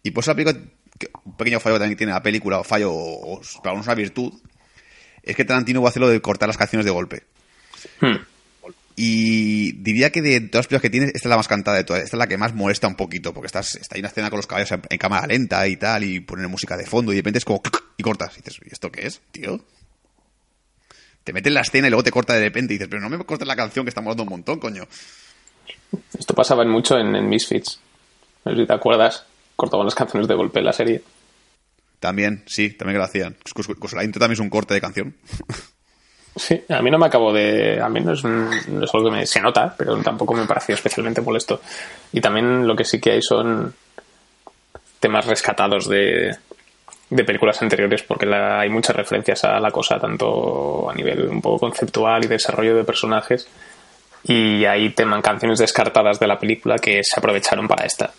Y pues la película, un pequeño fallo que también tiene la película, o fallo, o, o para una virtud, es que Tarantino va a hacer lo de cortar las canciones de golpe. Hmm. Y diría que de todas las películas que tienes, esta es la más cantada de todas. Esta es la que más molesta un poquito, porque estás, está ahí una escena con los caballos en, en cámara lenta y tal, y poner música de fondo, y de repente es como [LAUGHS] y cortas. Y dices, ¿y esto qué es, tío? Te metes en la escena y luego te corta de repente y dices, pero no me cortes la canción que está molando un montón, coño. Esto pasaba mucho en, en Misfits. No sé si te acuerdas. Cortaban las canciones de golpe en la serie. También, sí, también que lo hacían. La intro también es un corte de canción. Sí, a mí no me acabo de. A mí no es, no es algo que me, se nota, pero tampoco me pareció especialmente molesto. Y también lo que sí que hay son temas rescatados de, de películas anteriores, porque la- hay muchas referencias a la cosa, tanto a nivel un poco conceptual y desarrollo de personajes. Y hay temas, canciones descartadas de la película que se aprovecharon para esta.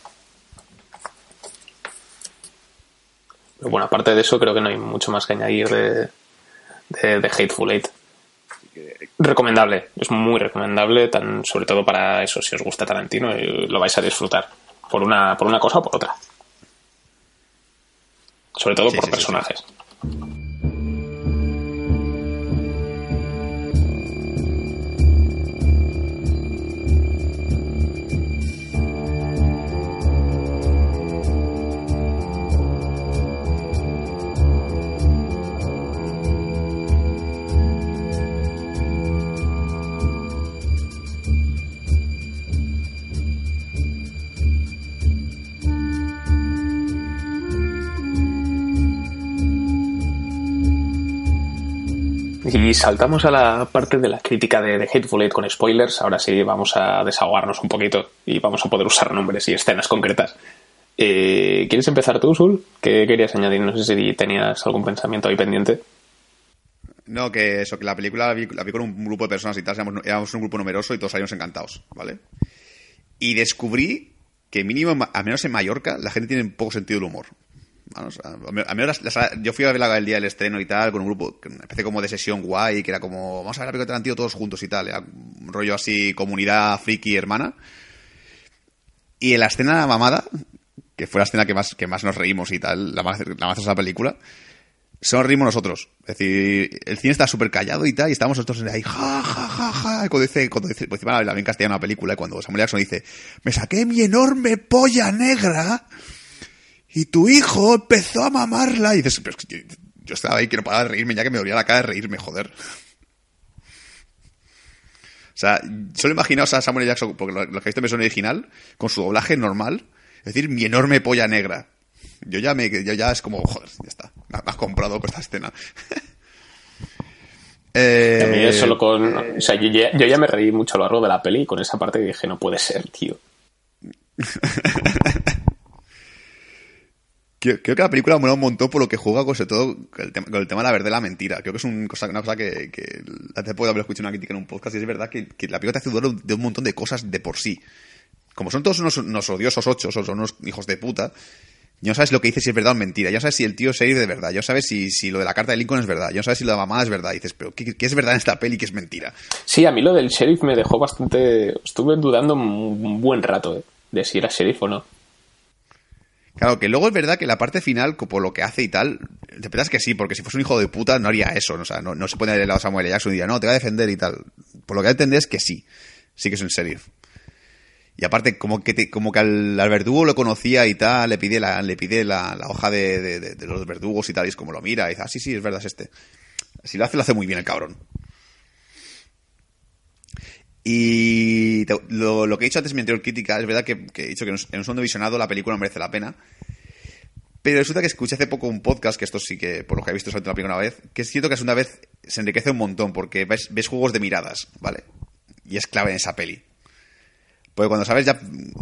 Pero bueno, aparte de eso, creo que no hay mucho más que añadir de, de, de Hateful Eight. Recomendable, es muy recomendable, tan, sobre todo para eso, si os gusta Tarantino, lo vais a disfrutar. Por una, por una cosa o por otra. Sobre todo Sí, por sí, sí, Y saltamos a la parte de la crítica de, Hateful Eight con spoilers. Ahora sí vamos a desahogarnos un poquito y vamos a poder usar nombres y escenas concretas. Eh, ¿Quieres empezar tú, Sul? ¿Qué querías añadir? No sé si tenías algún pensamiento ahí pendiente. No, que eso, que la película la vi, con un grupo de personas y tal, éramos, éramos un grupo numeroso y todos salíamos encantados, ¿vale? Y descubrí que mínimo, al menos en Mallorca, la gente tiene poco sentido del humor. Las- las- yo fui a verla el día del estreno y tal, con un grupo, que una especie como de sesión guay, que era como, vamos a ver la película de Tarantino todos juntos y tal, era un rollo así, comunidad friki hermana. Y en la escena mamada, que fue la escena que más, que más nos reímos y tal, la más, la de la película, solo reímos nosotros. Es decir, el cine está súper callado y tal, y estamos nosotros ahí, ja, ja, ja, ja. Y cuando dice, cuando dice, pues encima la en castellano la película, y cuando Samuel Jackson dice, me saqué mi enorme polla negra, y tu hijo empezó a mamarla, y dices, pero es que yo, yo estaba ahí que no paraba de reírme, ya que me dolía la cara de reírme, joder. O sea, solo imaginaos a Samuel Jackson, porque lo, lo que he visto en versión original, con su doblaje normal, es decir, mi enorme polla negra. Yo ya me, yo ya es como, joder, ya está, me has comprado con esta escena. [LAUGHS] Eh, solo con. O sea, yo ya, yo ya me reí mucho a lo largo de la peli y con esa parte dije, no puede ser, tío. [LAUGHS] Creo, que la película mola un montón por lo que juega con, sobre todo con el tema, con el tema de la verdad y la mentira. Creo que es un cosa, una cosa que, que hace poco haber escuchado una crítica en un podcast y es verdad que, la película te hace dudar de un montón de cosas de por sí. Como son todos unos, odiosos ochos o son unos hijos de puta, ya no sabes lo que dice si es verdad o mentira. Ya no sabes si el tío es sheriff de verdad. Ya no sabes si, lo de la carta de Lincoln es verdad. Ya no sabes si lo de la mamá es verdad. Y dices, pero ¿qué, es verdad en esta peli y qué es mentira? Sí, a mí lo del sheriff me dejó bastante. Estuve dudando un buen rato de si era sheriff o no. Claro, que luego es verdad que la parte final, por lo que hace y tal, te pensás que sí, porque si fuese un hijo de puta no haría eso, ¿no? o no, se pone del lado Samuel L. Jackson y diría, no, te va a defender y tal. Por lo que entendés que sí, sí que es un sheriff. Y aparte, como que, como que al, verdugo lo conocía y tal, le pide la, le pide la, hoja de- de los verdugos y tal, y es como lo mira y dice, ah, sí, sí, es verdad, es este. Si lo hace, lo hace muy bien el cabrón. Y lo, que he dicho antes en mi anterior crítica, es verdad que, he dicho que en un- segundo visionado la película merece la pena. Pero resulta que escuché hace poco un podcast, que esto sí que, por lo que he visto solamente la primera vez, que es cierto que la segunda vez se enriquece un montón, porque ves, ves juegos de miradas, ¿vale? Y es clave en esa peli. Porque cuando sabes ya,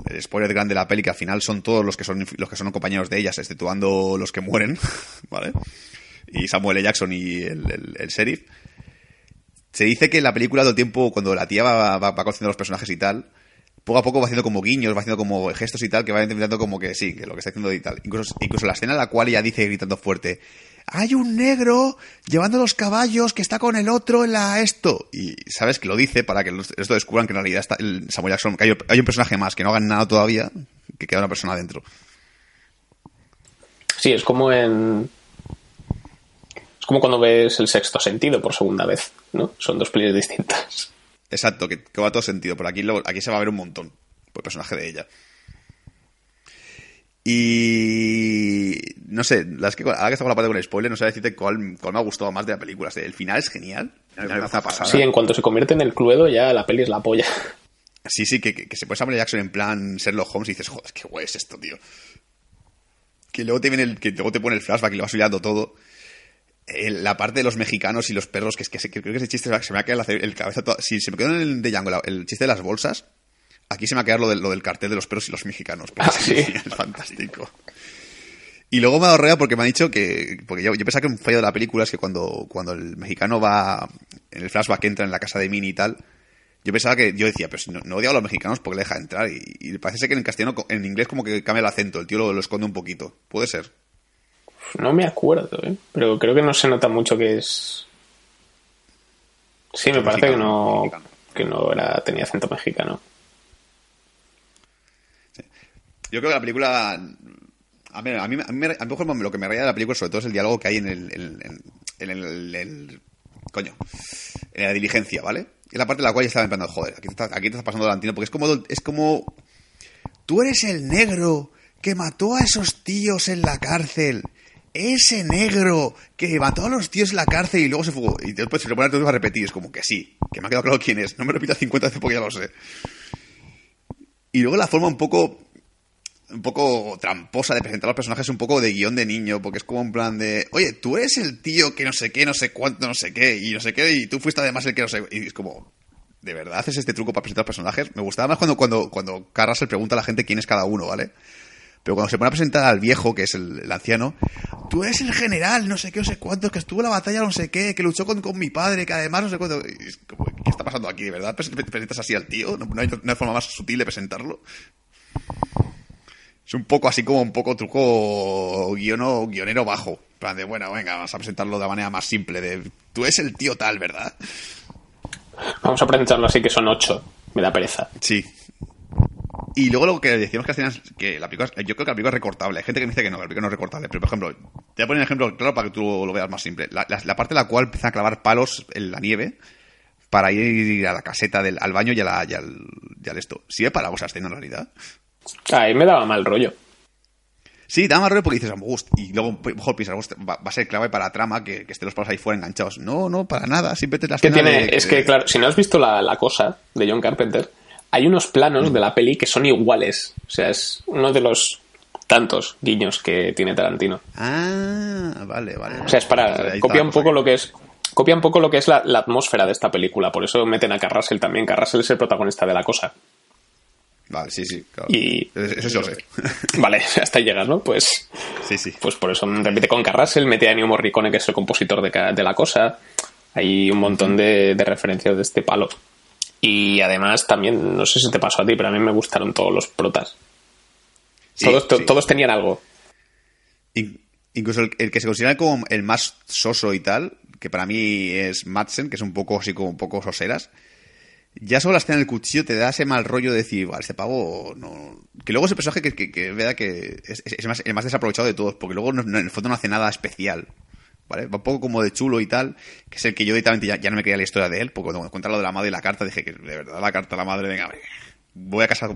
el spoiler grande de la peli, que al final son todos los que son, los que son compañeros de ellas, exceptuando los que mueren, [LAUGHS] ¿vale? Y Samuel L. Jackson y el sheriff. Se dice que en la película todo el tiempo, cuando la tía va, va, va conociendo a los personajes y tal, poco a poco va haciendo como guiños, va haciendo como gestos y tal, que va intentando como que sí, que lo que está haciendo y tal. Incluso, incluso la escena en la cual ella dice gritando fuerte, hay un negro llevando los caballos que está con el otro en la esto. Y sabes que lo dice para que esto descubran que en realidad está el Samuel Jackson, que hay, hay un personaje más, que no hagan nada todavía, que queda una persona dentro. Sí, es como en. Es como cuando ves el sexto sentido por segunda vez, ¿no? Son dos pelis distintas. Exacto, que, que va todo sentido, pero aquí, lo- aquí se va a ver un montón por el personaje de ella. Y no sé, las que, ahora que estamos la parte con el spoiler, no sé decirte cuál, cuál me ha gustado más de la película. El final es genial. El final una pasada. Sí, en cuanto se convierte en el cluedo, ya la peli es la polla. Sí, sí, que, que, que se pone Samuel Jackson en plan Sherlock Holmes y dices, joder, qué guay es esto, tío. Que luego te viene el, que luego te pone el flashback y lo vas olvidando todo. El- la parte de los mexicanos y los perros, que es que, se- que creo que ese chiste se me ha quedado el, cabeza todo- Si se me quedó en el de Django el chiste de las bolsas, aquí se me ha quedado lo del, lo del cartel de los perros y los mexicanos. porque Ah, sí. Es fantástico. Y luego me ha dado porque me han dicho que. Porque yo, yo pensaba que un fallo de la película es que cuando, cuando el mexicano va. En el flashback entra en la casa de Minnie y tal. Yo pensaba que. Yo decía, pues no, no odiaba a los mexicanos porque le deja entrar. Y, y parece ser que en castellano, en inglés, como que cambia el acento. El tío lo, lo esconde un poquito. Puede ser. No me acuerdo, ¿eh? Pero creo que no se nota mucho que es. Sí, me parece que no. mexicano. Que no era, tenía acento mexicano. Yo creo que la película. A mí, a mí, a mí a lo mejor lo que me raya de la película, sobre todo, es el diálogo que hay en el. En, en- en el, el- coño. En la diligencia, ¿vale? Es la parte en la cual ya estaba pensando, joder, aquí te está, aquí te está pasando delantino, porque es como. Es como. Tú eres el negro que mató a esos tíos en la cárcel. Ese negro que mató a los tíos en la cárcel y luego se fugó. Y después se lo pone a repetir. Es como que sí, que me ha quedado claro quién es. No me repita 50 veces porque ya lo sé. Y luego la forma un poco un poco tramposa de presentar a los personajes un poco de guion de niño, porque es como un plan de, oye, tú eres el tío que no sé qué, no sé cuánto, no sé qué, y no sé qué, y tú fuiste además el que no sé, y es como, ¿de verdad haces este truco para presentar personajes? Me gustaba más cuando, cuando, cuando Carras le pregunta a la gente quién es cada uno, ¿vale? Pero cuando se pone a presentar al viejo, que es el, el anciano, tú eres el general, no sé qué, no sé cuánto, que estuvo en la batalla, no sé qué, que luchó con, con mi padre, que además no sé cuánto. ¿Qué está pasando aquí, de verdad? ¿Pres- ¿Presentas así al tío? ¿No, no hay, hay forma más sutil de presentarlo? Es un poco así como un poco truco guiono, guionero bajo. Plan de, bueno, venga, vamos a presentarlo de la manera más simple. De, tú eres el tío tal, ¿verdad? Vamos a presentarlo así que son ocho. Me da pereza. Sí. Y luego lo que decíamos que hacían es que la película, yo creo que la película es recortable. Hay gente que me dice que no, que la película no es recortable. Pero, por ejemplo, te voy a poner un ejemplo claro para que tú lo veas más simple. La, la- la parte en la cual empiezan a clavar palos en la nieve para ir a la caseta, del, al baño y, a la- y al, y al esto. ¿Sirve para algo esa escena en realidad? Ahí me daba mal rollo. Sí, da más rollo porque dices, "Gust", y luego mejor piensas, "Gust, va, va a ser clave para la trama que, que estén los palos ahí fuera enganchados. No, no, para nada. Siempre te la Que escena tiene, de- es que, claro, si no has visto la, la cosa de John Carpenter, hay unos planos de la peli que son iguales. O sea, es uno de los tantos guiños que tiene Tarantino. Ah, vale, vale. O sea, es para. Copia un poco lo que es. Copia un poco lo que es la, la atmósfera de esta película. Por eso meten a Carrasel también. Carrasel es el protagonista de la cosa. Vale, sí, sí. Claro. Y- Eso sí lo sé. Vale, hasta ahí llegas, ¿no? Pues. sí, sí. Pues por eso repite con Carrasel, mete a Ennio Morricone, que es el compositor de, la cosa. Hay un montón de, de referencias de este palo. Y además también, no sé si te pasó a ti, pero a mí me gustaron todos los protas. Sí, todos, sí. todos tenían algo. In- incluso el, el que se considera como el más soso y tal, que para mí es Madsen, que es un poco así como un poco soseras. Ya solo la escena del cuchillo te da ese mal rollo de decir, "Buah, este pavo no. Que luego ese personaje que, que, que vea que es, es- es más, el más desaprovechado de todos, porque luego no- no- en el fondo no hace nada especial. ¿Vale? Va un poco como de chulo y tal, que es el que yo directamente ya, ya no me creía la historia de él, porque cuando cuenta lo de la madre y la carta dije que de verdad la carta a la madre, venga, voy a casa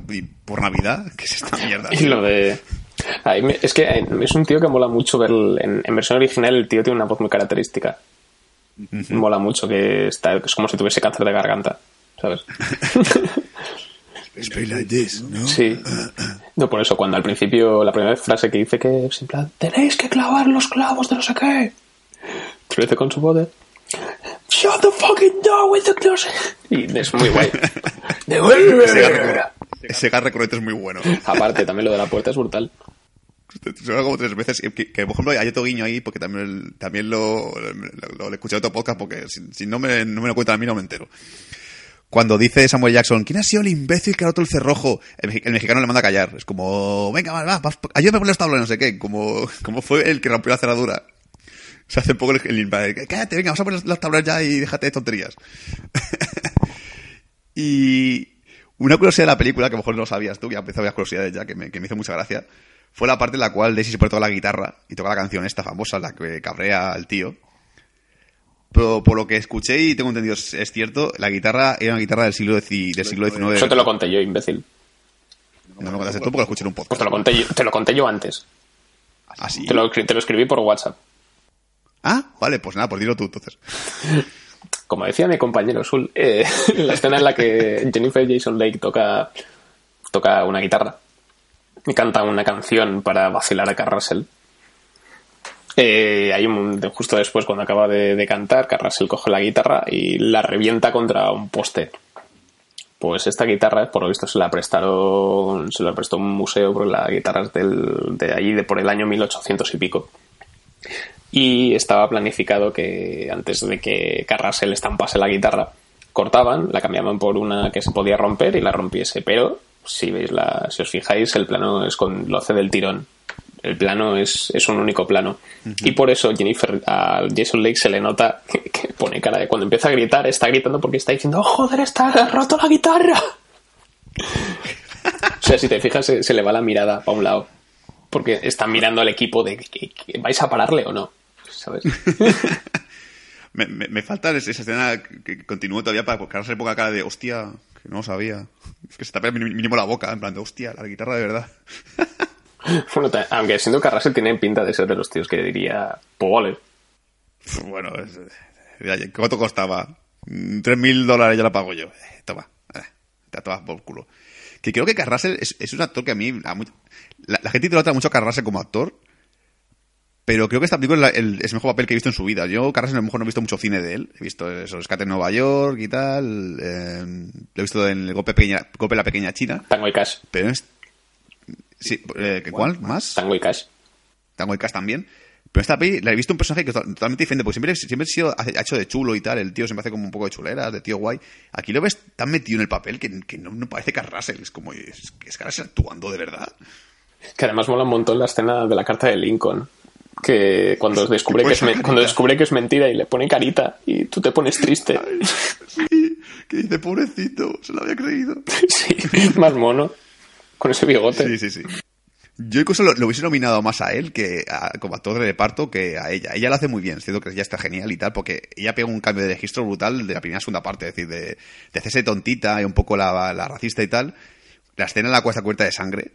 por Navidad, [LAUGHS] que es esta mierda. Y lo de. me- es que es un tío que mola mucho ver en, en versión original. El tío tiene una voz muy característica. Mola mucho que está. Es como si tuviese cáncer de garganta. ¿Sabes? [LAUGHS] Like this, ¿no? Sí. No, por eso, cuando al principio, la primera frase que dice que es en plan, tenéis que clavar los clavos de no sé qué. Lo dice con su de, Shut the fucking door with the close. Y es muy guay. [LAUGHS] Ese garro, ese garro recurrente es muy bueno. Aparte, también lo de la puerta es brutal. Suena como tres veces. Que, que, por ejemplo, hay otro guiño ahí, porque también, también lo, lo, lo he escuchado en otro podcast, porque si, si no, me, no me lo cuentan a mí, no me entero. Cuando dice Samuel Jackson, ¿quién ha sido el imbécil que ha roto el cerrojo? El, el mexicano le manda a callar. Es como, venga, va, va, va, ayúdame a poner los tablones, no sé qué. Como, como fue el que rompió la cerradura. Se hace poco el, el cállate, venga, vamos a poner los tablones ya y déjate de tonterías. [LAUGHS] y una curiosidad de la película, que a lo mejor no sabías tú, que ya empezó a ver curiosidades ya, que me, que me hizo mucha gracia, fue la parte en la cual Daisy se pone toda la guitarra y toca la canción esta famosa, la que cabrea al tío. Pero por lo que escuché y tengo entendido es, es cierto, la guitarra era una guitarra del siglo, del siglo XIX. Eso te lo conté yo, imbécil. No me lo contaste tú porque lo escuché en un Pues podcast. te lo conté yo, te lo conté yo antes. Te lo, te lo escribí por WhatsApp. Ah, vale, pues nada, pues dilo tú entonces. Como decía mi compañero Sul, eh, [LAUGHS] la escena en la que Jennifer Jason Lake toca, toca una guitarra y canta una canción para vacilar a Carrasel. Eh, hay justo después, cuando acaba de, cantar, Carrasel coge la guitarra y la revienta contra un poste. Pues esta guitarra, por lo visto, se la prestaron, se la prestó un museo, porque la guitarra del, de ahí, de por el año 1800 y pico. Y estaba planificado que antes de que Carrasel estampase la guitarra, cortaban, la cambiaban por una que se podía romper y la rompiese. Pero si veis la, si os fijáis, el plano es con lo hace del tirón. El plano es, es un único plano. Y por eso Jennifer, a Jason Lake se le nota que, [LAUGHS] que pone cara de cuando empieza a gritar, está gritando porque está diciendo, "Oh, joder, está roto la guitarra. [LAUGHS] o sea, si te fijas, se, se le va la mirada para un lado. Porque están mirando al equipo de que, que- ¿vais a pararle o no? ¿Sabes? [LAUGHS] Me, me, me falta esa escena que, que continúe todavía para que ahora se ponga cara de hostia, que no lo sabía. Es que se tapa mínimo la boca, en plan de hostia, la guitarra de verdad. [LAUGHS] Bueno, aunque siendo Carrasel tiene pinta de ser de los tíos que diría, pues vale. Bueno, ¿cuánto costaba? Mm, Tres mil dólares ya la pago yo. Eh, toma, eh, te tomas por culo. Que creo que Carrasel es, es un actor que a mí... a mu- la, la gente idolatra mucho a Carrasel como actor, pero creo que esta película es, la- el, es el mejor papel que he visto en su vida. Yo, Carrasel, a lo mejor no he visto mucho cine de él. He visto eso, Rescate en Nueva York y tal. eh, lo he visto en el golpe, pequeña, golpe de la Pequeña China. Tango y Cash. Pero es... Sí, eh, ¿que ¿cuál? ¿Más? Tango y Cash. Tango y Cash también. Pero esta peli la he visto un personaje que es totalmente diferente, porque siempre, siempre ha sido ha hecho de chulo y tal, el tío siempre hace como un poco de chulera, de tío guay. Aquí lo ves tan metido en el papel que, que no, no parece Carl Russell, es como, es, es Carl Russell actuando de verdad. Que además mola un montón la escena de la carta de Lincoln. Que cuando descubre que, es, cuando descubre que es mentira y le pone carita y tú te pones triste. [LAUGHS] Sí, que dice, pobrecito, se lo había creído. Sí, más mono. Con ese bigote. Sí, sí, sí. Yo incluso lo, lo hubiese nominado más a él que a- como actor de reparto que a ella. Ella lo hace muy bien, es cierto que ella está genial y tal, porque ella pega un cambio de registro brutal de la primera a segunda parte, es decir, de, de hacerse tontita y un poco la, la racista y tal. La escena en la cual está cubierta de sangre.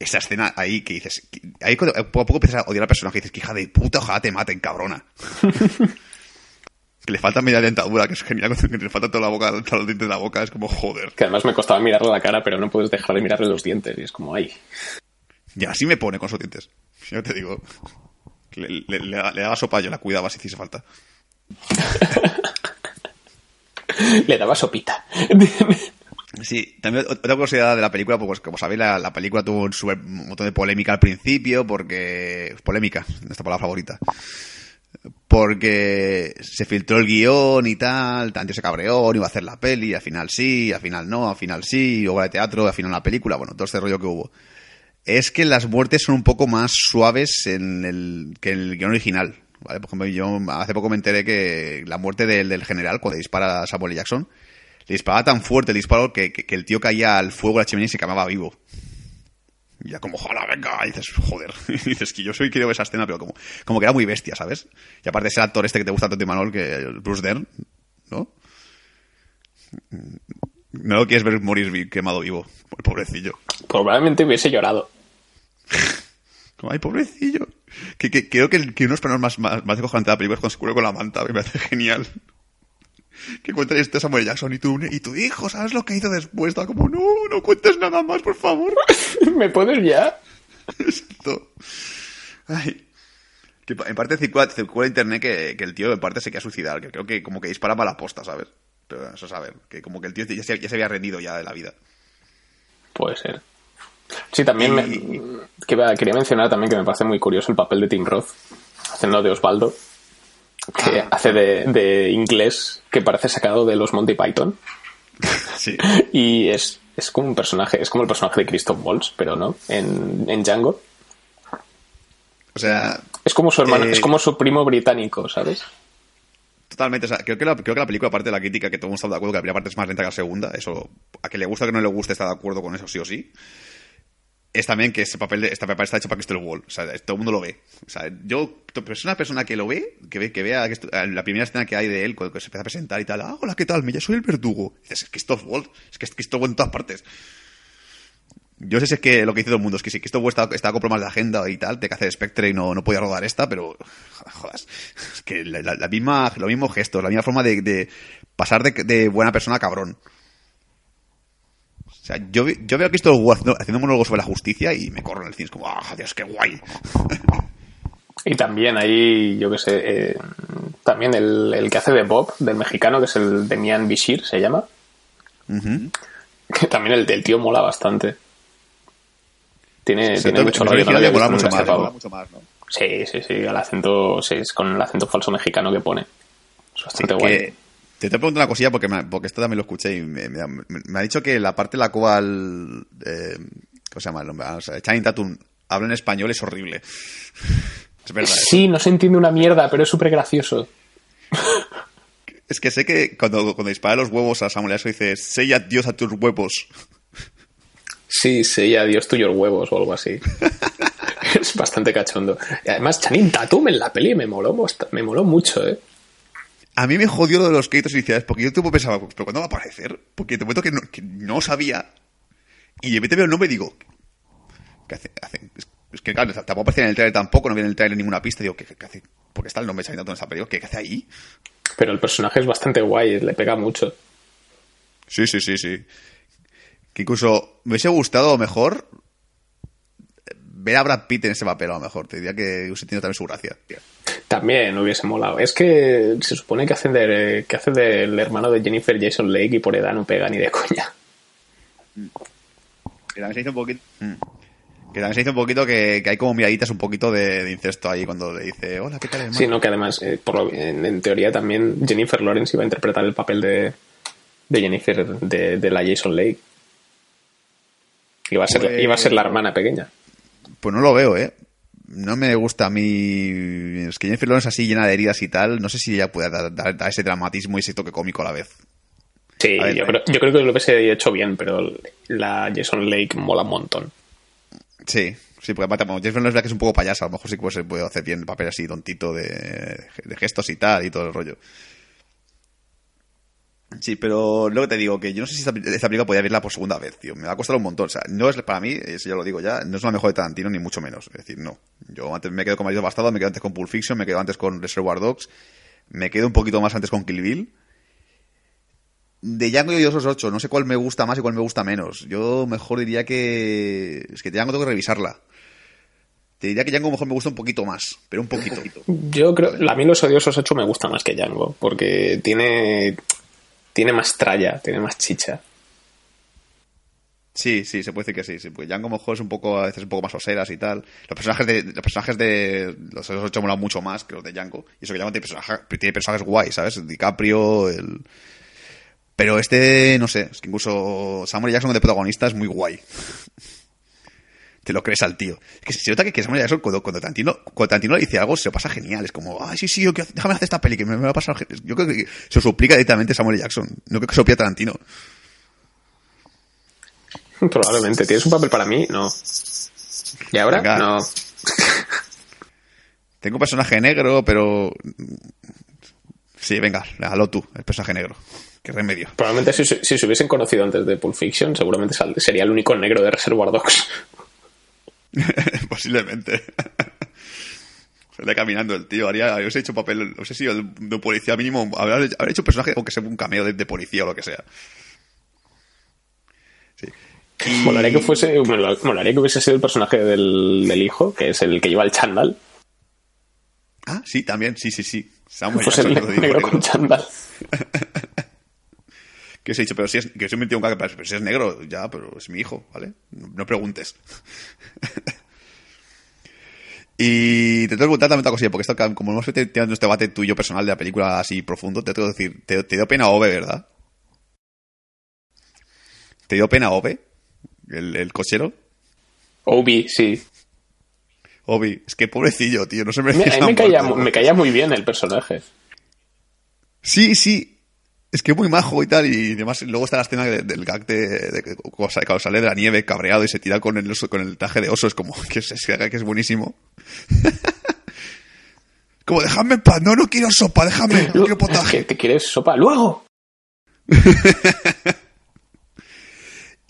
Esa escena ahí que dices, ahí cuando, poco a poco empiezas a odiar al personaje y dices, que hija de puta, ojalá te maten, cabrona. [LAUGHS] que le falta media dentadura, que es genial, [LAUGHS] que le falta toda la boca, todos los dientes de la boca, es como joder. Que además me costaba mirarle la cara, pero no puedes dejar de mirarle los dientes. Y es como, ay. Y así me pone con sus dientes. Yo te digo. Le, le, le, le daba sopa, yo la cuidaba si hiciese falta. [LAUGHS] Le daba sopita. Sí, también ot- otra curiosidad de la película, pues como sabéis, la, la película tuvo un, super- un montón de polémica al principio, porque... Polémica, nuestra palabra favorita. Porque se filtró el guion y tal, tanto se cabreó, no iba a hacer la peli, al final sí, al final no, al final sí, obra de teatro, al final la película, bueno, todo este rollo que hubo. Es que las muertes son un poco más suaves en el, que en el guion original. ¿vale? Por ejemplo, yo hace poco me enteré que la muerte del, del general, cuando dispara a Samuel. Jackson, le disparaba tan fuerte el disparo que, que- que el tío caía al fuego de la chimenea y se quemaba vivo. Y ya como, ojalá, venga, y dices, joder. [LAUGHS] Y dices que yo soy quiero esa escena, pero como, como que era muy bestia, ¿sabes? Y aparte ese actor este que te gusta tanto, Manuel, que Bruce Dern, ¿no? No lo quieres ver morir quemado vivo, el pobrecillo. Probablemente hubiese llorado. Como, [LAUGHS] ay, pobrecillo. Que, que- creo que, que uno de los planos más, más, más de la película es cuando se cubre con la manta, me parece genial. Que cuenta esto a Samuel Jackson y tu, y tu hijo, ¿sabes lo que hizo después? Está como, no, no cuentes nada más, por favor. [LAUGHS] ¿Me puedes ya? Exacto. Ay. Que en parte circula, circula en internet que, que el tío en parte se quería suicidar, que creo que como que disparaba la posta, ¿sabes? Pero eso saber, que como que el tío ya se, ya se había rendido ya de la vida. Puede ser. Sí, también me- que quería mencionar también que me parece muy curioso el papel de Tim Roth, haciendo de Osvaldo, que Ah. hace de, de inglés que parece sacado de los Monty Python. [LAUGHS] Sí. Y es, es como un personaje, es como el personaje de Christoph Waltz, pero no, en, en Django. O sea, Es como su hermano, Eh, es como su primo británico, ¿sabes? Totalmente, o sea, creo que, la, creo que la película, aparte de la crítica, que todo el mundo está de acuerdo que la primera parte es más lenta que la segunda, eso, a que le gusta o que no le guste está de acuerdo con eso sí o sí, es también que este papel, este papel está hecho para que wall, o sea, todo el mundo lo ve. O sea, yo, es una persona que lo ve, que ve, que vea esto- la primera escena que hay de él, cuando se empieza a presentar y tal, ah, hola, ¿qué tal? Me ya soy el verdugo. Dices, es que esto es Walt, es que esto es en todas partes. Yo sé si es que lo que dice todo el mundo es que sí, que esto está, está con problemas de agenda y tal, de que hacer Spectre y no, no podía rodar esta, pero [LAUGHS] jodas, es que la, la- la misma, los mismos gestos, la misma forma de, de pasar de, de buena persona a cabrón. Sea, yo, yo veo a Cristo haciendo, haciendo monólogos sobre la justicia y me corro en el cine, es como, ah, Dios, qué guay. [LAUGHS] Y también ahí, yo qué sé, eh, también el, el que hace de Bob, del mexicano, que es el Demian Bishir, se llama. Que también el del tío mola bastante. Tiene, Sí, tiene mucho el rollo. ¿no? mola mucho más, mola mucho más, ¿no? Sí, sí, sí, el acento, sí, es con el acento falso mexicano que pone. Es bastante Que- guay. Te te pregunto una cosilla porque, me- porque esto también lo escuché y me, me- me- me ha dicho que la parte en la cual. Eh, ¿Cómo se llama el nombre? O sea, Channing Tatum habla en español es horrible. [LAUGHS] Es verdad. ¿eh? Sí, no se entiende una mierda, pero es súper gracioso. Es que sé que cuando, cuando dispara los huevos a Samuel Jackson dice: Say adiós a tus huevos. Sí, sí, adiós tuyos huevos o algo así. [LAUGHS] es bastante cachondo. Y además, Channing Tatum en la peli me moló, me moló mucho, ¿eh? A mí me jodió lo de los créditos iniciales porque yo tipo pensaba, ¿pero cuándo va a aparecer? Porque te momento que no, que no sabía. Y de repente veo el nombre y digo, ¿qué hace? hace- es, es que claro, tampoco aparecía en el trailer tampoco, no viene en el trailer ninguna pista. Digo, ¿qué, qué hace? ¿Por qué está el nombre Tatum en esta película? ¿Qué, qué hace ahí? Pero el personaje es bastante guay, le pega mucho. Sí, sí, sí, sí. Que incluso me hubiese gustado mejor ver a Brad Pitt en ese papel, a lo mejor. Te diría que hubiese tenido también su gracia. También hubiese molado. Es que se supone que hace, de, que hace del hermano de Jennifer Jason Lake y por edad no pega ni de coña. Que también se dice un poquito. Que también se dice un poquito que, que hay como miraditas un poquito de, de incesto ahí cuando le dice, hola, ¿qué tal, hermano? Sí, no, que además, eh, por lo- en, en teoría también Jennifer Lawrence iba a interpretar el papel de, de Jennifer de, de la Jason Lake. Iba a, ser, Pues- iba a ser la hermana pequeña. Pues no lo veo, ¿eh? No me gusta a mí. Es que Jennifer Lawrence así llena de heridas y tal. No sé si ella puede dar, dar- dar ese dramatismo y ese toque cómico a la vez. Sí, ver, yo, creo, yo creo que lo hubiese hecho bien, pero la Jason Lake mola un montón. Sí, sí, porque aparte, como Jennifer Lawrence es verdad que es un poco payasa. A lo mejor sí que se puede hacer bien el papel así tontito de, de gestos y tal y todo el rollo. Sí, pero luego te digo que yo no sé si esta, esta película podría verla por segunda vez, tío. Me va a costar un montón. O sea, no es para mí, eso ya lo digo ya, no es la mejor de Tarantino, ni mucho menos. Es decir, no. Yo antes me quedo con Marido Bastardo, me quedo antes con Pulp Fiction, me quedo antes con Reservoir Dogs, me quedo un poquito más antes con Kill Bill. De Django y esos ocho, no sé cuál me gusta más y cuál me gusta menos. Yo mejor diría que. Es que Django tengo que revisarla. Te diría que Django mejor me gusta un poquito más, pero un poquito. Yo creo, a mí Los Odiosos 8 me gusta más que Django, porque tiene, tiene más tralla, tiene más chicha. Sí, sí, se puede decir que sí. sí porque Django mejor es un poco, a veces un poco más oseras y tal. Los personajes de los personajes de los otros ocho molan mucho más que los de Django. Y eso que Django tiene personajes guays, ¿sabes? DiCaprio, el... Pero este, no sé, es que incluso Samuel Jackson de protagonista es muy guay. [LAUGHS] Te lo crees al tío. Es que se nota que, que Samuel Jackson cuando, cuando, Tarantino, cuando Tarantino le dice algo se lo pasa genial. Es como, ay, sí, sí, yo quiero- déjame hacer esta peli que me, me va a pasar. gen-". Yo creo que se lo suplica directamente Samuel Jackson. No creo que se lo pida Tarantino. Probablemente. ¿Tienes un papel para mí? No. ¿Y ahora? Venga. No. [LAUGHS] Tengo un personaje negro, pero. Sí, venga, hazlo tú, el personaje negro. Qué remedio. Probablemente si, si se hubiesen conocido antes de Pulp Fiction, seguramente sería el único negro de Reservoir Dogs. [LAUGHS] Posiblemente. [LAUGHS] Sale caminando el tío. Haría, hecho papel, no sé si el de policía mínimo. Habría, habría hecho un personaje, aunque sea un cameo de, de policía o lo que sea. Sí. Y- Molaría que fuese, mola- molaría que hubiese sido el personaje del, del hijo, que es el que lleva el chándal. Ah, sí, también, sí, sí, sí. Samuel Fuese el negro negro. con chándal. [LAUGHS] Que os he dicho, pero si es, que metido un caca, pero si es negro, ya, pero es mi hijo, ¿vale? No, preguntes. [LAUGHS] y te tengo que preguntar también otra cosilla, porque esto, como hemos tenido este debate tuyo personal de la película así profundo, te tengo que decir, te, te dio pena Ove, ¿verdad? ¿Te dio pena Ove? El, el cochero. Obi, sí. Obi, es que pobrecillo, tío, no se Me- merece a mí me caía, me caía muy bien el personaje. Sí, sí. Es que es muy majo y tal. Y además, luego está la escena de- del gag de, de que cuando sale- de la nieve cabreado y se tira con el, oso- con el traje de oso. Es como [LAUGHS] que es, que buenísimo. [LAUGHS] como, déjame en paz. No, no quiero sopa, déjame. No quiero ¿Que potaje. te quieres sopa? ¡Luego! [LAUGHS]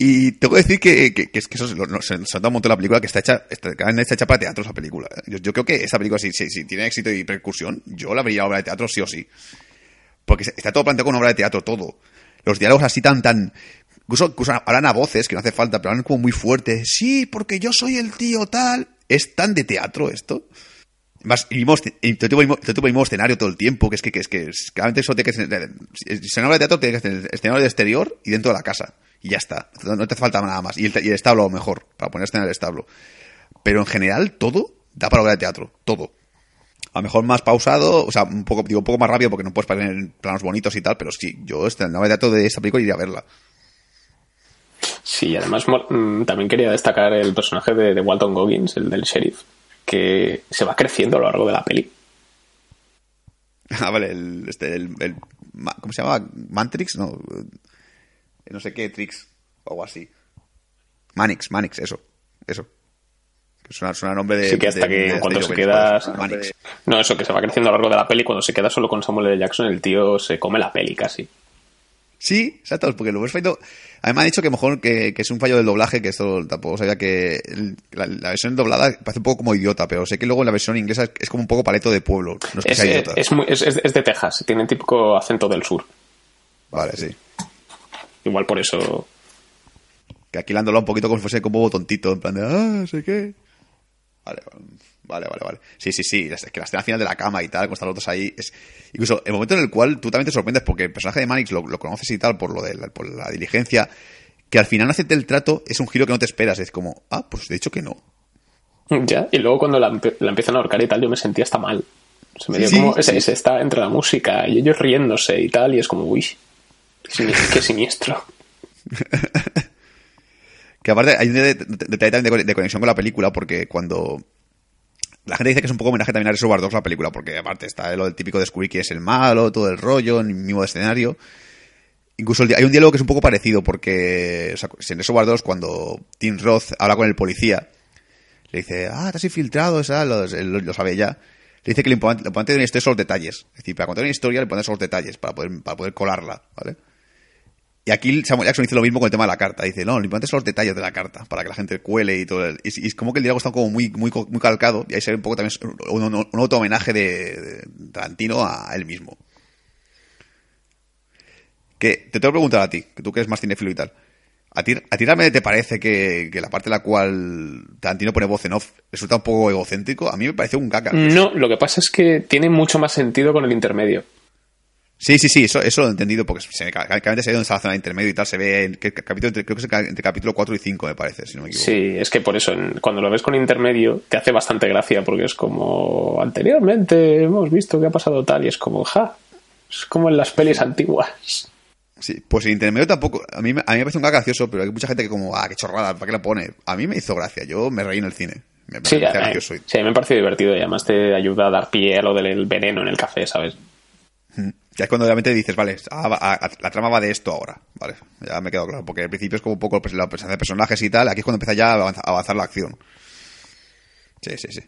Y tengo que decir que, que, que es que eso lo- no, se, se nota un montón la película que está hecha, está, está hecha para teatro esa película. Yo, yo creo que esa película, si, si, si tiene éxito y repercusión, yo la vería obra de teatro sí o sí. Porque está todo planteado una obra de teatro, todo. Los diálogos así tan, tan... Incluso, hablan a voces, que no hace falta, pero hablan como muy fuerte. Sí, porque yo soy el tío tal. ¿Es tan de teatro esto? Más, de mismo- tipo de mismo escenario todo el tiempo, que es que, que es que claramente eso tiene que ser, si se habla de teatro tiene que ser el escenario de exterior y dentro de la casa. Y ya está. No, te falta nada más. Y el, el establo a lo mejor, para poner escena en el establo. Pero en general todo da para obra de teatro, todo. A lo mejor más pausado, o sea, un poco, digo, un poco más rápido porque no puedes poner planos bonitos y tal, pero sí, yo este, la obra de esta película iría a verla. Sí, además mm, también quería destacar el personaje de, de Walton Goggins, el del sheriff, que se va creciendo a lo largo de la peli. [LAUGHS] Ah, vale, el, este, el, el- ¿cómo se llama? ¿Mantrix? No, eh, no sé qué, Trix, o algo así. Manix, Manix, eso, eso. Suena, suena nombre de... Sí, que hasta de- que de cuando se queda... Manix. No, eso, que se va creciendo a lo largo de la peli. Cuando se queda solo con Samuel L. Jackson, el tío se come la peli casi. Sí, exacto, porque lo ves fallo. A mí me han dicho que mejor que, que es un fallo del doblaje, que esto tampoco sabía que el- la, la versión doblada parece un poco como idiota, pero sé que luego en la versión inglesa es, es como un poco paleto de pueblo. No es que Es, sea eh, idiota. es, muy- es- es- es de Texas, tiene típico acento del sur. Vale, sí. Igual por eso... Que aquí la han doblado un poquito como si fuese como tontito, en plan de, ah, sé qué. Vale, vale, vale, vale. Sí, sí, sí, es que la escena final de la cama y tal, con están los dos ahí, es... Incluso el momento en el cual tú también te sorprendes porque el personaje de Manix lo, lo conoces y tal por lo de la, por la diligencia, que al final hace el trato es un giro que no te esperas. Es como, ah, pues de hecho que no. [LAUGHS] Ya, y luego cuando la, empiezan a ahorcar y tal, yo me sentía hasta mal. Se me dio Sí, como. sí. Ese, ese está entre la música y ellos riéndose y tal, y es como, uy, qué siniestro. [LAUGHS] Que aparte hay un de- de- detalle también de, conexión con la película, porque cuando. La gente dice que es un poco homenaje también a Reservoir Dogs la película, porque aparte está lo del típico descubrir quién es el malo, todo el rollo, el mismo escenario. Incluso hay un diálogo que es un poco parecido, porque o sea, en Reservoir Dogs cuando Tim Roth habla con el policía, le dice, ah, has infiltrado, esa, lo, sabe ya. Le dice que lo importante, lo de una historia son los detalles. Es decir, para contar una historia le pones los detalles, para poder, para poder colarla, ¿vale? Y aquí Samuel Jackson dice lo mismo con el tema de la carta. Dice, no, lo importante son los detalles de la carta, para que la gente cuele y todo. Y, es como que el diálogo está como muy, muy, muy calcado, y ahí se un poco también un, un, auto homenaje de, Tarantino a él mismo. Que te tengo que preguntar a ti, que tú que eres más cinéfilo y tal. ¿A ti, a ti realmente te parece que, que la parte en la cual Tarantino pone voz en off resulta un poco egocéntrico? A mí me parece un caca. No, lo que pasa es que tiene mucho más sentido con el intermedio. Sí, sí, sí, eso, eso lo he entendido porque se ve, claramente se ve donde está la zona de intermedio y tal, se ve en que capítulo, entre- creo que es el entre capítulo 4 y 5, me parece, si no me equivoco. Sí, es que por eso, en- cuando lo ves con intermedio, te hace bastante gracia, porque es como, anteriormente hemos visto que ha pasado tal, y es como, ja, es como en las pelis antiguas. Sí, pues el intermedio tampoco, a mí, me- a mí me parece un caca gracioso, pero hay mucha gente que como, ah, qué chorrada, ¿para qué la pone? A mí me hizo gracia, yo me reí en el cine. Me Sí, a, gracioso. sí, me parece divertido y además te ayuda a dar pie a lo del veneno en el café, ¿sabes? Ya es cuando realmente dices, vale, ah, ah, la trama va de esto ahora, vale, ya me quedó claro, porque al principio es como un poco pues, la presentación de personajes y tal, aquí es cuando empieza ya a avanzar, a avanzar la acción. Sí, sí, sí.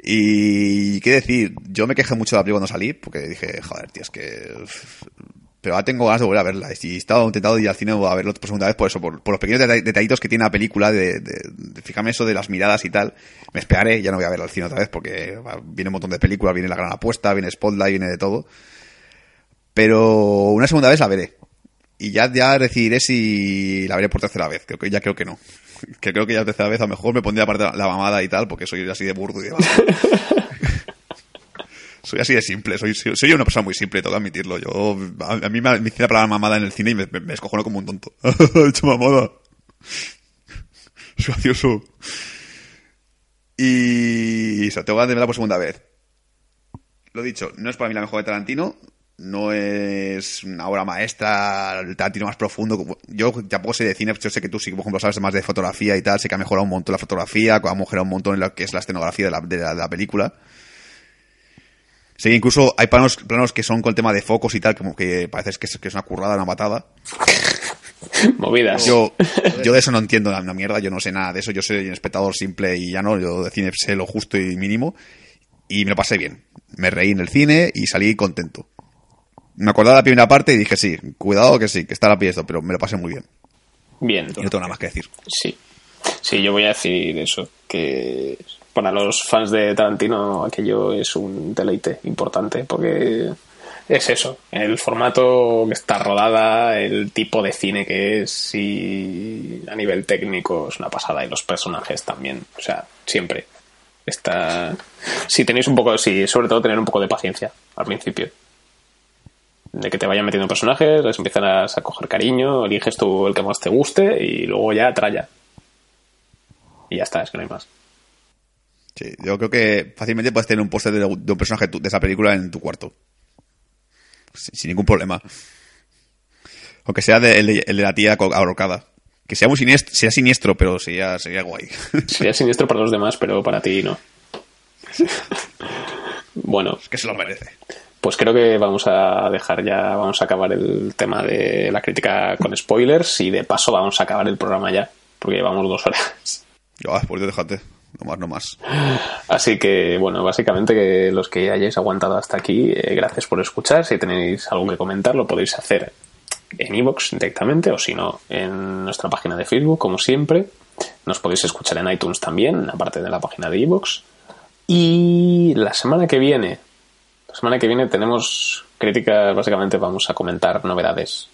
Y qué decir, yo me quejé mucho de la película cuando salí, porque dije, joder, tío, es que... Pero ahora tengo ganas de volver a verla. Y estaba intentado ir al cine a verlo por segunda vez por eso, por, los pequeños detall- detallitos que tiene la película, de, de, fijarme eso de las miradas y tal. Me esperaré, ya no voy a verla al cine otra vez porque viene un montón de películas, viene La Gran Apuesta, viene Spotlight, viene de todo. Pero una segunda vez la veré. Y ya, ya decidiré si la veré por tercera vez. Creo que ya creo que no. [LAUGHS] Que creo que ya la tercera vez a lo mejor me pondría aparte la, la mamada y tal, porque soy así de burdo y de [LAUGHS] Soy así de simple, soy, soy, una persona muy simple, tengo que admitirlo. Yo, a, a mí me, me hice la palabra mamada en el cine y me, me, me escojono como un tonto. [LAUGHS] He hecho mamada. Soy gracioso. Y eso, tengo ganas de verla por segunda vez. Lo dicho, no es para mí la mejor de Tarantino, no es una obra maestra, el Tarantino más profundo. Yo tampoco sé de cine, yo sé que tú sí, por ejemplo, sabes más de fotografía y tal, sé que ha mejorado un montón la fotografía, que ha mejorado un montón en lo que es la escenografía de la, de la, de la película. Sí, incluso hay planos, planos que son con el tema de focos y tal, como que parece que es, que es una currada, una patada. [LAUGHS] Movidas. Yo, yo de eso no entiendo una mierda, yo no sé nada de eso, yo soy un espectador simple y ya no, yo de cine sé lo justo y mínimo. Y me lo pasé bien. Me reí en el cine y salí contento. Me acordaba de la primera parte y dije, sí, cuidado que sí, que está la pie esto, pero me lo pasé muy bien. Bien. Y no tengo nada más que decir. Sí. Sí, yo voy a decir eso, que para los fans de Tarantino aquello es un deleite importante, porque es eso, el formato que está rodada, el tipo de cine que es y a nivel técnico es una pasada y los personajes también, o sea, siempre está... Si tenéis un poco, sí, sobre todo tener un poco de paciencia al principio. De que te vayan metiendo personajes, les empiezan a, coger cariño, eliges tú el que más te guste y luego ya tralla. Y ya está, es que no hay más. Sí, yo creo que fácilmente puedes tener un póster de, de un personaje de esa película en tu cuarto. Sin, sin ningún problema. Aunque sea de- el, de, el de la tía ahorcada. Que sea muy siniestro, sea siniestro, pero sería, sería guay. [LAUGHS] Sería siniestro para los demás, pero para ti no. [LAUGHS] bueno, que se lo merece. Pues creo que vamos a dejar ya, vamos a acabar el tema de la crítica con spoilers y de paso vamos a acabar el programa ya, porque llevamos dos horas. Ah, pues déjate. No más, no más. Así que, bueno, básicamente que los que hayáis aguantado hasta aquí, eh, gracias por escuchar. Si tenéis algo que comentar, lo podéis hacer en iVoox directamente o si no, en nuestra página de Facebook, como siempre. Nos podéis escuchar en iTunes también, aparte de la página de iVoox. Y la semana que viene, semana que viene tenemos críticas, básicamente vamos a comentar novedades.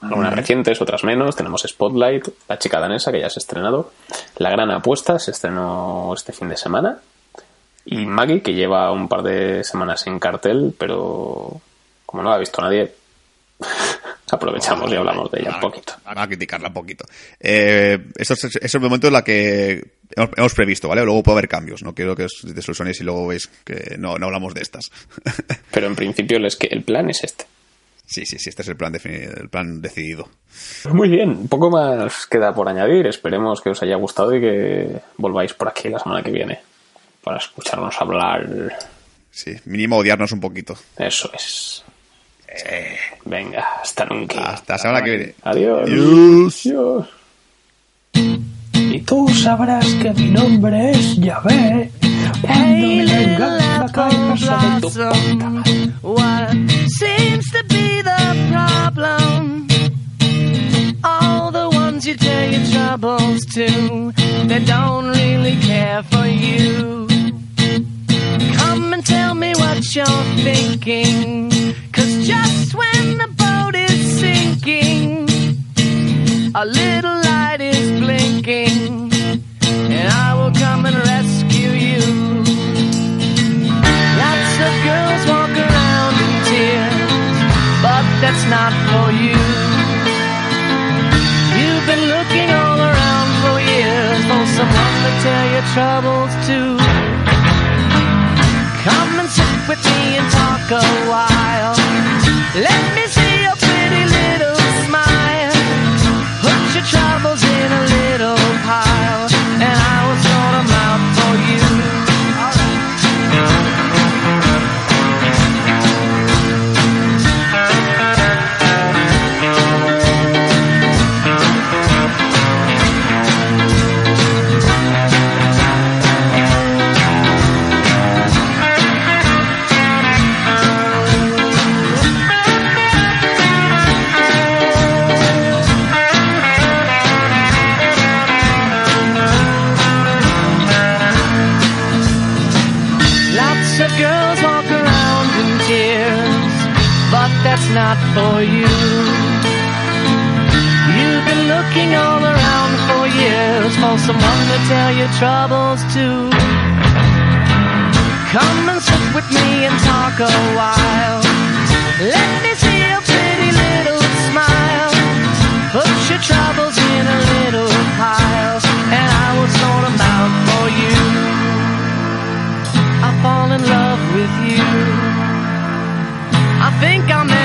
Algunas recientes, otras menos. Tenemos Spotlight, La chica danesa, que ya se ha estrenado. La gran apuesta se estrenó este fin de semana. Y Maggie, que lleva un par de semanas en cartel, pero como no la ha visto nadie, [LAUGHS] Aprovechamos y hablamos de ella un poquito. Vamos a criticarla un poquito. Eh, esto es, es el momento en la que hemos, hemos previsto, ¿vale? Luego puede haber cambios. No quiero que os desilusionéis y luego veis que no, no hablamos de estas. [LAUGHS] Pero en principio es que el plan es este. sí, sí, sí, este es el plan, defini- el plan decidido. Muy bien, poco más queda por añadir. Esperemos que os haya gustado y que volváis por aquí la semana que viene para escucharnos hablar. Sí, mínimo odiarnos un poquito. Eso es. Venga, hasta nunca. Hasta la semana que viene. Adiós. Adiós. Adiós. Y tú sabrás que mi nombre es Yahvé. Cuando me venga la cabeza de tu puta madre. What seems to be the problem? All the ones you tell your troubles to, they don't really care for you. Come and tell me what you're thinking. Cause just when the boat is sinking, a little light is blinking, and I will come and rescue you. Lots of girls walk around in tears, but that's not for you. You've been looking all around for years for someone to tell your troubles to. Come and sit with me and talk a while. Let me tell your troubles to. Come and sit with me and talk a while. Let me see your pretty little smile. Put your troubles in a little pile, and I will sort them out for you. I fall in love with you. I think I'm.